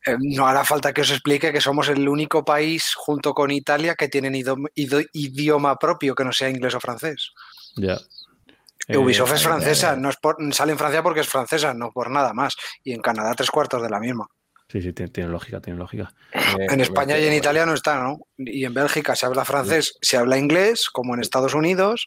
eh, no hará falta que os explique que somos el único país, junto con Italia, que tienen idioma propio que no sea inglés o francés. Ya. Que Ubisoft es Eh, francesa, no es por- sale en Francia porque es francesa, no por nada más. Y en Canadá tres cuartos de la misma. Sí, sí, tiene, tiene lógica, tiene lógica. En España y en Italia no está, ¿no? Y en Bélgica se habla francés, se habla inglés, como en Estados Unidos.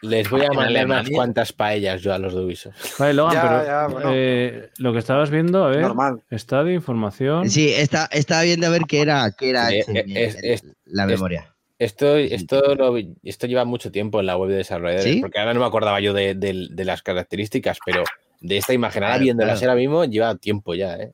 Les voy a mandar unas cuantas paellas yo a los de Ubisoft. Vale, Logan, Ya, pero ya, bueno. eh, lo que estabas viendo, a ver, Normal. estadio, información. Sí, está, estaba viendo a ver qué era, qué era Sí, es- es- la es- memoria. Esto, esto, lo vi- esto lleva mucho tiempo en la web de desarrolladores, ¿Sí? porque ahora no me acordaba yo de, de- de las características, pero de esta imagen, ahora Claro, viéndolas claro. ahora mismo, lleva tiempo ya, ¿eh?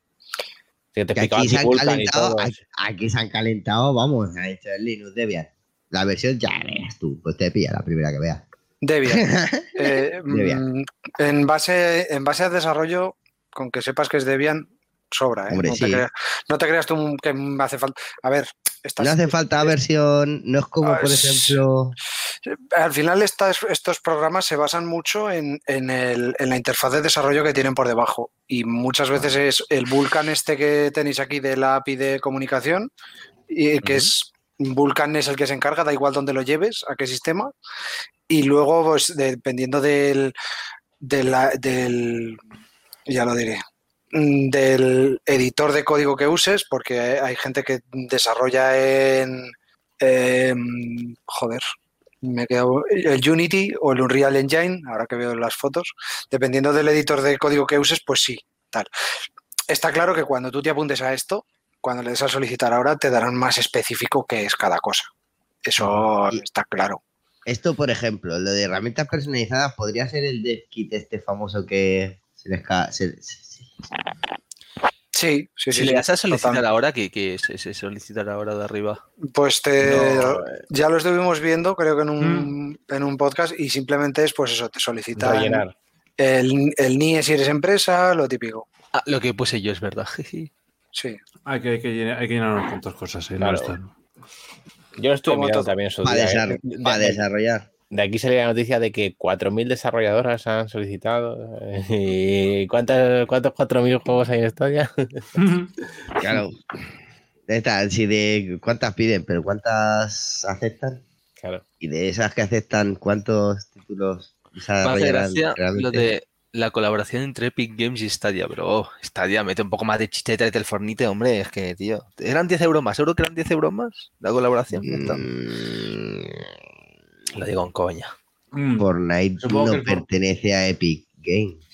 Te aquí se han calentado, aquí, aquí se han calentado, vamos, ha hecho el Linux Debian. La versión ya verás tú, pues te pilla la primera que veas. Debian. Eh, Debian. mm, en, base, en base al desarrollo, con que sepas que es Debian, sobra. ¿eh? Hombre, no, te sí. creas, no te creas tú que me hace falta. A ver, estas- No hace falta versión, no es como, Ah, por ejemplo, al final estas- estos programas se basan mucho en, en el- en la interfaz de desarrollo que tienen por debajo. Y muchas veces es el Vulkan este que tenéis aquí de la API de comunicación, y que es Vulkan es el que se encarga, da igual dónde lo lleves, a qué sistema. Y luego, pues, dependiendo del, de la- del ya lo diré, del editor de código que uses, porque hay gente que desarrolla en em, joder, me he quedado el Unity o el Unreal Engine, ahora que veo las fotos, dependiendo del editor de código que uses, pues sí, tal. Está claro que cuando tú te apuntes a esto, cuando le des a solicitar ahora, te darán más específico qué es cada cosa. Eso Y- está claro. esto por ejemplo, lo de herramientas personalizadas podría ser el DevKit este famoso que se les se- Sí, sí, sí. Si le sí, das a solicitar total. ahora, que, que es ese solicitar ahora de arriba? Pues te, No, ya lo estuvimos viendo, creo que en un, en un podcast, y simplemente es pues eso, te solicitan rellenar. el, el NIE si eres empresa, lo típico. Ah, lo que puse yo es verdad. Sí. Hay que, hay que llenar, hay que llenar unas cuantas cosas. ¿eh? No Claro. está- Yo estuve mirando todo. también en su para, día, ¿eh? desarrollar, De- para de- desarrollar. De aquí sale la noticia de que 4.000 desarrolladoras han solicitado. ¿Y cuántas, cuántos 4.000 juegos hay en Stadia? Claro. Esta, si de cuántas piden, pero cuántas aceptan. Claro. Y de esas que aceptan, ¿cuántos títulos desarrollarán lo de la colaboración entre Epic Games y Stadia, pero oh, Stadia mete un poco más de chicheta y del fornite, hombre, es que, tío, eran 10 euros más, ¿seguro que eran 10 euros más la colaboración? Mm, Lo digo en coña. Mm. Fortnite Supongo no pertenece a Epic Games,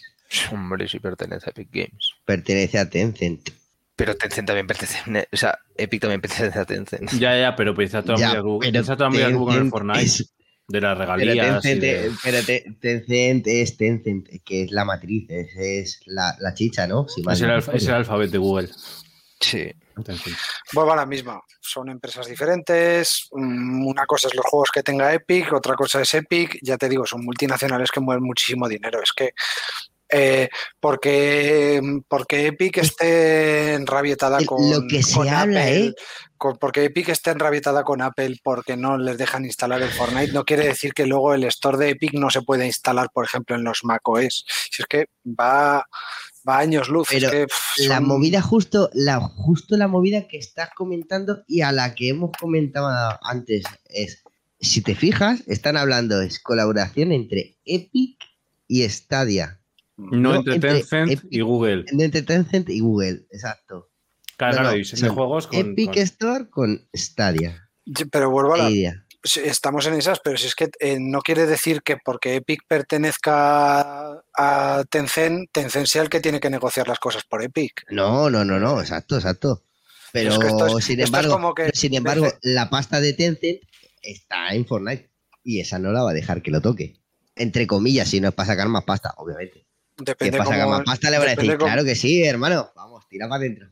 Hombre, sí pertenece a Epic Games. pertenece a Tencent. Pero Tencent también pertenece, o sea, Epic también pertenece a Tencent. Ya, ya, pero pues está toda Ya, Google, pero está toda a Google con el Tencent Fortnite, es- de las regalías. Tencent, de- pero Te- Tencent es Tencent, que es la matriz, es, es la, la chicha, ¿no? Si es, el alfa- recuerdo. es el alfabeto de Google. Sí. Vuelvo a la misma. Son empresas diferentes. mm, Una cosa es los juegos que tenga Epic, otra cosa es Epic. Ya te digo, son multinacionales que mueven muchísimo dinero. Es que eh, porque, porque Epic esté enrabietada con, lo que se con habla, Apple, ¿eh? con- porque Epic esté enrabietada con Apple porque no les dejan instalar el Fortnite, no quiere decir que luego el store de Epic no se pueda instalar, por ejemplo, en los macOS. Si es que va, va años luz. es Pero que, pff, La son- movida justo, la, justo la movida que estás comentando y a la que hemos comentado antes es si te fijas, están hablando, es colaboración entre Epic y Stadia. No, No, entre Tencent Epic- y Google. Entre Tencent y Google, exacto. Claro, No, claro, no, y juegos con. Epic con- Store con Stadia. Pero vuelvo a la, Estamos en esas, pero si es que eh, no quiere decir que porque Epic pertenezca a Tencent, Tencent sea el que tiene que negociar las cosas por Epic. No, no, no, no, exacto, exacto. Pero Es que es- sin es embargo, como que sin embargo, la pasta de Tencent está en Fortnite y esa no la va a dejar que lo toque. Entre comillas, si no es para sacar más pasta, obviamente. Depende para sacar más pasta le van a decir, cómo- claro que sí, hermano, vamos, tira para adentro.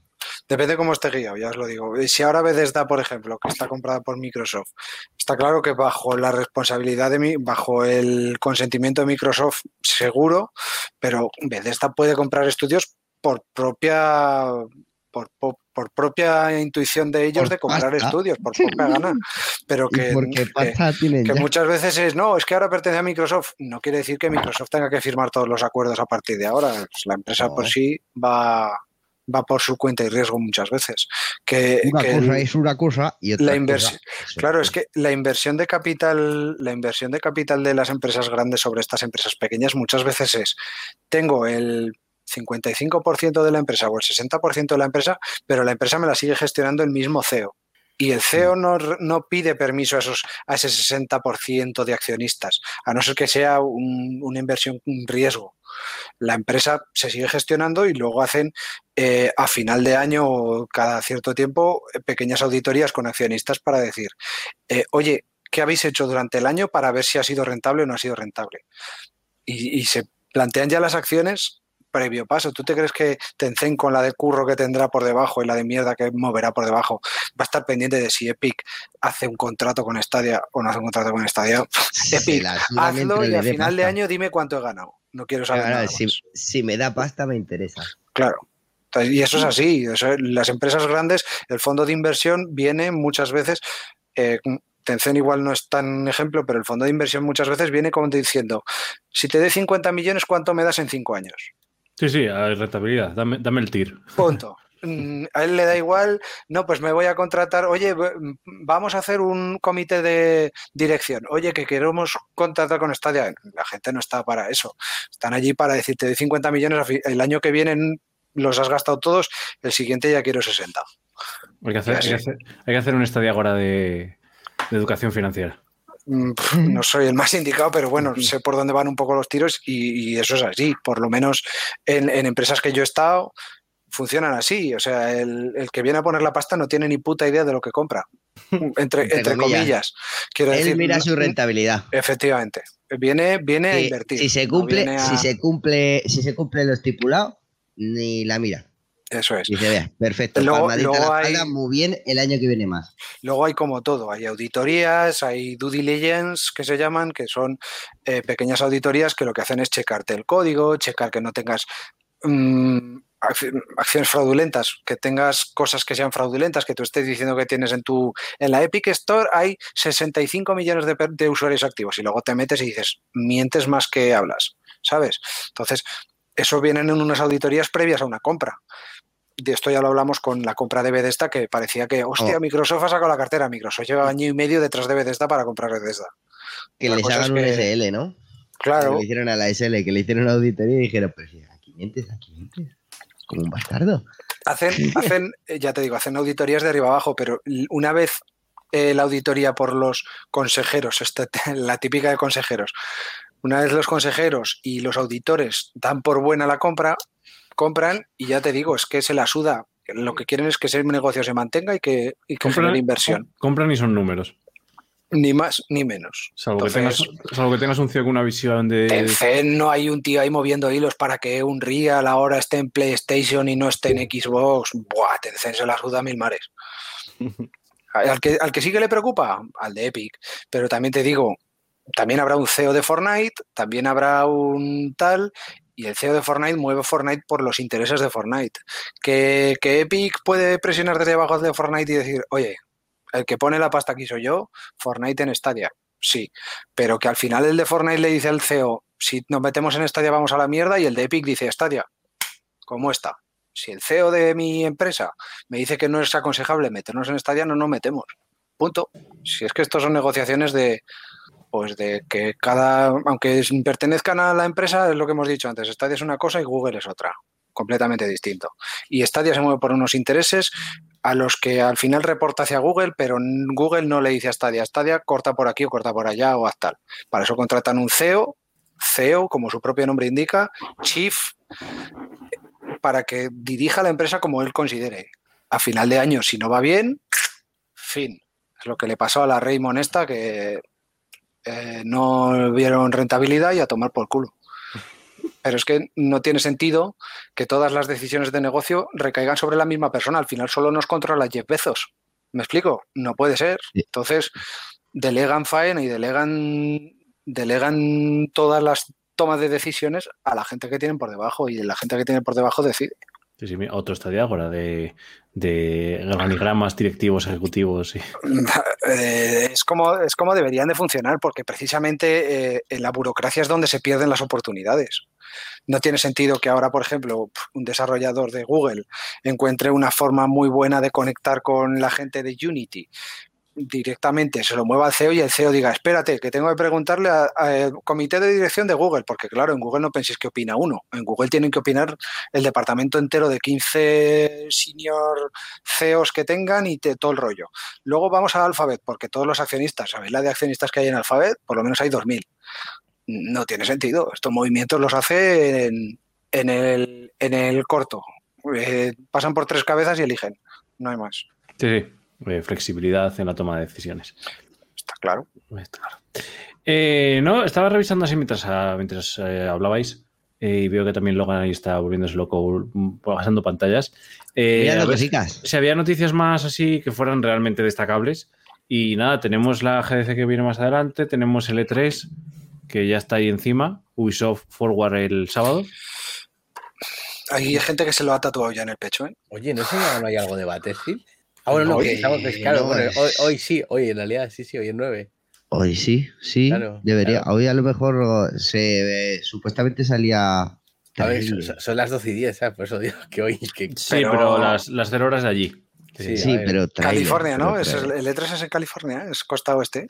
Depende cómo esté guiado, ya os lo digo. Si ahora Bethesda, por ejemplo, que está comprada por Microsoft, está claro que bajo la responsabilidad de mi, bajo el consentimiento de Microsoft, seguro, pero Bethesda puede comprar estudios por propia por, por- por propia intuición de ellos Por de comprar pasta. estudios, por propia gana. Pero que, que- muchas veces es, no, es que ahora pertenece a Microsoft. No quiere decir que Microsoft tenga que firmar todos los acuerdos a partir de ahora. Pues la empresa No. por sí va, va por su cuenta y riesgo muchas veces. Que, Una que cosa es una cosa y otra la inversión- Claro, es que la inversión de capital, la inversión de capital de las empresas grandes sobre estas empresas pequeñas muchas veces es, tengo el 55% de la empresa o el 60% de la empresa, pero la empresa me la sigue gestionando el mismo CEO. Y el CEO no, pide permiso a, esos, a ese 60% de accionistas, a no ser que sea un- una inversión, un riesgo. La empresa se sigue gestionando y luego hacen eh, a final de año o cada cierto tiempo eh, pequeñas auditorías con accionistas para decir, eh, oye, ¿qué habéis hecho durante el año para ver si ha sido rentable o no ha sido rentable? Y, y se plantean ya las acciones previo paso. ¿Tú te crees que Tencent con la de curro que tendrá por debajo y la de mierda que moverá por debajo va a estar pendiente de si Epic hace un contrato con Stadia o no hace un contrato con Stadia? Se Epic, Hazlo y al final de año dime cuánto he ganado. No quiero saber Claro, nada si, más. si me da pasta me interesa. Claro. Y eso es así. las empresas grandes, el fondo de inversión viene muchas veces, eh, Tencent igual no es tan ejemplo, pero el fondo de inversión muchas veces viene como diciendo, si te doy 50 millones, ¿cuánto me das en 5 años? Sí, sí, a ver, rentabilidad. Dame, dame el tir. Punto. Mm, A él le da igual, no, pues me voy a contratar, oye, v- vamos a hacer un comité de dirección, oye, que queremos contratar con Stadia. La gente no está para eso, están allí para decirte de 50 millones, el año que viene los has gastado todos, el siguiente ya quiero 60. Hay que hacer, hay Ya, que sí. hacer, hay que hacer un estadio ahora de, de educación financiera. Mm, No soy el más indicado, pero bueno, sé por dónde van un poco los tiros y, y eso es así. Por lo menos en, en empresas que yo he estado funcionan así. O sea, el, el que viene a poner la pasta no tiene ni puta idea de lo que compra. Entre, Entre entre comillas. comillas. Quiero Él decir, mira su rentabilidad. Efectivamente. Viene, viene a invertir. si se cumple, a- si se cumple, si se cumple lo estipulado, ni la mira. Eso es. Dice, vea, perfecto, Luego- luego la hay- espalda, muy bien, el año que viene más. Luego hay como todo, hay auditorías, hay due diligence que se llaman, que son eh, pequeñas auditorías que lo que hacen es checarte el código, checar que no tengas mm, ac- acciones fraudulentas, que tengas cosas que sean fraudulentas, que tú estés diciendo que tienes en tu en la Epic Store hay 65 millones de, de usuarios activos y luego te metes y dices, mientes más que hablas, ¿sabes? Entonces, eso vienen en unas auditorías previas a una compra. De esto ya lo hablamos con la compra de Bethesda, que parecía que, hostia, Oh. Microsoft ha sacado la cartera. Microsoft lleva año y medio detrás de Bethesda para comprar Bethesda. Que les cosa hagan un que- SL, ¿no? Claro, Que le hicieron a la SL, que le hicieron una auditoría y dijeron, pero si aquí mientes, aquí mientes. Como un bastardo. hacen, hacen, eh, ya te digo, hacen auditorías de arriba abajo, pero una vez eh, la auditoría por los consejeros, esta- la típica de consejeros, una vez los consejeros y los auditores dan por buena la compra, compran y ya te digo, es que se la suda. Lo que quieren es que ese negocio se mantenga y que, y que genere inversión. Compran y son números. Ni más ni menos. Salvo, Entonces- que tengas, salvo que tengas un tío con una visión de. Tencent no hay un tío ahí moviendo hilos para que un Real ahora esté en PlayStation y no esté en Xbox. Buah, Tencent se la suda a mil mares. Al que, al que sí que le preocupa, al de Epic. Pero también te digo, también habrá un CEO de Fortnite, también habrá un tal, y el CEO de Fortnite mueve Fortnite por los intereses de Fortnite. Que, que Epic puede presionar desde abajo de Fortnite y decir, oye, el que pone la pasta aquí soy yo, Fortnite en Stadia. Sí, pero que al final el de Fortnite le dice al CEO, si nos metemos en Stadia vamos a la mierda, y el de Epic dice, Stadia, ¿cómo está? Si el CEO de mi empresa me dice que no es aconsejable meternos en Stadia, no nos metemos. Punto. Si es que estos son negociaciones de, pues de que cada, aunque pertenezcan a la empresa, es lo que hemos dicho antes, Stadia es una cosa y Google es otra, completamente distinto. Y Stadia se mueve por unos intereses a los que al final reporta hacia Google, pero Google no le dice a Stadia, Stadia corta por aquí o corta por allá o haz tal. Para eso contratan un CEO, CEO, como su propio nombre indica, Chief, para que dirija la empresa como él considere. A final de año, si no va bien, fin. Es lo que le pasó a la Raymond esta, que eh, no vieron rentabilidad y a tomar por culo. Pero es que no tiene sentido que todas las decisiones de negocio recaigan sobre la misma persona. Al final solo nos controla Jeff Bezos. ¿Me explico? No puede ser. Entonces, delegan faena y delegan, delegan todas las tomas de decisiones a la gente que tienen por debajo y la gente que tiene por debajo decide. Sí, sí, otro ahora de, organigramas directivos ejecutivos. Eh, es, como, es como deberían de funcionar, porque precisamente eh, en la burocracia es donde se pierden las oportunidades. No tiene sentido que ahora, por ejemplo, un desarrollador de Google encuentre una forma muy buena de conectar con la gente de Unity. Directamente se lo mueva al CEO y el CEO diga, espérate, que tengo que preguntarle al comité de dirección de Google, porque claro, en Google no penséis que opina uno, en Google tienen que opinar el departamento entero de 15 senior CEOs que tengan y te- todo el rollo. Luego vamos a Alphabet, porque todos los accionistas, ¿sabéis la de accionistas que hay en Alphabet? Por lo menos hay 2.000. No tiene sentido. Estos movimientos los hace en, el, en el corto. Eh, pasan por tres cabezas y eligen. No hay más. Sí, eh, flexibilidad en la toma de decisiones. Está claro. Está claro. Eh, no, estaba revisando así mientras, ah, mientras eh, hablabais eh, y veo que también Logan ahí está volviéndose loco pasando pantallas. Eh, ver si había noticias más así que fueran realmente destacables. Y nada, tenemos la GDC que viene más adelante, tenemos el E3 que ya está ahí encima, Ubisoft Forward el sábado. Hay gente que se lo ha tatuado ya en el pecho. ¿eh? Oye, ¿no sé si no hay algo de Battlefield? Ah, bueno, no, Hoy que estamos, claro, no bueno, hoy, hoy sí, hoy en realidad sí, sí, hoy es 9. Hoy sí, sí, Claro, debería. claro. Hoy a lo mejor se supuestamente salía. A ver, son, son las 12 y 10, ¿sabes? Por eso digo que hoy. Que, Sí, Pero- pero, las, las cero horas de allí. Sí, Sí, pero trailer, California, ¿no? pero Es el, trailer. el E3 es en California, ¿eh? es costa oeste.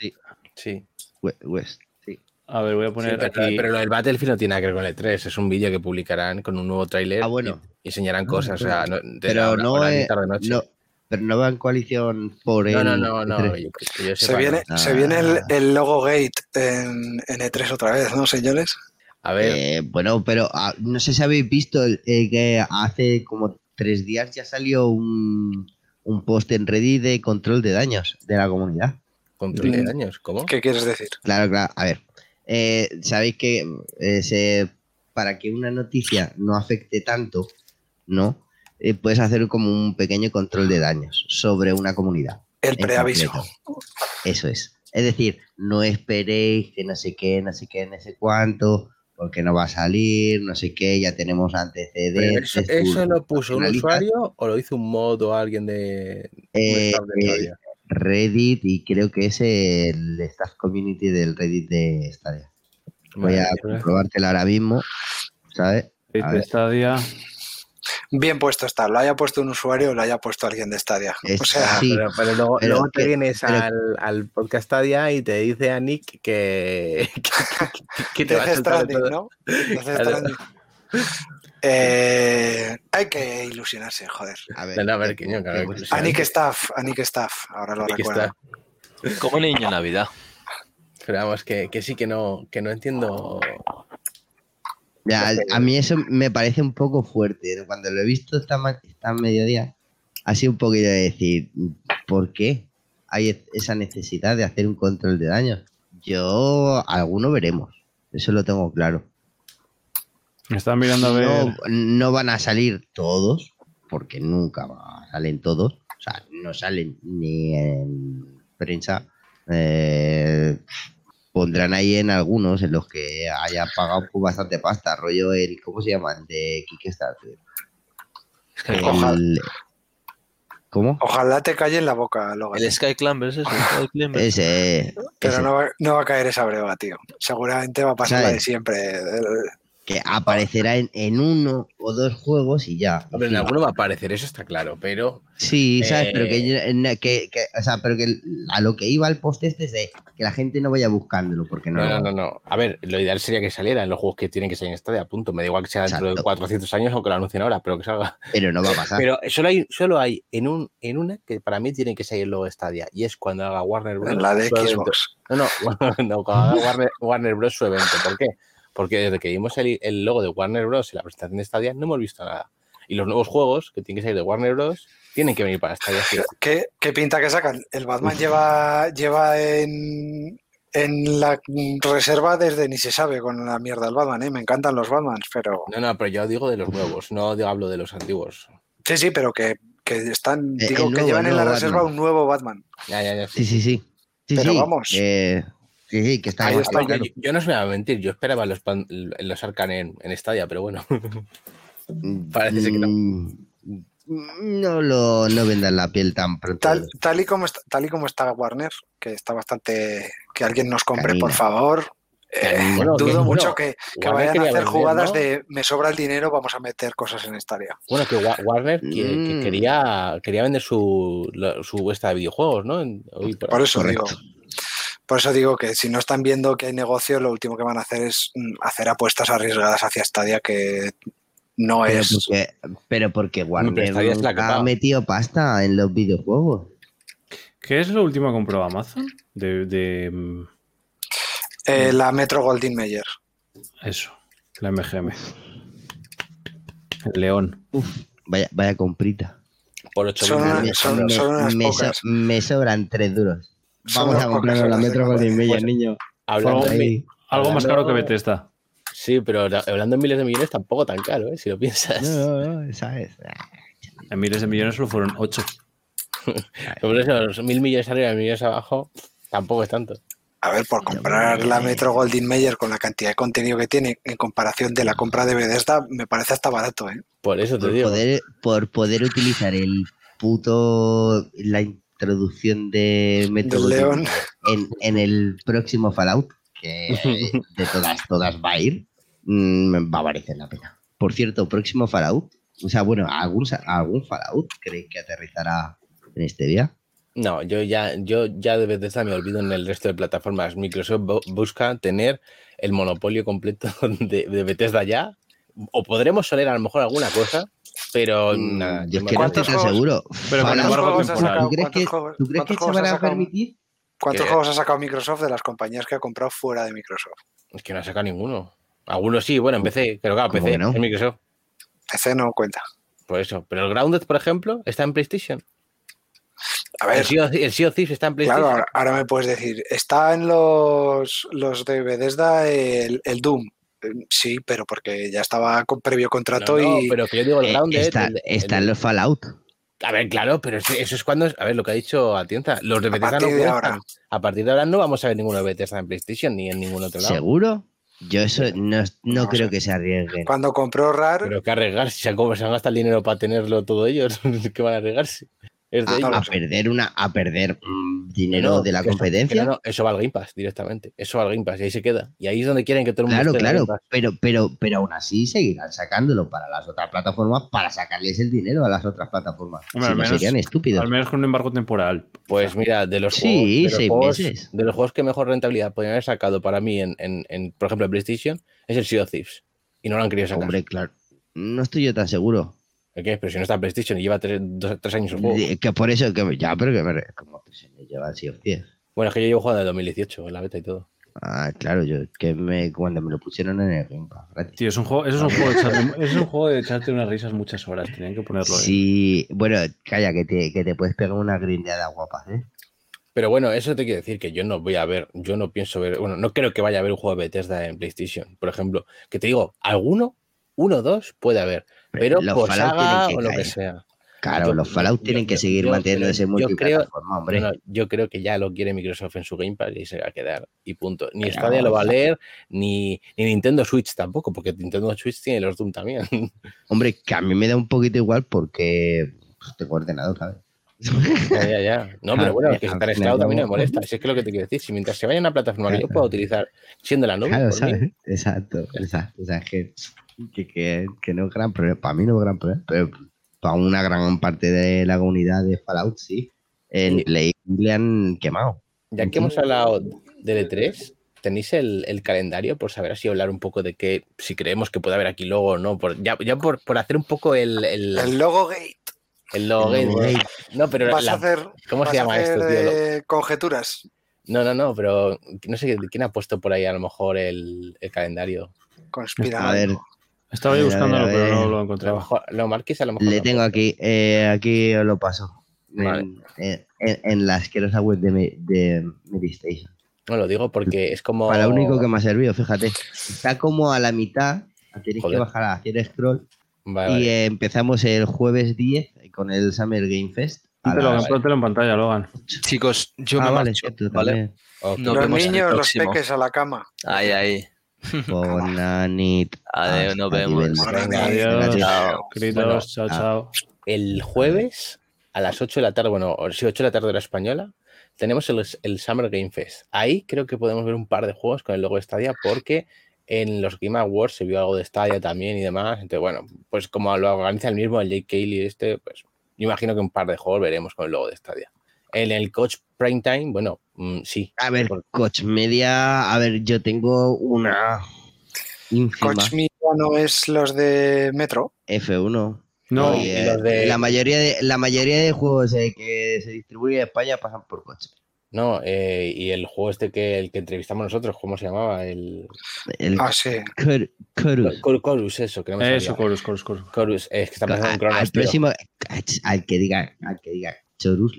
sí. We- West, sí. A ver, voy a Sí, poner pero, aquí. pero lo del Battlefield no tiene nada que ver con el 3, es un vídeo que publicarán con un nuevo tráiler Ah, bueno. y, enseñarán cosas, o sea, no, de Pero la hora- no, es- tarde noche. no, pero no va en coalición por no, el. no, no, no, E3. yo- que yo Se viene, no. se viene el, Ah. el logo Gate en, en E3 otra vez, ¿no, señores? A ver, Eh, bueno, pero ah, no sé si habéis visto el- eh, que hace como tres días ya salió un, un post en Reddit de control de daños de la comunidad. control de Mm. daños, ¿cómo? ¿Qué quieres decir? Claro, claro. A ver, eh, sabéis que eh, se- para que una noticia no afecte tanto, ¿no? Eh, puedes hacer como un pequeño control de daños sobre una comunidad. El preaviso. concreto. Eso es. Es decir, no esperéis que no sé qué, no sé qué, no sé cuánto, porque no va a salir, no sé qué, ya tenemos antecedentes. eso, ¿Eso tú- lo puso un usuario o lo hizo un mod o alguien de eh, de eh? Reddit y creo que es el staff community del Reddit de Stadia. Voy a Vale, comprobártelo ahora mismo, ¿sabes? A ver. Stadia. Bien puesto está, lo haya puesto un usuario o lo haya puesto alguien de Stadia. Es- O sea, sí, pero, pero luego, pero luego te vienes pero- al, al podcast Stadia y te dice a Nick que, que, que- que te va a Stranding, todo. ¿no? Stranding. Eh, hay que ilusionarse, joder. A ver, No, no, a ver, Quiñón, claro, que A Nick Staff, a Nick Staff, ahora lo Nick recuerdo. Como niño en Navidad. Pero vamos, que, que sí que no, que no entiendo. Ya, a mí eso me parece un poco fuerte. Cuando lo he visto esta, esta mediodía, ha sido un poquito de decir, ¿por qué hay e- esa necesidad de hacer un control de daños? Yo, alguno veremos. Eso lo tengo claro. Estaba mirando a ver. No, no van a salir todos, porque nunca salen todos. O sea, no salen ni en prensa. Eh, pondrán ahí en algunos en los que haya pagado pues, bastante pasta. Rollo el, ¿cómo se llaman? De Kickstarter. Sky- Ojalá. El- ¿Cómo? Ojalá te calle en la boca, Logan. El Sky el Sky Climbers. Ese. Pero ese. no va, no va a caer esa breva, tío. Seguramente va a pasar ¿Sabes? la de siempre. Que aparecerá en, en uno o dos juegos y ya. Hombre, en alguno va a aparecer, eso está claro, pero Sí, ¿sabes? Pero que, Eh, yo- en- que, que- o sea, pero que a lo que iba el post este es de que la gente no vaya buscándolo, porque no. No, no, no, no. A ver, lo ideal sería que saliera en los juegos que tienen que salir en Stadia, punto. Me da igual que sea dentro de Exacto. 400 años o que lo anuncien ahora, pero que salga. Pero no va a pasar. Pero solo hay, solo hay en, un, en una que para mí tiene que salir luego Stadia, y es cuando haga Warner Bros. En la de. Xbox. No, no, no, cuando haga Warner, Warner Bros. su evento. ¿Por qué? Porque desde que vimos el, el logo de Warner Bros. en la presentación de Stadia no hemos visto nada. Y los nuevos juegos que tienen que salir de Warner Bros. tienen que venir para Stadia. sí sí. ¿Qué, qué pinta que sacan? El Batman lleva, lleva en, en la reserva desde ni se sabe con la mierda del Batman, ¿eh? Me encantan los Batmans, pero... No, no, pero yo digo de los nuevos, no digo- hablo de los antiguos. Sí, sí, pero que, que están... Eh, Digo, que llevan en la reserva Batman. un nuevo Batman. Ya, ya, ya. Sí, sí, sí. Sí, Pero sí, vamos. que- sí, sí, que está Ahí está. Yo, claro. yo no os voy a mentir, yo esperaba los, pan- los Arcan en, en Stadia, pero bueno. Parece ser que no. Mm, No lo no vendan la piel tan pronto. Tal, tal, y como está, tal y como está Warner, que está bastante... Que alguien nos compre, por favor. Eh. Bueno, dudo que- mucho bueno, que, vayan a hacer vender, jugadas ¿no? de me sobra el dinero, vamos a meter cosas en esta área. Bueno, que Wa- Warner que, que Mm. quería, quería vender su, la- su esta de videojuegos, ¿no? En- hoy por eso Correcto. digo. Por eso digo que si no están viendo que hay negocio, lo último que van a hacer es mm, hacer apuestas arriesgadas hacia Stadia que no Pero es. porque, pero porque Warner paga. ha metido pasta en los videojuegos. ¿Qué es lo último que compró Amazon? De, de, mm, eh, la Metro Goldwyn Mayer. eso, la MGM. El León. Vaya, vaya comprita. Por 8 Son millones. me, unas me pocas. so- me sobran tres duros. Vamos a comprarnos la Metro Golden. Mayer, Pues, niño. Hablando, Ahí. Algo más caro que Bethesda. Sí, pero la- hablando en miles de millones tampoco tan caro, ¿eh? Si lo piensas. No, no, no, ¿sabes? En miles de millones solo fueron 8. Por eso, los mil millones arriba y mil millones abajo, tampoco es tanto. A ver, por comprar la Metro Goldwyn Mayer con la cantidad de contenido que tiene en comparación de la compra de Bethesda, me parece hasta barato, ¿eh? Por eso te Por digo. poder, por poder utilizar el puto. la introducción de Metro León. en, en el próximo Fallout, que de todas, todas va a ir, mm, va a valer la pena. Por cierto, próximo Fallout, o sea, bueno, ¿algún, algún Fallout creéis que aterrizará en este día? No, yo ya, yo ya de Bethesda me olvido en el resto de plataformas. Microsoft bu- busca tener el monopolio completo de, de Bethesda ya. O podremos soler a lo mejor alguna cosa, pero Mm, nada. yo es que no estoy tan seguro. Pero con embargo? ¿Tú crees que, ¿Cuántos juegos- ¿tú crees que se van a sacado? permitir? ¿Cuántos Que- juegos ha sacado Microsoft de las compañías que ha comprado fuera de Microsoft? Es que no ha sacado ninguno. Algunos sí, bueno, en PC, pero claro, ¿Cómo PC no? es Microsoft. PC no cuenta. Por eso. Pero el Grounded, por ejemplo, está en PlayStation. A El ver, Sea, of- el sea of Thieves está en PlayStation. claro, ahora, ahora me puedes decir, está en los, los de Bethesda el, el Doom. Sí, pero porque ya estaba con previo contrato No, no, y pero que yo digo el Eh, Grounded. está, el- está el- en los Fallout. A ver, claro, pero eso, es cuando. A ver, lo que ha dicho Atienza. Los de A Bethesda no partir de cuentan. ahora. A partir de ahora no vamos a ver ninguno de Bethesda en PlayStation ni en ningún otro lado. ¿Seguro? Yo eso no, no No creo sé. que se arriesguen. cuando compró RAR, Pero que arriesgar, si se han, se han gastado el dinero para tenerlo todo ellos, ¿qué van a arriesgarse? Es de A, ellos. perder una a perder mm, dinero No, de la eso- competencia. no, eso va al Game Pass directamente. Eso va al Game Pass y ahí se queda. Y ahí es donde quieren que todo el mundo Claro, esté claro, pero, pero, pero aún así seguirán sacándolo para las otras plataformas para sacarles el dinero a las otras plataformas. Si al no menos- serían estúpidos. Al menos con un embargo temporal. Pues mira, de los, Sí, juegos, de, los seis juegos, meses. de los juegos que mejor rentabilidad podrían haber sacado para mí en, en- en, por ejemplo, en PlayStation, es el Sea of Thieves. Y no lo han querido sacar. Hombre, claro. No estoy yo tan seguro. ¿De qué? Pero si no está en PlayStation y lleva tres, dos- tres años el juego. Que por eso, que ya, pero que me, como que se me lleva así of Thieves. Bueno, es que yo llevo jugando desde 2018, en la beta y todo. Ah, claro, yo que me cuando me lo pusieron en el Game Pass. Tío, es un juego, eso es un juego de echarte, es un juego de echarte unas risas muchas horas. Tenían que ponerlo. Sí, bueno, calla, que te, que te puedes pegar una grindeada guapa, ¿eh? Pero bueno, eso te quiere decir que yo no voy a ver, yo no pienso ver, bueno, no creo que vaya a haber un juego de Bethesda en PlayStation, por ejemplo. Que te digo, alguno, uno o dos puede haber, pero Los por Fallout saga tienen que o lo que sea. Claro, Yo- los Fallout yo- tienen que seguir yo manteniendo ese multiplataforma, hombre. No, yo creo que ya lo quiere Microsoft en su Game Pass y se va a quedar. Y punto. Ni Pero Stadia lo va a leer, ni, ni Nintendo Switch tampoco, porque Nintendo Switch tiene los Doom también. Hombre, que a mí me da un poquito igual porque pues, tengo ordenador, ¿sabes? Ya, ya, ya. No, pero bueno, que estar esclavo también me molesta. Si es que lo que te quiero decir, si mientras se vaya a una plataforma que yo pueda utilizar siendo la nube, Claro, mí, ¿sabes? Exacto, exacto. O sea, que, que, que, que no es gran problema. Para mí no es gran problema, pero para una gran parte de la comunidad de Fallout, sí. En Sí. Play le han quemado. ya que hemos hablado del E3, ¿tenéis el, el calendario por saber así hablar un poco de qué, si creemos que puede haber aquí logo o no? Por, ya ya por, por hacer un poco el, el, El logo gate. el logo. El gate. No, pero Vas la- a hacer, ¿cómo vas se a llama hacer, esto, tío? Lo- eh, conjeturas. No, no, no, pero no sé quién ha puesto por ahí a lo mejor el, el calendario. Conspirar. A ver, Estaba yo buscándolo, pero no lo A lo mejor, lo a lo mejor. le lo tengo aquí, eh, aquí os lo paso. En, Vale. en- en- en la asquerosa web de, Me- de Medistation. No lo digo porque es como. Para lo único que me ha servido, fíjate. Está como a la mitad, tenéis Joder. que bajar a hacer scroll. Vale, Y vale. eh, empezamos el jueves 10 con el Summer Game Fest. las póntelo en pantalla, Logan. Chicos, yo Ah, me vale, marcho, cierto, ¿vale? los niños, los peques a la cama. Ahí, ahí. Bonanit. Adiós, nos vemos. Adiós. Chao. Bueno, chao, ah. chao. El jueves a las 8 de la tarde, bueno, o sí, 8 de la tarde hora española, tenemos el, el Summer Game Fest. Ahí creo que podemos ver un par de juegos con el logo de Stadia porque en los Game Awards se vio algo de Stadia también y demás. Entonces, bueno, pues como lo organiza el mismo, el Jake Cayley este, pues yo imagino que un par de juegos veremos con el logo de Stadia. En el Coach Prime Time, bueno, mm, sí. A ver, Por- Coach Media. A ver, yo tengo una ínfima Coach Media no es los de Metro. F1. No, eh, los de- la, mayoría de, la mayoría de juegos eh, que se distribuyen en España pasan por Coach. No, eh, y el juego este que el que entrevistamos nosotros, ¿cómo se llamaba? El El Ah, sí. Cor- Chorus. Cor- Chorus, eso, que no me Eso, Chorus, Chorus. Chorus, es que está pasando en Al, Cronos, al tío. próximo, al que diga, al que diga Chorus,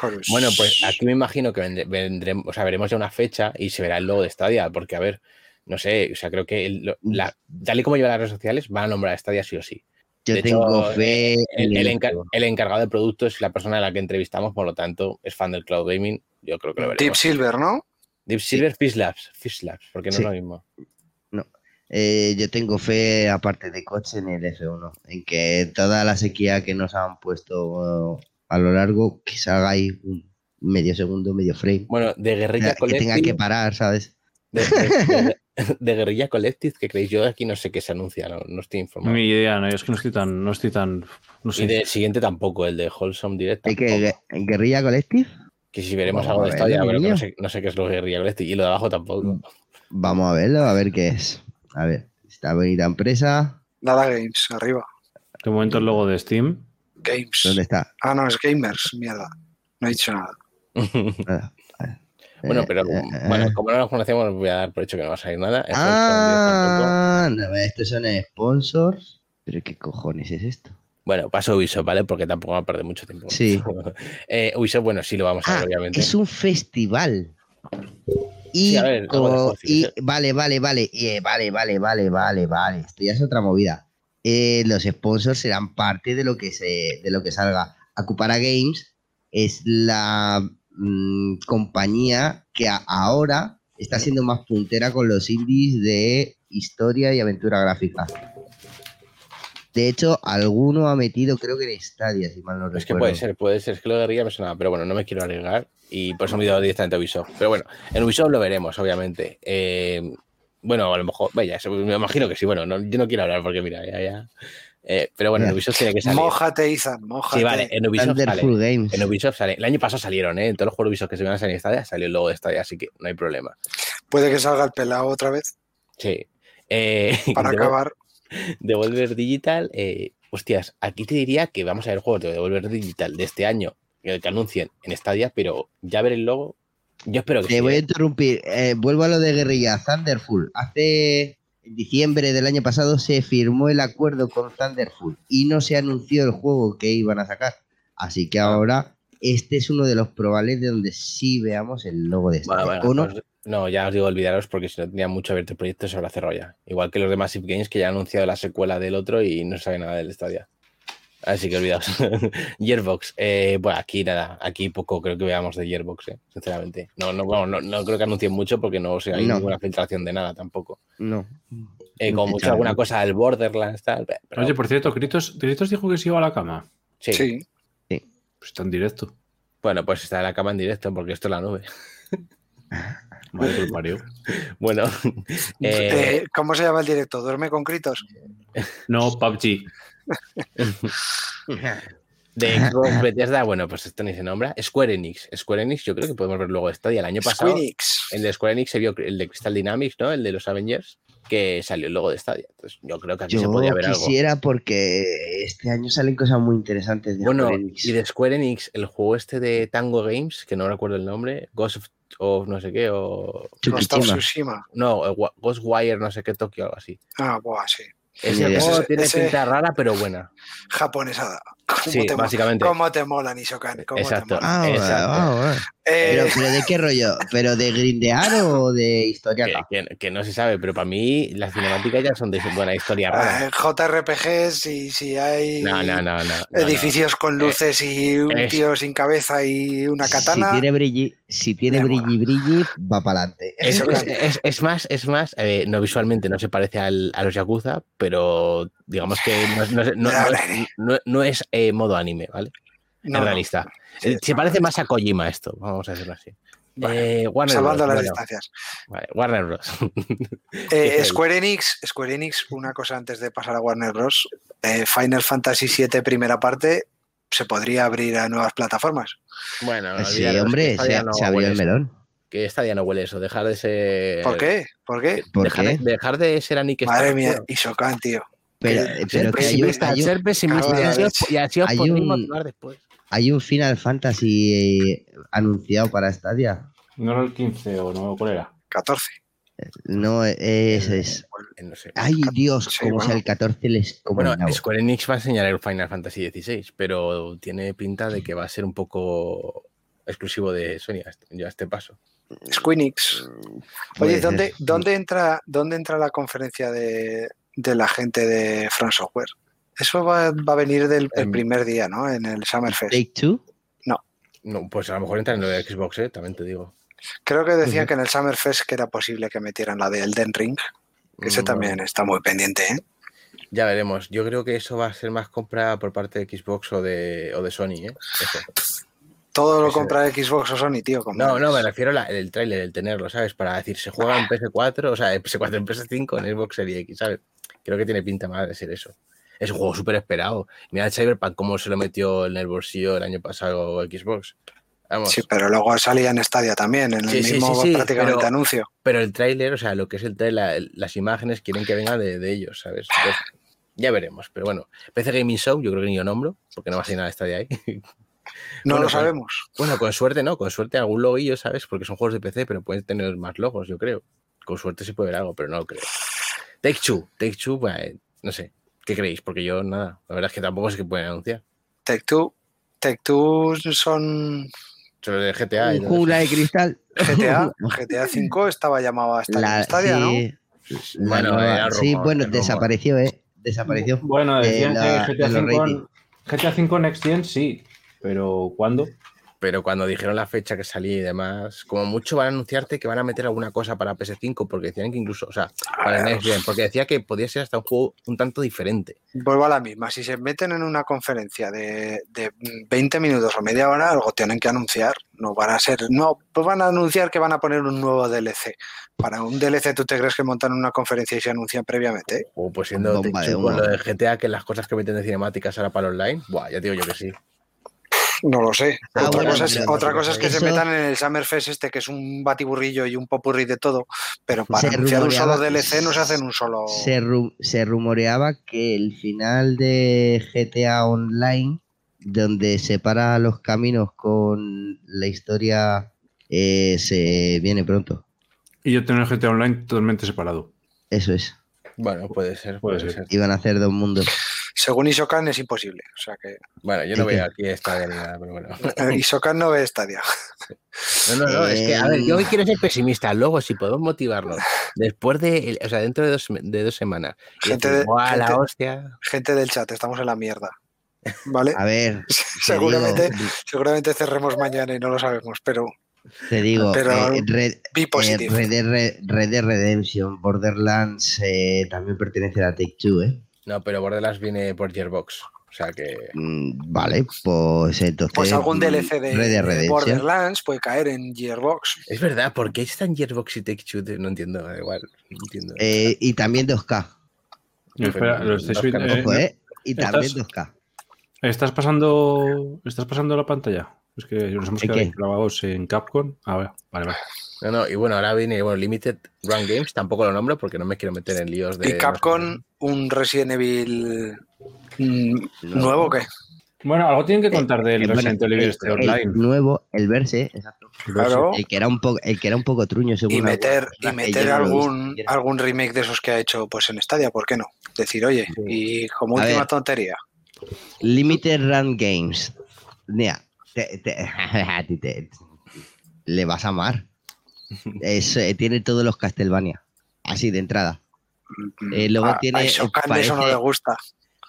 Chorus. Bueno, pues aquí me imagino que vendremos, o sea, veremos ya una fecha y se verá el logo de Stadia, porque a ver, no sé, o sea, creo que el- la, tal y como llevan las redes sociales, van a nombrar a Stadia sí o sí. yo De tengo hecho, fe El, en el encar- encargado de producto es la persona a la que entrevistamos, por lo tanto, es fan del cloud gaming. Yo creo que lo Deep veremos. Silver, ¿no? Deep Silver Fish Labs, Fish Labs, porque no Sí. es lo mismo. Eh, yo tengo fe, aparte de coche, en el F1, en que toda la sequía que nos han puesto eh, a lo largo, que salga ahí un medio segundo, medio frame. Bueno, de Guerrilla que tenga que Collective, parar, ¿sabes? de, de- de- de Guerrilla Collective, que creéis yo aquí no sé qué se anuncia, no, no estoy informado. Ni idea, no, yo es que no estoy tan, no estoy tan, no sé. Y del siguiente tampoco, el de Wholesome Direct. Hay que Guerrilla Collective, Que si veremos Vamos algo a de pero que niño. no sé, no sé qué es lo de Guerrilla Collective. Y lo de abajo tampoco. vamos a verlo, a ver qué es. A ver, esta bonita empresa, Dada Games, arriba. De momento el logo de Steam. Games. ¿dónde está? Ah, no, es Gamers, mierda. No he dicho nada. Nada, a ver. bueno, Eh, pero eh, bueno, eh. como no nos conocemos, voy a dar por hecho que no va a salir nada. Ah, no, estos son sponsors. Pero qué cojones es esto. Bueno, paso a Ubisoft, ¿vale? Porque tampoco va a perder mucho tiempo. Sí. eh, Ubisoft, bueno, sí lo vamos a ver, Ah, obviamente. es un festival. Y, Sí, a ver, y vale, vale, vale, y, eh, vale, vale, vale, vale, vale. Esto ya es otra movida. Eh, los sponsors serán parte de lo que se, de lo que salga. Acupara Games es la mm, compañía que a- ahora está siendo más puntera con los indies de historia y aventura gráfica. De hecho, alguno ha metido, creo que en Stadia, si mal no recuerdo. Es que puede ser, puede ser. Es que lo de Guerrilla me sonaba, pero bueno, no me quiero arriesgar y por eso me he ido directamente a Ubisoft. Pero bueno, en Ubisoft lo veremos, obviamente. Eh, bueno, a lo mejor, vaya, me imagino que sí. Bueno, no- yo no quiero hablar porque mira, ya, ya. Eh, pero bueno, en. Ubisoft tiene que salir. Mójate, Ethan, mójate. Sí, vale, en Ubisoft sale. En Ubisoft sale. El año pasado salieron, ¿eh? En todos los juegos Ubisoft que se van a salir en Stadia salió el logo de Stadia, así que no hay problema. Puede que salga el pelado otra vez Sí. Eh, para acabar. Devolver Digital, eh, hostias, aquí te diría que vamos a ver juegos de Devolver Digital de este año que, que anuncien en Stadia, pero ya ver el logo, yo espero que Te sí, voy a ¿eh? interrumpir. Eh, vuelvo a lo de Guerrilla. Thunderful. Hace en diciembre del año pasado se firmó el acuerdo con Thunderful y no se anunció el juego que iban a sacar. Así Ah. que ahora este es uno de los probables de donde sí veamos el logo de este. Bueno, bueno, ¿O no? pues, no, ya os digo olvidaros porque si no tenía mucho abierto el proyecto se habrá cerrado ya. Igual que los de Massive Games que ya han anunciado la secuela del otro y no sabe nada del Stadia. Así que olvidaos. Gearbox, eh, bueno, aquí nada, aquí poco creo que veamos de Gearbox, eh, sinceramente. No, no, bueno, no, no creo que anuncien mucho porque no o sea, hay No. ninguna filtración de nada tampoco. No. Eh, como mucho alguna cosa del Borderlands, tal. Pero, Oye, por cierto, Gritos, Gritos dijo que se iba a la cama. sí. Sí. Pues está en directo. Bueno, pues está en la cama en directo porque esto es la nube. Madre que parió. Bueno, Eh, ¿Cómo se llama el directo? ¿Duerme con Critos? No, PUBG. de Xbox Bethesda, bueno, pues esto ni se nombra. Square Enix. Square Enix, yo creo que podemos ver luego Stadia. El año pasado, el de Square Enix se vio el de Crystal Dynamics, ¿no? El de los Avengers, que salió el logo de Stadia. Entonces, yo creo que aquí se Yo podía ver algo. quisiera porque este año salen cosas muy interesantes de Bueno, Square Enix. y de Square Enix, el juego este de Tango Games, que no recuerdo el nombre, Ghost of, of no sé qué, o. Ghost. No, Wa- Ghostwire, no sé qué, Tokio, algo así. Ah, buah, sí. Ese Ese- juego tiene ese- pinta rara, pero buena. Japonesada. ¿Cómo Sí, te básicamente. ¿Cómo te molan, Isokan? ¿Cómo Exacto. te molan? Ah, Exacto. bueno. Eh, Pero, pero ¿de qué rollo? ¿Pero de grindear o de historia? Que, que- que no se sabe, pero para mí las cinemáticas ya son de buena historia rara. eh, JRPGs y si hay No, no, no, no. no, no. edificios con luces y un es- tío sin cabeza y una katana. Si tiene brilli, si tiene brilli brilli, va para adelante. Es, Eso, es- claro. es- es más, es más, eh, no visualmente no se parece al- a los Yakuza, pero digamos que no, es- no es- no- no es- no- no es eh, modo anime, ¿vale? No, es no. realista. Sí, Eh, se parece más a Kojima esto, vamos a decirlo así. Vale, Eh, Warner Salvando Bros. las bueno, distancias. vale, Warner Bros. Eh. Square Enix, Square Enix, una cosa antes de pasar a Warner Bros. eh, Final Fantasy VII primera parte se podría abrir a nuevas plataformas. bueno, Sí, olvidaros, que hombre, esta se, no se abrió el melón. Que esta ya no huele eso, dejar de ser. ¿Por qué? ¿Por qué? ¿Por dejar, qué? De, dejar de ser Anik Madre mía, tío. Isokan, tío. Pero, pero que hay un, hay un- ser pesimista. Y así os- y motivar después. hay un Final Fantasy eh, anunciado para Stadia. ¿No era el 15 o no? ¿Cuál era? 14. No, es. es... No sé. Ay, Dios, Sí, como bueno. sea el 14 les como Bueno. Square Enix va a enseñar el Final Fantasy XVI, pero tiene pinta de que va a ser un poco exclusivo de Sony este- ya a este paso. Squeenix. Puede Oye, ser. ¿dónde, dónde, entra, ¿dónde entra la conferencia de, de la gente de Front Software? Eso va, va a venir del el primer día, ¿no? En el Summerfest. Take Two. No, pues a lo mejor entra en lo de Xbox, ¿eh? también te digo. Creo que decían que en el Summerfest que era posible que metieran la de Elden Ring, que ese Mm, también está muy pendiente, ¿eh? Ya veremos. Yo creo que eso va a ser más compra por parte de Xbox o de, o de Sony, ¿eh? Eso. Todo lo compra Xbox o Sony, tío. como No, no, me refiero al tráiler, el tenerlo, ¿sabes? Para decir, se juega en PS4, o sea, en PS4, en PS5, en Xbox Series X, ¿sabes? Creo que tiene pinta más de ser eso. Es un juego súper esperado. Mira el Cyberpunk cómo se lo metió en el bolsillo el año pasado Xbox. Vamos. Sí, pero luego salía en Stadia también, en el Sí, mismo sí, prácticamente pero- anuncio. Pero el tráiler, o sea, lo que es el tráiler, las imágenes quieren que venga de, de ellos, ¿sabes? Entonces, ya veremos. Pero bueno, PC Gaming Show, yo creo que ni lo nombro, porque no va a ser nada de ahí. No Bueno, lo sabemos. Bueno, con suerte, ¿no? Con suerte algún loguillo, ¿sabes? Porque son juegos de PC, pero pueden tener más logos, yo creo. Con suerte se puede ver algo, pero no lo creo. Take Two, Take Two, pues, eh, no sé. ¿Qué creéis? Porque yo nada. La verdad es que tampoco sé qué pueden anunciar. Take Two, Take Two son Solo de GTA y jungla de cristal. GTA, GTA 5 estaba llamado a estar en Stadia, ¿no? sí, la Bueno, nueva- era sí, rumor, bueno, era rumor. desapareció, ¿eh? Desapareció. Bueno, de decían la- que GTA de los 5, ratings. GTA 5 Next Gen sí, pero ¿cuándo? Pero cuando dijeron la fecha que salía y demás, como mucho van a anunciarte que van a meter alguna cosa para PS5, porque decían que incluso, o sea, para el Next Gen, porque decía que podía ser hasta un juego un tanto diferente. Vuelvo a la misma. Si se meten en una conferencia de, de 20 minutos o media hora, algo tienen que anunciar. No van a ser. No, pues van a anunciar que van a poner un nuevo DLC. Para un DLC, ¿tú te crees que montan una conferencia y se anuncian previamente? O pues siendo de lo de GTA, que las cosas que meten de cinemáticas ahora para el online, buah, ya digo yo que sí. No lo sé. Ah, otra bueno, cosa es, pero otra cosa es que se metan en el Summerfest este, que es un batiburrillo y un popurrí de todo, pero para Se anunciar un solo DLC no se hacen un solo... Se, ru- se rumoreaba que el final de GTA Online, donde separa los caminos con la historia, eh, se viene pronto. Y yo tener GTA Online totalmente separado. Eso es. Bueno, puede ser, Puede puede, ser. ser. Iban a hacer dos mundos. Según Isokan es imposible. O sea que Bueno, yo no veo aquí esta ni nada, pero bueno. eh, Isokan no ve Stadia. No, no, no, es que, a ver, yo hoy quiero ser pesimista. Luego, si podemos motivarnos, después de, o sea, dentro de dos, de dos semanas, Gente decir, de- "Buah, la gente- hostia. Gente del chat, estamos en la mierda. ¿Vale? A ver, te seguramente, seguramente cerremos mañana y no lo sabemos, pero te digo, Pero eh, Red, eh. Red Dead Re- Red Dead Redemption, Borderlands eh, también pertenece a Take Two, ¿eh? No, pero Borderlands viene por Gearbox. O sea que. Mm, Vale, pues entonces. Pues algún DLC de, Red de. Borderlands puede caer en Gearbox. Es verdad, ¿por qué está en Gearbox y Take Two? No entiendo, da igual. No entiendo. Eh, y también 2K. Espera, lo estáis viendo- eh, Ojo, ¿eh? Y ¿Estás- también 2K. ¿Estás pasando, ¿Estás pasando la pantalla? Es que nos hemos ¿En quedado grabados en Capcom. A ver, vale, vale. No, no, y bueno, ahora viene bueno, Limited Run Games, tampoco lo nombro porque no me quiero meter en líos de. ¿Y Capcom un Resident Evil mm, nuevo o qué? Bueno, algo tienen que contar del Eh, Resident Evil el- este el online. nuevo, el verse, exacto. Claro. El que era un poco, el que era un poco truño según Y meter, y meter algún, algún remake de esos que ha hecho pues en Stadia, ¿por qué no? Decir, oye, y como A última ver. tontería, Limited Run Games. Mira, te- te- a ti te- le vas a amar. Es, eh, tiene todos los Castlevania. Así de entrada. Eh, luego a, tiene, a Shokan parece- eso no le gusta.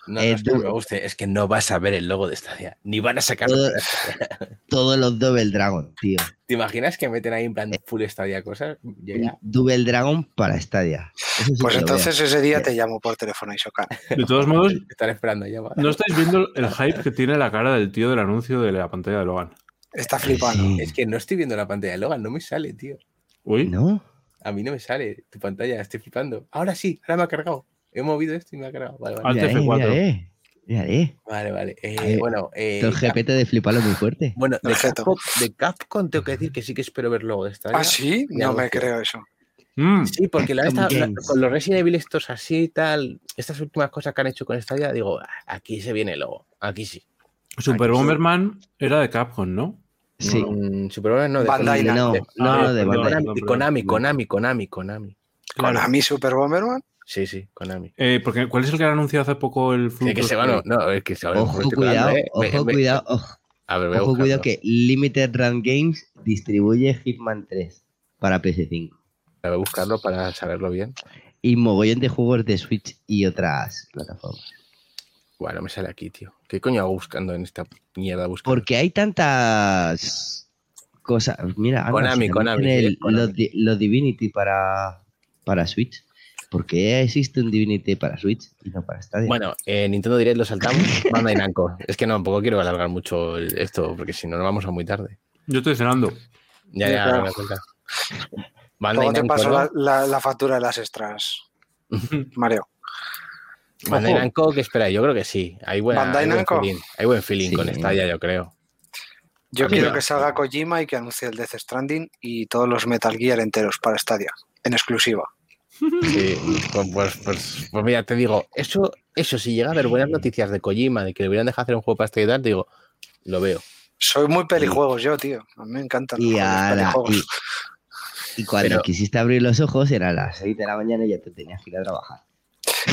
No, no Eh, es que me guste, es que no vas a ver el logo de Stadia, ni van a. Todo- Stadia. Todos los Double Dragon, tío. ¿Te imaginas que meten ahí en plan full Stadia cosas? Yo ya- Double Dragon para Stadia. Sí Pues entonces ese día te llamo por teléfono, Shokan. De todos modos, Estar esperando ya. no estáis viendo el hype que tiene la cara del tío del anuncio de la pantalla de Logan. Está flipando. Sí. Es que no estoy viendo la pantalla de Logan, no me sale, tío. Uy, ¿No? A mí no me sale tu pantalla, estoy flipando. Ahora sí, ahora me ha cargado. He movido esto y me ha cargado. Vale, vale. Alt eh, F4. mira, eh, eh. Vale, vale. Eh, bueno, eh, el GPT de fliparlo muy fuerte. bueno de. Capcom, de Capcom tengo que decir que sí que espero ver luego de esta. ¿Ah, sí? Ya No me creo eso. Mm, Sí, porque la, esta- la- con los Resident Evil estos así y tal, estas últimas cosas que han hecho con Stadia, digo, "Ah, aquí se viene luego, aquí sí. Super Aquí sí. Bomberman era de Capcom, ¿no? Sí. Mm, Super Mario no, de Bandai Konami. no, no, no, de Bandai. Konami, Konami. Konami, Konami, Konami. ¿Con Ami Super Bomberman? Sí, sí, Konami. Eh, porque, ¿Cuál es el que han anunciado hace poco el Sí, que se van, no, no, es que se van. Ojo, cuidado, ojo, cuidado, ojo, A ver, voy a ojo, cuidado que Limited Run Games distribuye Hitman 3 para PS5. Voy a buscarlo para saberlo bien. Y mogollón de juegos de Switch y otras plataformas. Bueno, me sale aquí, tío. ¿Qué coño hago buscando en esta mierda? Buscando? Porque hay tantas cosas. Mira, Konami, Konami, sí, Konami. Los, los Divinity para, para Switch. ¿Por qué existe un Divinity para Switch y no para Stadia? Bueno, eh, Nintendo Direct lo saltamos. Bandai Namco. Es que no, tampoco quiero alargar mucho esto, porque si no, nos vamos a muy tarde. Yo estoy cenando. Ya, ya, me cuenta. Bandai te paso ¿no? la, la- la factura de las extras, Mario. Bandai. Namco, que espera, yo creo que sí. Hay, buena, Bandai hay buen feeling, hay buen feeling Sí. con Stadia, yo creo. Yo quiero que salga Kojima y que anuncie el Death Stranding y todos los Metal Gear enteros para Stadia, en exclusiva. Sí, pues, pues, pues- pues mira, te digo, eso, eso, si llega a haber buenas noticias de Kojima, de que le hubieran dejado hacer un juego para tal, te digo, lo veo. Soy muy pelijuegos yo, tío. A mí me encantan los y, juegos ahora, pelijuegos. y, y cuando Pero- quisiste abrir los ojos era a las 6 de la mañana y ya te tenías que ir a trabajar.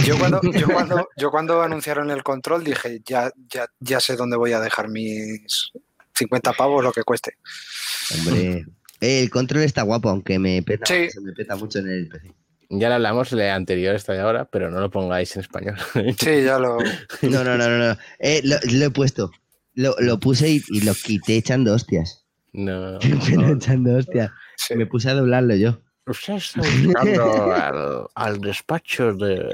Yo cuando, yo, cuando, yo cuando anunciaron el control dije, ya, ya, ya sé dónde voy a dejar mis 50 pavos, lo que cueste. Hombre, el control está guapo, aunque me peta, Sí. se me peta mucho en el PC. Ya le hablamos de anterior esta de ahora, pero no lo pongáis en español. Sí, ya lo... No, no, no, no. no. Eh, lo, lo he puesto. Lo, lo puse y, y lo quité echando hostias. No. Pero echando hostias. sí. Me puse a doblarlo yo. Usted está buscando al, al despacho de.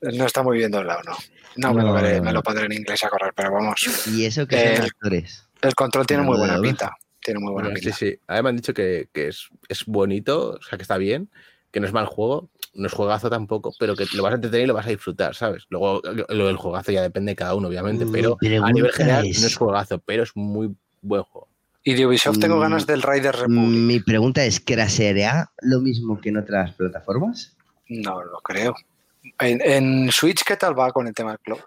No está muy bien doblado, ¿no? No, me, No, lo veré, no, me no. lo pondré en inglés a correr, pero vamos. Y eso que Eh, son actores. El control tiene No muy lo buena pinta. Tiene muy buena Sí, pinta. sí. A mí me han dicho que, que es, es bonito, o sea, que está bien, que no es mal juego, no es juegazo tampoco, pero que lo vas a entretener y lo vas a disfrutar, ¿sabes? Luego, lo del juegazo ya depende de cada uno, obviamente, Mi pero a nivel general es- no es juegazo, pero es muy buen juego. Y de Ubisoft tengo Mm, ganas del Rider Republic. Mi pregunta es, ¿crasheará lo mismo que en otras plataformas? No lo creo. En, en Switch, ¿qué tal va con el tema del cloud?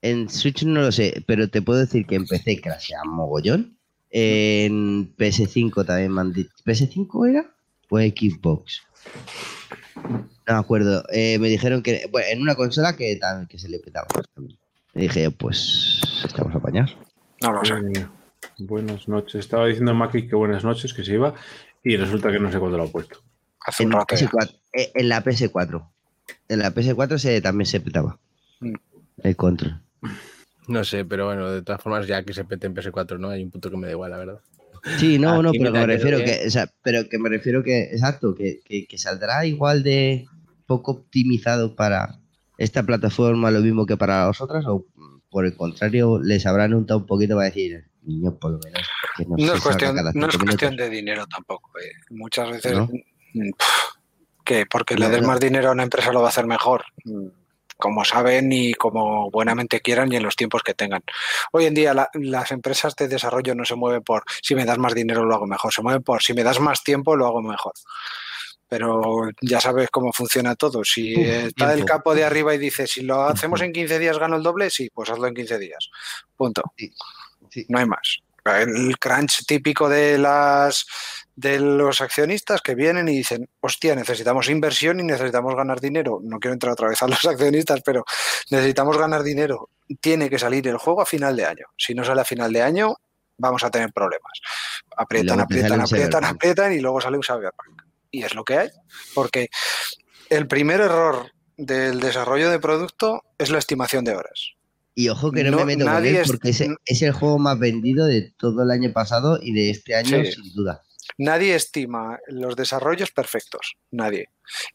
En Switch no lo sé, pero te puedo decir que en PC crashea mogollón. En PS5 también me han dicho. ¿PS5 era? ¿O Xbox? No me acuerdo. Eh, me dijeron que bueno, en una consola que, que se le petaba. también. Y dije, pues estamos a apañar. No lo sé. Eh, buenas noches. Estaba diciendo Maki que buenas noches, que se iba, y resulta que no sé cuándo lo ha puesto. Hace En, un rato ya. PS4, eh, en la PS4. En la PS4 se, también se petaba. Mm. El control. No sé, pero bueno, de todas formas, ya que se pete en PS4, ¿no? Hay un punto que me da igual, la verdad. Sí, no, no, pero que me Gear refiero que, o sea, pero que me refiero que, exacto, que, que, que saldrá igual de poco optimizado para esta plataforma lo mismo que para vosotras o por el contrario les habrán untado un poquito para decir, niño, por lo menos. que No, se es cuestión, no es cuestión minutos". de dinero tampoco. eh. Muchas veces, ¿No? mm, que porque le No, des no. más dinero a una empresa lo va a hacer mejor. Mm, Como saben y como buenamente quieran y en los tiempos que tengan. Hoy en día la- las empresas de desarrollo no se mueven por si me das más dinero lo hago mejor, se mueven por si me das más tiempo lo hago mejor. Pero ya sabes cómo funciona todo. Si está el capo de arriba y dice, si lo hacemos en 15 días gano el doble, sí, pues hazlo en 15 días. Punto. Sí. No hay más. El crunch típico de las de los accionistas que vienen y dicen, hostia, necesitamos inversión y necesitamos ganar dinero. No quiero entrar otra vez a los accionistas, pero necesitamos ganar dinero. Tiene que salir el juego a final de año. Si no sale a final de año, vamos a tener problemas. Aprietan, aprietan, aprietan, aprietan y luego sale un Cyberpunk. Y es lo que hay. Porque el primer error del desarrollo de producto es la estimación de horas. Y ojo que no, No, me meto con él porque es, es el juego más vendido de todo el año pasado y de este año Sí. sin duda. Nadie estima los desarrollos perfectos, nadie.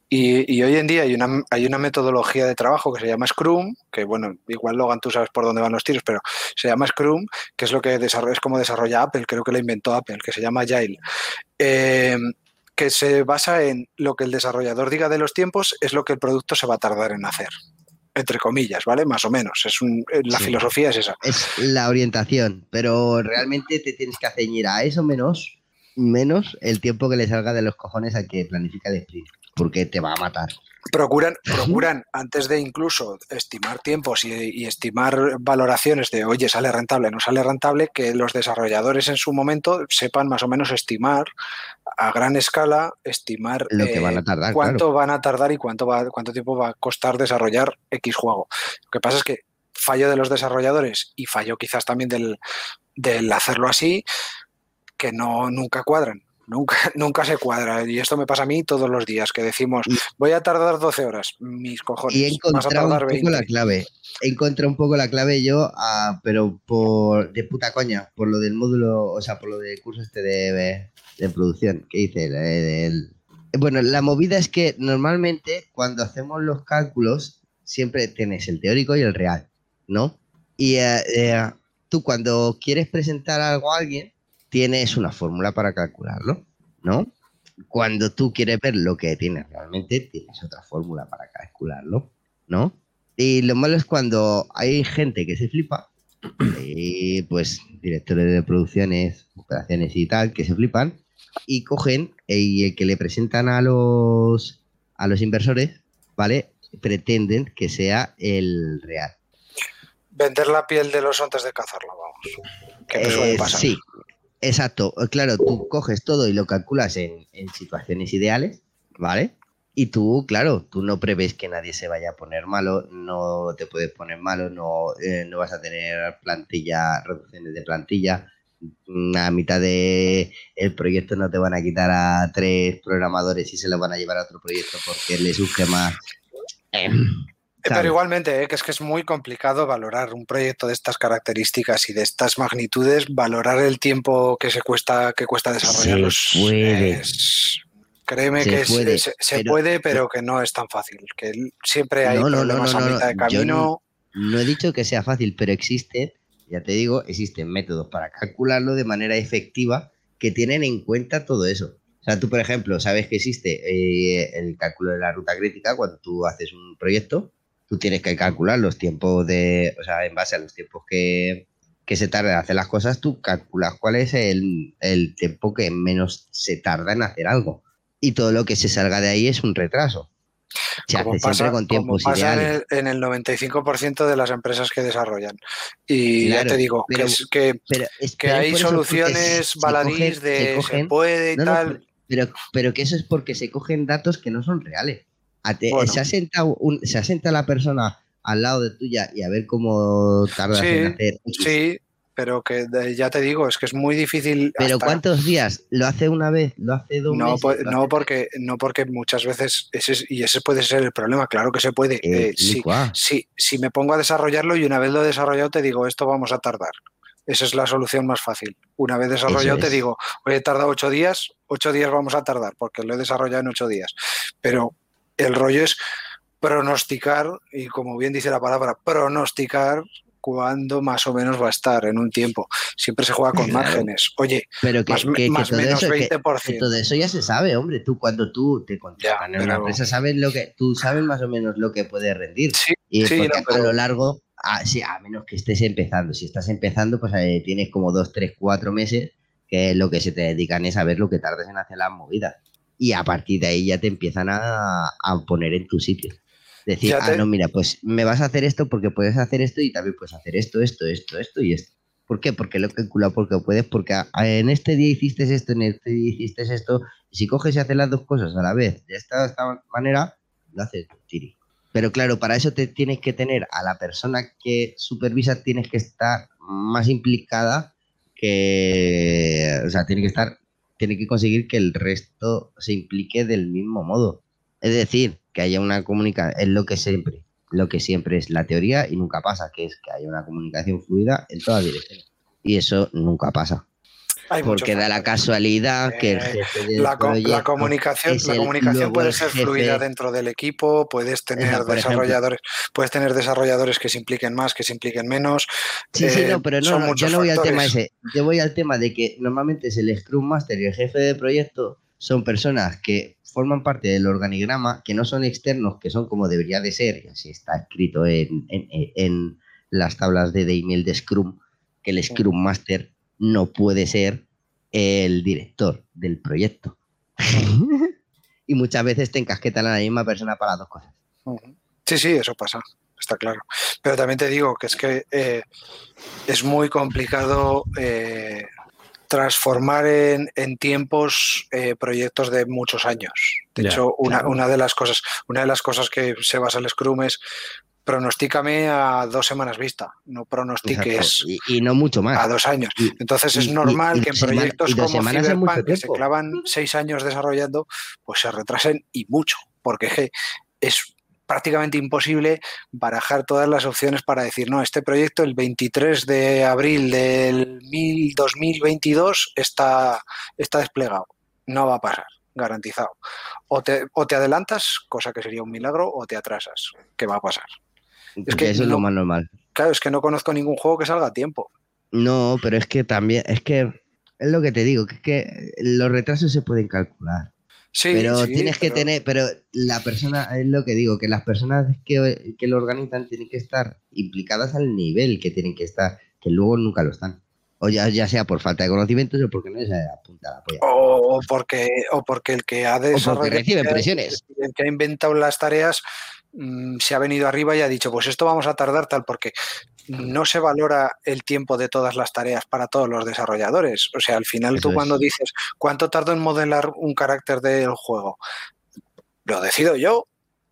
Y, y hoy en día hay una, hay una metodología de trabajo que se llama Scrum, que bueno, igual Logan tú sabes por dónde van los tiros, pero se llama Scrum, que es lo que desarrolla, es como desarrolla Apple, creo que lo inventó Apple, que se llama Agile. Eh, que se basa en lo que el desarrollador diga de los tiempos es lo que el producto se va a tardar en hacer. Entre comillas, ¿vale? Más o menos. Es un, eh, la Sí. filosofía es esa. Es la orientación, pero realmente te tienes que ceñir a eso menos, menos el tiempo que le salga de los cojones al que planifica el sprint, porque te va a matar. procuran, procuran antes de incluso estimar tiempos y, y estimar valoraciones de, oye, sale rentable, no sale rentable, que los desarrolladores en su momento sepan más o menos estimar a gran escala, estimar Lo que eh, van a tardar, cuánto claro. van a tardar y cuánto, va, cuánto tiempo va a costar desarrollar X juego. Lo que pasa es que fallo de los desarrolladores y fallo quizás también del, del hacerlo así, que no nunca cuadran. Nunca, nunca se cuadra. Y esto me pasa a mí todos los días, que decimos, voy a tardar 12 horas. Mis cojones. Y he encontrado un poco la 20. clave. He encontrado un poco la clave yo, ah, pero por de puta coña, por lo del módulo, o sea, por lo del curso este de, de producción que hice. el- el- Bueno, la movida es que normalmente cuando hacemos los cálculos siempre tienes el teórico y el real, ¿no? Y eh, eh, tú cuando quieres presentar algo a alguien, tienes una fórmula para calcularlo, ¿no? Cuando tú quieres ver lo que tienes realmente, tienes otra fórmula para calcularlo, ¿no? Y lo malo es cuando hay gente que se flipa, y pues directores de producciones, operaciones y tal, que se flipan y cogen eh, y el que le presentan a los a los inversores, ¿vale? Pretenden que sea el real. Vender la piel del oso antes de cazarlo, vamos. Que Eh, sí, exacto. Claro, tú coges todo y lo calculas en, situaciones ideales, ¿vale? Y tú, claro, tú no prevés que nadie se vaya a poner malo, no te puedes poner malo, no, eh, no vas a tener plantilla, reducciones de plantilla. A mitad de el proyecto no te van a quitar a tres programadores y se los van a llevar a otro proyecto porque les surge más. ¿sabes? Pero igualmente, eh, que es que es muy complicado valorar un proyecto de estas características y de estas magnitudes, valorar el tiempo que se cuesta, que cuesta desarrollarlo. Se puede. Es- créeme Se que puede, se, se pero- puede, pero que no es tan fácil. Que siempre hay No, no, problemas no, a mitad de camino. No he dicho que sea fácil, pero existen, ya te digo, existen métodos para calcularlo de manera efectiva que tienen en cuenta todo eso. O sea, tú, por ejemplo, sabes que existe eh, el cálculo de la ruta crítica cuando tú haces un proyecto, tú tienes que calcular los tiempos de, o sea, en base a los tiempos que, que se tarda en hacer las cosas, tú calculas cuál es el, el tiempo que menos se tarda en hacer algo. Y todo lo que se salga de ahí es un retraso. Se como hace siempre pasa, con como tiempos pasa en el, en el 95% de las empresas que desarrollan. Y Claro, ya te digo, que, pero- es, que, es que pero hay soluciones se baladís se de se cogen- puede y no, no, tal. pero, pero que eso es porque se cogen datos que no son reales. A te- Bueno. se, ha sentado un- se ha sentado la persona al lado de tuya y a ver cómo tardas Sí, en hacer. Sí, pero que ya te digo, es que es muy difícil. Pero hasta- ¿cuántos días? ¿Lo hace una vez? ¿Lo hace dos No, no, hace- porque, no porque muchas veces, ese, es- y ese puede ser el problema, claro que se puede. Eh, Eh, si, licua. si- si me pongo a desarrollarlo y una vez lo he desarrollado te digo, esto vamos a tardar. Esa es la solución más fácil. Una vez desarrollado te digo, oye, he tardado ocho días, ocho días vamos a tardar, porque lo he desarrollado en ocho días. Pero el rollo es pronosticar, y como bien dice la palabra, pronosticar cuándo más o menos va a estar en un tiempo. Siempre se juega con Claro. márgenes. Oye, Pero que, más, que- que más menos eso, que- 20%. que todo eso ya se sabe, hombre. Tú cuando tú te contratan Ya, en una pero- empresa sabes lo que tú sabes más o menos lo que puede rendir. Sí, Y es sí, porque no, pero- a lo largo, a, sí, a menos que estés empezando. Si estás empezando, pues eh, tienes como dos, tres, cuatro meses que lo que se te dedican es a ver lo que tardes en hacer las movidas. Y a partir de ahí ya te empiezan a, a poner en tu sitio. Decir, ah, no, mira, pues me vas a hacer esto porque puedes hacer esto y también puedes hacer esto, esto, esto, esto y esto. ¿Por qué? Porque lo he calculado, porque puedes, porque en este día hiciste esto, en este día hiciste esto. Si coges y haces las dos cosas a la vez de esta, de esta manera, lo haces tiri. Pero claro, para eso te tienes que tener a la persona que supervisa, tienes que estar más implicada que. O sea, tiene que estar. Tiene que conseguir que el resto se implique del mismo modo. Es decir, que haya una comunicación. Es lo que siempre. Lo que siempre es la teoría y nunca pasa, que es que haya una comunicación fluida en todas direcciones. Y eso nunca pasa. Hay Porque da la casualidad que el Eh, jefe del La, comunicación, la comunicación puede ser jefe- fluida dentro del equipo, puedes tener ejemplo. desarrolladores, puedes tener desarrolladores que se impliquen más, que se impliquen menos. Sí, sí, Eh, no, pero no, no, yo no voy al tema ese. Yo voy al tema de que normalmente es el Scrum Master y el jefe de proyecto son personas que forman parte del organigrama, que no son externos, que son como debería de ser, y así está escrito en, en- en las tablas de, de email de Scrum, que el Scrum Master no puede ser el director del proyecto. y muchas veces te encasquetan a la misma persona para las dos cosas. Sí, sí, eso pasa, está claro. Pero también te digo que es que eh, es muy complicado eh, transformar en, en tiempos eh, proyectos de muchos años. De Ya, hecho, una, claro. una de las cosas, una de las cosas que se basa el Scrum es pronostícame a dos semanas vista, no pronostiques. Y, y no mucho más. a dos años. Y- Entonces es y- normal que en proyectos como Cyberpunk, que se clavan seis años desarrollando, pues se retrasen y mucho, porque es prácticamente imposible barajar todas las opciones para decir, no, este proyecto el 23 de abril del mil- 2022 está, está desplegado. No va a pasar, garantizado. O te, o te adelantas, cosa que sería un milagro, o te atrasas, que va a pasar. Porque que eso es lo más normal. Claro, es que no conozco ningún juego que salga a tiempo. No, pero es que también, es que es lo que te digo, que es que los retrasos se pueden calcular. Sí, pero sí, tienes que pero- tener, pero la persona, es lo que digo, que las personas que, que lo organizan tienen que estar implicadas al nivel que tienen que estar, que luego nunca lo están. O ya, ya sea por falta de conocimientos o porque no se apunta la polla. O porque, o porque el que ha desarrollado, reciben presiones. el que ha inventado las tareas se ha venido arriba y ha dicho, pues esto vamos a tardar tal, porque no se valora el tiempo de todas las tareas para todos los desarrolladores. O sea, al final Eso tú cuando es. dices, ¿cuánto tardo en modelar un carácter del juego? Lo decido yo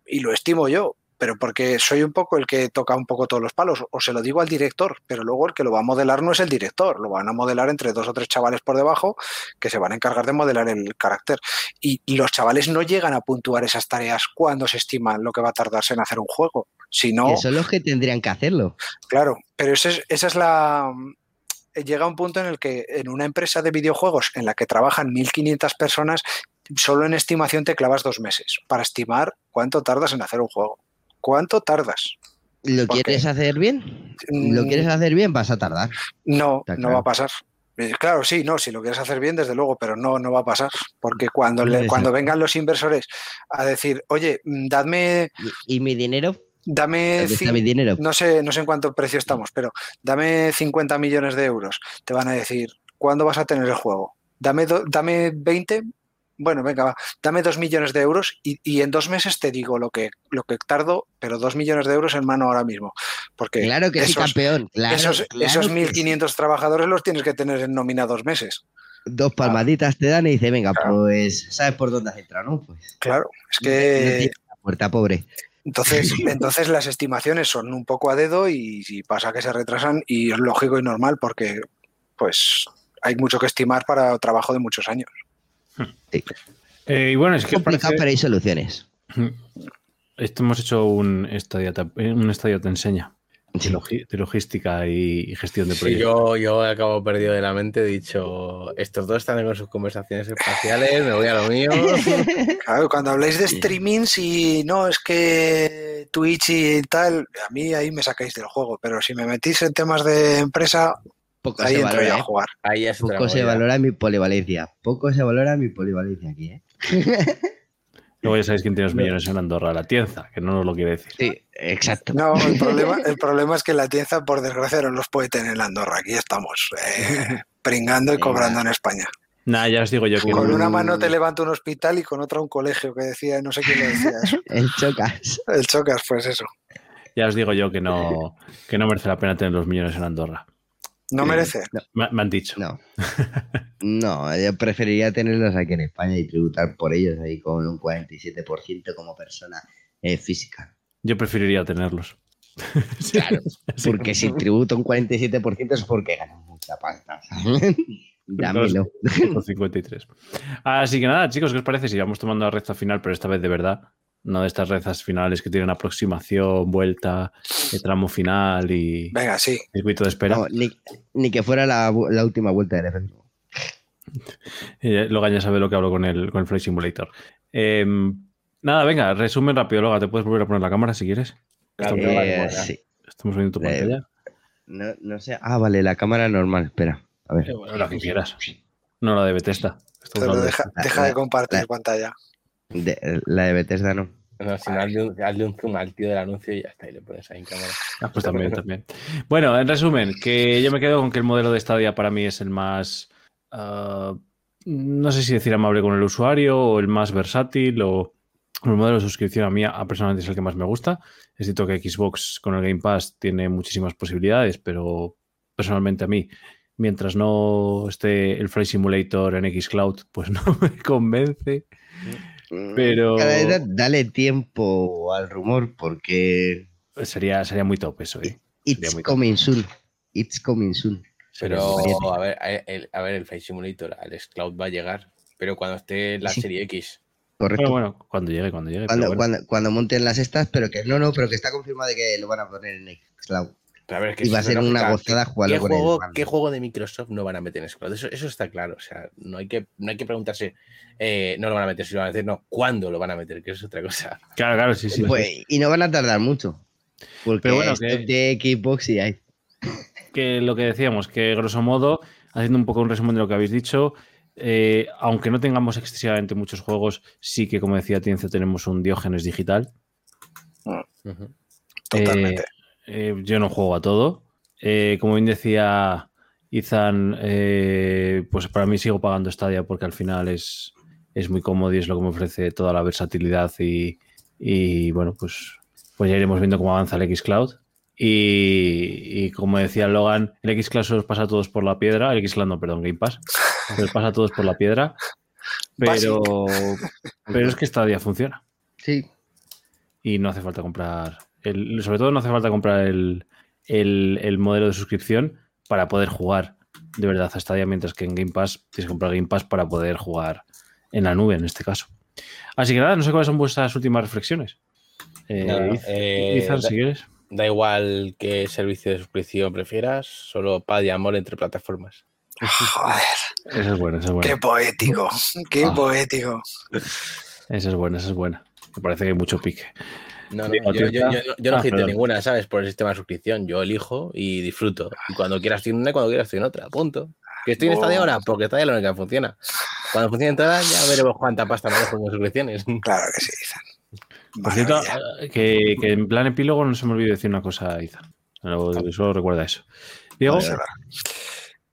y lo estimo yo, pero porque soy un poco el que toca un poco todos los palos, o se lo digo al director, pero luego el que lo va a modelar no es el director, lo van a modelar entre dos o tres chavales por debajo que se van a encargar de modelar el carácter. Y los chavales no llegan a puntuar esas tareas cuando se estiman lo que va a tardarse en hacer un juego. Si no, Que son los que tendrían que hacerlo. Claro, pero esa es, esa es la... Llega un punto en el que en una empresa de videojuegos en la que trabajan 1.500 personas, solo en estimación te clavas dos meses para estimar cuánto tardas en hacer un juego. ¿Cuánto tardas? ¿Lo quieres hacer bien? ¿Lo Mm, quieres hacer bien? Vas a tardar. No, no va a pasar. Eh, Claro, sí, no, si lo quieres hacer bien, desde luego, pero no, no va a pasar. Porque cuando, le- cuando vengan los inversores a decir, oye, mm, dadme, ¿Y, y mi dinero? dame ¿Dónde está cin- mi dinero? no sé, no sé en cuánto precio estamos, pero dame 50 millones de euros. Te van a decir, ¿cuándo vas a tener el juego? Dame, do- dame 20. Bueno, venga, va. Dame 2 millones de euros y, y en dos meses te digo lo que, lo que tardo, pero 2 millones de euros en mano ahora mismo. Porque Claro que sí, esos, campeón. Claro, esos, claro esos que 1.500 trabajadores los tienes que tener en nómina dos meses. Dos palmaditas te dan y dice, venga, Claro. pues, ¿sabes por dónde has entrado, no? Pues, Claro, es que la puerta, pobre. entonces, entonces las estimaciones son un poco a dedo y, si pasa que se retrasan y es lógico y normal porque pues hay mucho que estimar para trabajo de muchos años. Eh, y bueno, es Es que complicado, parece- pero hay soluciones. Esto hemos hecho un estadio, te- un estadio te enseña. de, logística y, gestión de Sí, proyectos. yo, yo acabo perdido de la mente, he dicho, estos dos están con sus conversaciones espaciales, me voy a lo mío. Claro, cuando habláis de streamings y no, es que Twitch y tal, a mí ahí me sacáis del juego, pero si me metís en temas de empresa, Poco ahí se valora, ¿eh? jugar. Ahí es Poco se valora mi polivalencia. Poco se valora mi polivalencia aquí, ¿eh? Luego ya sabéis quién tiene los millones en Andorra, la Tienza, que no nos lo quiere decir. Sí, exacto. No, el problema, el problema es que la tienza, por desgracia, no los puede tener en Andorra. Aquí estamos, eh, pringando y cobrando en España. Nada, ya os digo yo que Con una mano te levanta un hospital y con otra un colegio que decía, no sé quién lo decía eso. El chocas. El chocas, pues eso. ya os digo yo que no, que no merece la pena tener los millones en Andorra. No merece. Me, me han dicho. No. No, yo preferiría tenerlos aquí en España y tributar por ellos ahí con un 47% como persona eh, física. Yo preferiría tenerlos. Claro, porque si tributo un 47% es porque gano mucha pasta. ¿sabes? Dámelo. Con 53. Así que nada, chicos, ¿qué os parece si vamos tomando la recta final, pero esta vez de verdad? No de estas rezas finales que tienen aproximación, vuelta, tramo final y Venga, sí. circuito de espera. No, ni, ni que fuera la, la última vuelta del evento. Eh, Logan ya sabe lo que hablo con el, con el Flight Simulator. Eh, nada, venga, resumen rápido, Logan. ¿Te puedes volver a poner la cámara si quieres? Claro, Eh, sí. Estamos viendo tu Eh, pantalla. No, no sé. Ah, vale, la cámara normal. Espera. A ver. Eh, bueno, la que quieras. No la de Bethesda. Deja, de compartir la- pantalla. De- la de Bethesda no. No, si no, hazle un, hazle un zoom al tío del anuncio y ya está, y le pones ahí en cámara. Ah, pues también, también. Bueno, en resumen, que yo me quedo con que el modelo de Stadia para mí es el más, ah, no sé si decir amable con el usuario o el más versátil o el modelo de suscripción a mí a- personalmente es el que más me gusta. Es cierto que Xbox con el Game Pass tiene muchísimas posibilidades, pero personalmente a mí, mientras no esté el Flight Simulator en Xcloud, pues no me convence. Pero- Cada vez da- dale tiempo al rumor porque Sería, sería muy top eso, ¿eh? Sería it's muy top. coming soon. It's coming soon. Pero, a ver, a- el, a ver, el Flight Simulator, al Cloud va a llegar, pero cuando esté la Sí. serie X. Correcto. Bueno, cuando llegue, cuando llegue. pero cuando, bueno. cuando, cuando monten las estas, pero que no, no, pero que está confirmado de que lo van a poner en Xcloud. Pero a ver, es que Y va a ser una lógica. gozada ¿Qué- jugarlo ¿Qué con juego. ¿Qué juego de Microsoft no van a meter en Xcloud? Eso, eso está claro. O sea, no hay que, no hay que preguntarse, eh, no lo van a meter, si lo van a meter, no, ¿cuándo lo van a meter? Que es otra cosa. Claro, claro, sí, sí. Pues, y no van a tardar mucho. Porque Pero bueno, que- de Xbox sí hay. que lo que decíamos, que grosso modo, haciendo un poco un resumen de lo que habéis dicho, eh, aunque no tengamos excesivamente muchos juegos, sí que, como decía Tienzo, tenemos un Diógenes digital. Ujú. Totalmente. Eh, eh, yo no juego a todo. Eh, como bien decía Izan, eh, pues para mí sigo pagando Stadia porque al final es, es muy cómodo y es lo que me ofrece toda la versatilidad y, y, bueno, pues, pues ya iremos viendo cómo avanza el Xcloud. Y, y como decía Logan, el Xcloud se los pasa a todos por la piedra, el Xcloud no, perdón, Game Pass, se los pasa a todos por la piedra, pero, pero es que Stadia funciona Sí. y no hace falta comprar. El, sobre todo no hace falta comprar el, el- el modelo de suscripción para poder jugar de verdad a Stadia, mientras que en Game Pass tienes que comprar Game Pass para poder jugar en la nube en este caso. Así que nada, no sé cuáles son vuestras últimas reflexiones. Eh, eh, Izan, da- si quieres. Da igual qué servicio de suscripción prefieras, solo paz y amor entre plataformas. Joder, Esa es buena, esa es buena. qué poético, qué Ah. poético. Esa es buena, esa es buena. Me parece que hay mucho pique. No, no, Digo, yo, yo- Tienza. yo- yo no Ah, perdón. ninguna, ¿sabes? Por el sistema de suscripción. Yo elijo y disfruto. Y cuando quieras estoy en una y cuando quieras estoy en otra. Punto. Que estoy en esta de ahora, porque esta es la única que funciona. Cuando funcione todas, ya veremos cuánta pasta me dejo con suscripciones. Claro que sí, Izan. Por cierto, que, que en plan epílogo no se me olvide decir una cosa, Izan. Solo, solo recuerda eso. Diego.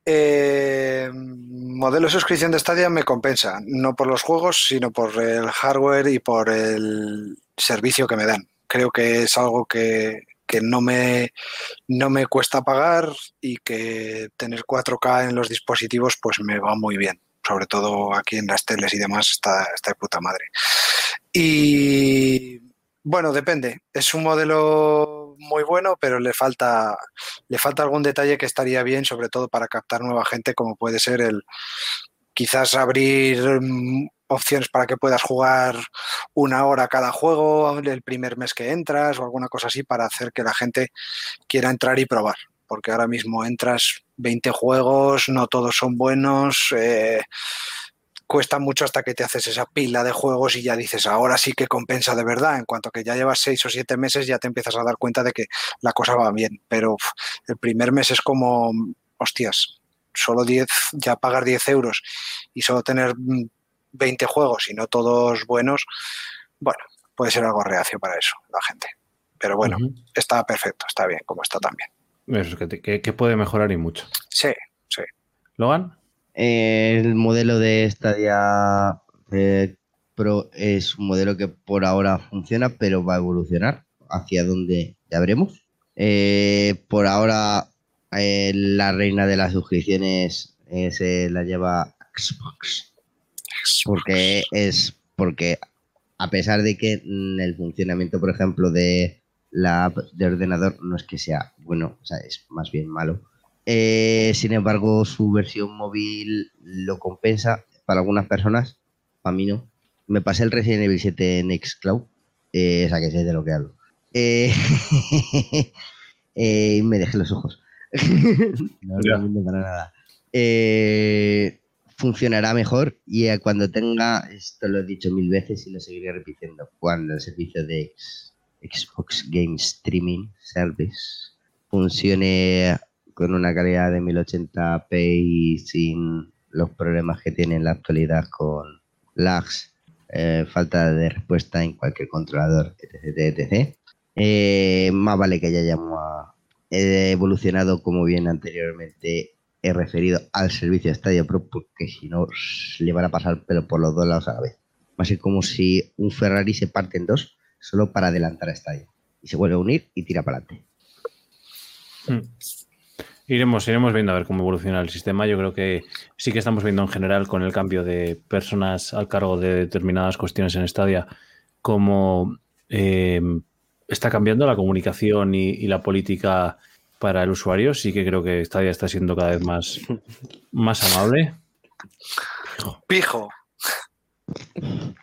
Eh, modelo de suscripción de Stadia me compensa, no por los juegos, sino por el hardware y por el servicio que me dan. Creo que es algo que, que no, me, no me cuesta pagar y que tener 4K en los dispositivos pues me va muy bien. Sobre todo aquí en las teles y demás está, está de puta madre. Y bueno, depende. Es un modelo muy bueno, pero le falta, le falta algún detalle que estaría bien, sobre todo para captar nueva gente, como puede ser el quizás abrir mm, opciones para que puedas jugar una hora cada juego el primer mes que entras o alguna cosa así para hacer que la gente quiera entrar y probar. Porque ahora mismo entras 20 juegos, no todos son buenos. Eh, cuesta mucho hasta que te haces esa pila de juegos y ya dices, ahora sí que compensa de verdad. En cuanto que ya llevas seis o siete meses, ya te empiezas a dar cuenta de que la cosa va bien. Pero uf, el primer mes es como, hostias, solo 10, ya pagar 10 euros y solo tener mm, 20 juegos y no todos buenos, bueno, puede ser algo reacio para eso, la gente. Pero bueno, está perfecto, está bien, como está también. Eso, que, te- que- que puede mejorar y mucho. Sí, sí. Logan, El modelo de Stadia eh, Pro es un modelo que por ahora funciona, pero va a evolucionar. Hacia donde ya veremos. Eh, por ahora, eh, la reina de las suscripciones eh, se la lleva Xbox. Porque es porque a pesar de que el funcionamiento, por ejemplo, de la app de ordenador no es que sea bueno, o sea, es más bien malo. Eh, sin embargo, su versión móvil lo compensa para algunas personas, para mí no. Me pasé el Resident Evil 7 en Xcloud, eh, o sea que sé de lo que hablo. Eh, eh, y me dejé los ojos. no Ya. recomiendo para nada. Eh, funcionará mejor y eh, cuando tenga, esto lo he dicho mil veces y lo seguiré repitiendo, cuando el servicio de Xbox Game Streaming Service funcione con una calidad de 1080p y sin los problemas que tiene en la actualidad con lags, eh, falta de respuesta en cualquier controlador, etc. etc. Eh, más vale que ya hayamos eh, evolucionado como bien anteriormente he referido al servicio Stadia Pro porque si no le van a pasar pero por los dos lados a la vez. Va a ser como si un Ferrari se parte en dos solo para adelantar a Stadia y se vuelve a unir y tira para adelante. Iremos, iremos viendo a ver cómo evoluciona el sistema. Yo creo que sí que estamos viendo en general con el cambio de personas al cargo de determinadas cuestiones en Stadia, cómo eh, está cambiando la comunicación y, y la política para el usuario. Sí que creo que Stadia está siendo cada vez más, más amable. Pijo.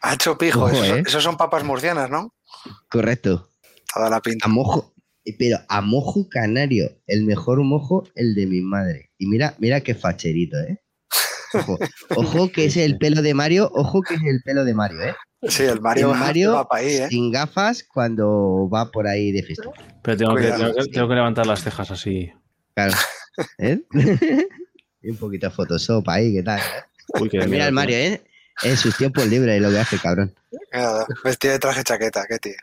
Ha hecho pijo. Ojo, ¿eh? esos son papas murcianas, ¿no? Correcto. Toda la pinta. A mojo, pero a mojo canario, el mejor mojo, el de mi madre. Y mira, mira qué facherito, ¿eh? Ojo, ojo que es el pelo de Mario, ojo que es el pelo de Mario, ¿eh? Sí, el Mario, el Mario va para ahí, ¿eh? sin gafas cuando va por ahí de fiesta. Pero tengo que, tengo que- tengo que levantar las cejas así. Claro. ¿Eh? y un poquito de Photoshop ahí, ¿qué tal? Uy, qué Pues mira el Mario, ¿eh? En sus tiempos libres lo que hace, cabrón. Vestido de traje chaqueta, qué tío.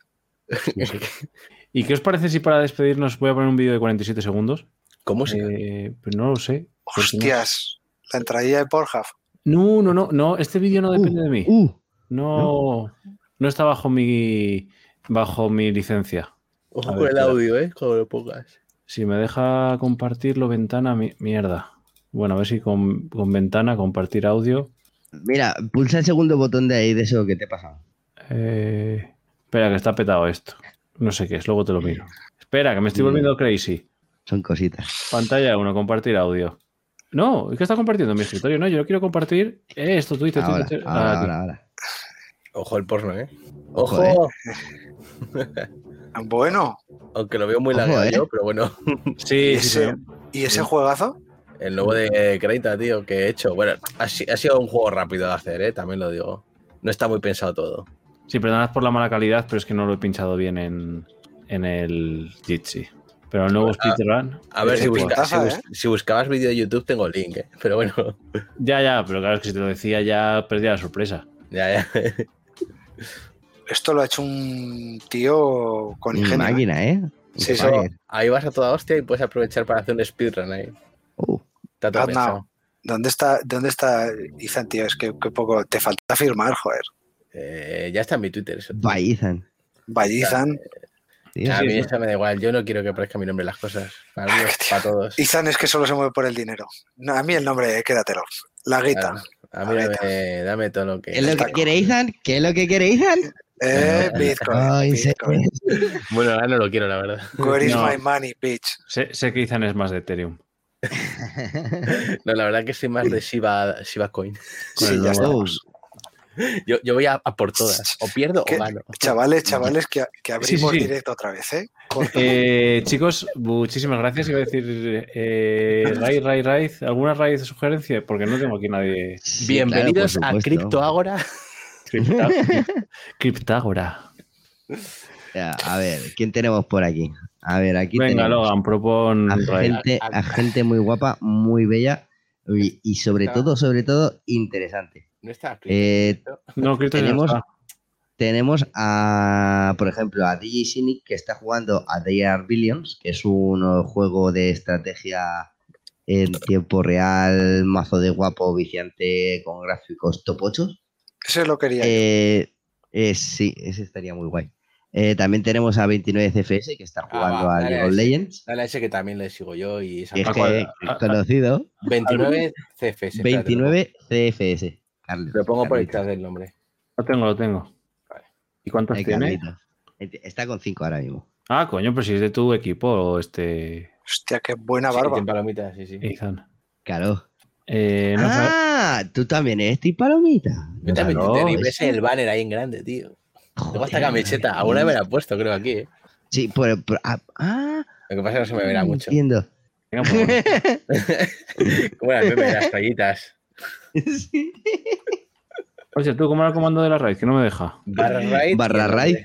¿Y qué os parece si para despedirnos voy a poner un vídeo de 47 segundos? ¿Cómo se Eh, pues no lo sé. no- Hostias, la entradilla de Pornhub. No, no, no, no, este vídeo no depende de mí. Uh, No, no está bajo mi bajo mi licencia. Ojo con el audio, ¿eh? Como lo pongas. Si me deja compartirlo, ventana, mi- mierda. Bueno, a ver si con, con ventana, compartir audio. mira, pulsa el segundo botón de ahí de eso que te pasa. Eh, espera, que está petado esto. No sé qué es, luego te lo miro. Espera, que me estoy volviendo crazy. Son cositas. Pantalla 1, compartir audio. No, es que está compartiendo en mi escritorio, no, yo lo quiero compartir. Eh, esto, tú dices, tú Ahora, dices- ahora, ah, ahora, ahora. Ojo el porno, ¿eh? Ojo, Ojo. Bueno, Aunque lo veo muy lagueado ¿eh? yo, pero bueno. Sí, ¿y sí, ese, sí. ¿y ese juegazo? El nuevo de Creita, tío, que he hecho. Bueno, ha, ha sido un juego rápido de hacer, ¿eh? También lo digo. No está muy pensado todo. Sí, perdonad por la mala calidad, pero es que no lo he pinchado bien en, en el Jitsi. Pero el nuevo speedrun. A ver, si, busca- pintaza, si bus- ¿eh? si buscabas vídeo de YouTube, tengo el link, ¿eh? Pero bueno, Ya, ya, pero claro, es que si te lo decía ya perdía la sorpresa. ya, ya. Esto lo ha hecho un tío con ingenio. ¿eh? máquina, ¿eh? Sí, Un sí. fucker. Ahí vas a toda hostia y puedes aprovechar para hacer un speedrun ahí. Uh, Está todo. ¿Dónde está, ¿Dónde está Ethan, tío? Es que, que poco te falta firmar, joder. Eh, ya está en mi Twitter eso. tío. a mí sí. eso me da igual. Yo no quiero que aparezca mi nombre en las cosas. Para mí para todos. Ethan es que solo se mueve por el dinero. No, a mí el nombre, quédatelo. La guita. Claro. A mí dame, dame todo lo que. ¿Qué es lo que quiere Ethan? ¿Qué es lo que quiere Ethan? Eh, Bitcoin. Bueno, ahora no lo quiero, la verdad. Where is No. my money, bitch? Sé, sé que Ethan es más de Ethereum. No, la verdad que soy más de Shiba, Shiba Coin. Sí, ya estamos. Yo, yo voy a, a por todas. O pierdo ¿Qué? o gano. Chavales, chavales, que, que abrimos sí. directo otra vez, ¿eh? Eh, chicos, muchísimas gracias. Iba a decir, eh, Ray, Ray, Ray, ¿alguna raíz de sugerencia? Porque no tengo aquí nadie. Sí, Bienvenidos claro, a Agora. Criptágora. Ya, A ver, ¿quién tenemos por aquí? A ver, aquí Venga, tenemos Logan, propon a gente, A- gente muy guapa, muy bella y, y sobre todo, sobre todo, interesante. No está Eh, No, no tenemos- está. Tenemos a, por ejemplo, a DJ Cynic que está jugando a They Are Billions, que es un juego de estrategia en tiempo real, mazo de guapo, viciante, con gráficos top 8. Ese lo quería. Eh, eh, sí, ese estaría muy guay. Eh, también tenemos a 29 CFS que está Ah, jugando va, a League of. Legends, Dale a ese que también le sigo yo y es ¿A que cuál? es ¿A- conocido. 29 CFS. espérate, 29 CFS. Carlos. Lo pongo por el Carlitos. chat del nombre. Lo tengo, lo tengo. Vale. ¿Y cuántos Eh, tiene? Carlitos. Está con 5 ahora mismo. Ah, coño, pero si es de tu equipo, este. Hostia, qué buena Sí, barba. tiene palomitas, sí, sí. Ethan. Claro. Eh, no, ah, tú también eres Team Palomita. Yo también Claro, tengo es- el banner ahí en grande, tío. Tengo esta Joder, camiseta. mía. me la he puesto, creo, aquí. ¿eh? Sí, por, por- ah, ah, Lo que pasa es que no se me verá mucho. Entiendo. venga, pues, Como las memes, las toallitas. Sí. Oye, tú, ¿cómo era el comando de la raíz? Que no me deja. Barra raid. Barra raid.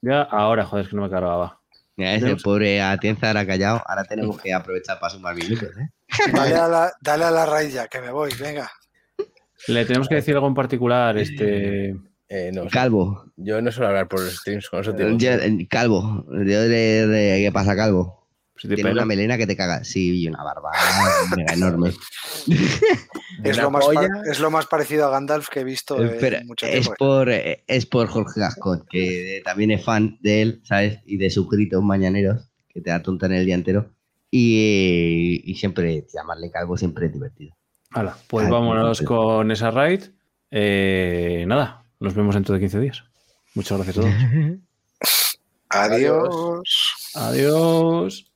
Ya, ahora, joder, es que no me cargaba. Mira, ese Tenemos- pobre Atienza ahora callado. Ahora tenemos que aprovechar para sumar minutos. ¿eh? Dale a la, dale a la raíz ya, que me voy, venga. Le tenemos que decir algo en particular, este. Eh, no, Calvo. yo no suelo hablar por streams con eso, tío. Yo- eh, calvo. Yo de, de- ¿Qué pasa, Calvo? Tiene una melena que te caga. Sí, y una barba mega enorme. Es lo, más es lo más parecido a Gandalf que he visto Pero en mucho es tiempo. por, es por Jorge Gascón, que también es fan de él, ¿sabes? Y de sus gritos mañaneros, que te atontan el día entero. Y, y siempre llamarle calvo siempre es divertido. Hala, pues Ay, vámonos con esa raid. Eh, nada, nos vemos dentro de 15 días. Muchas gracias a todos. Adiós. Adiós.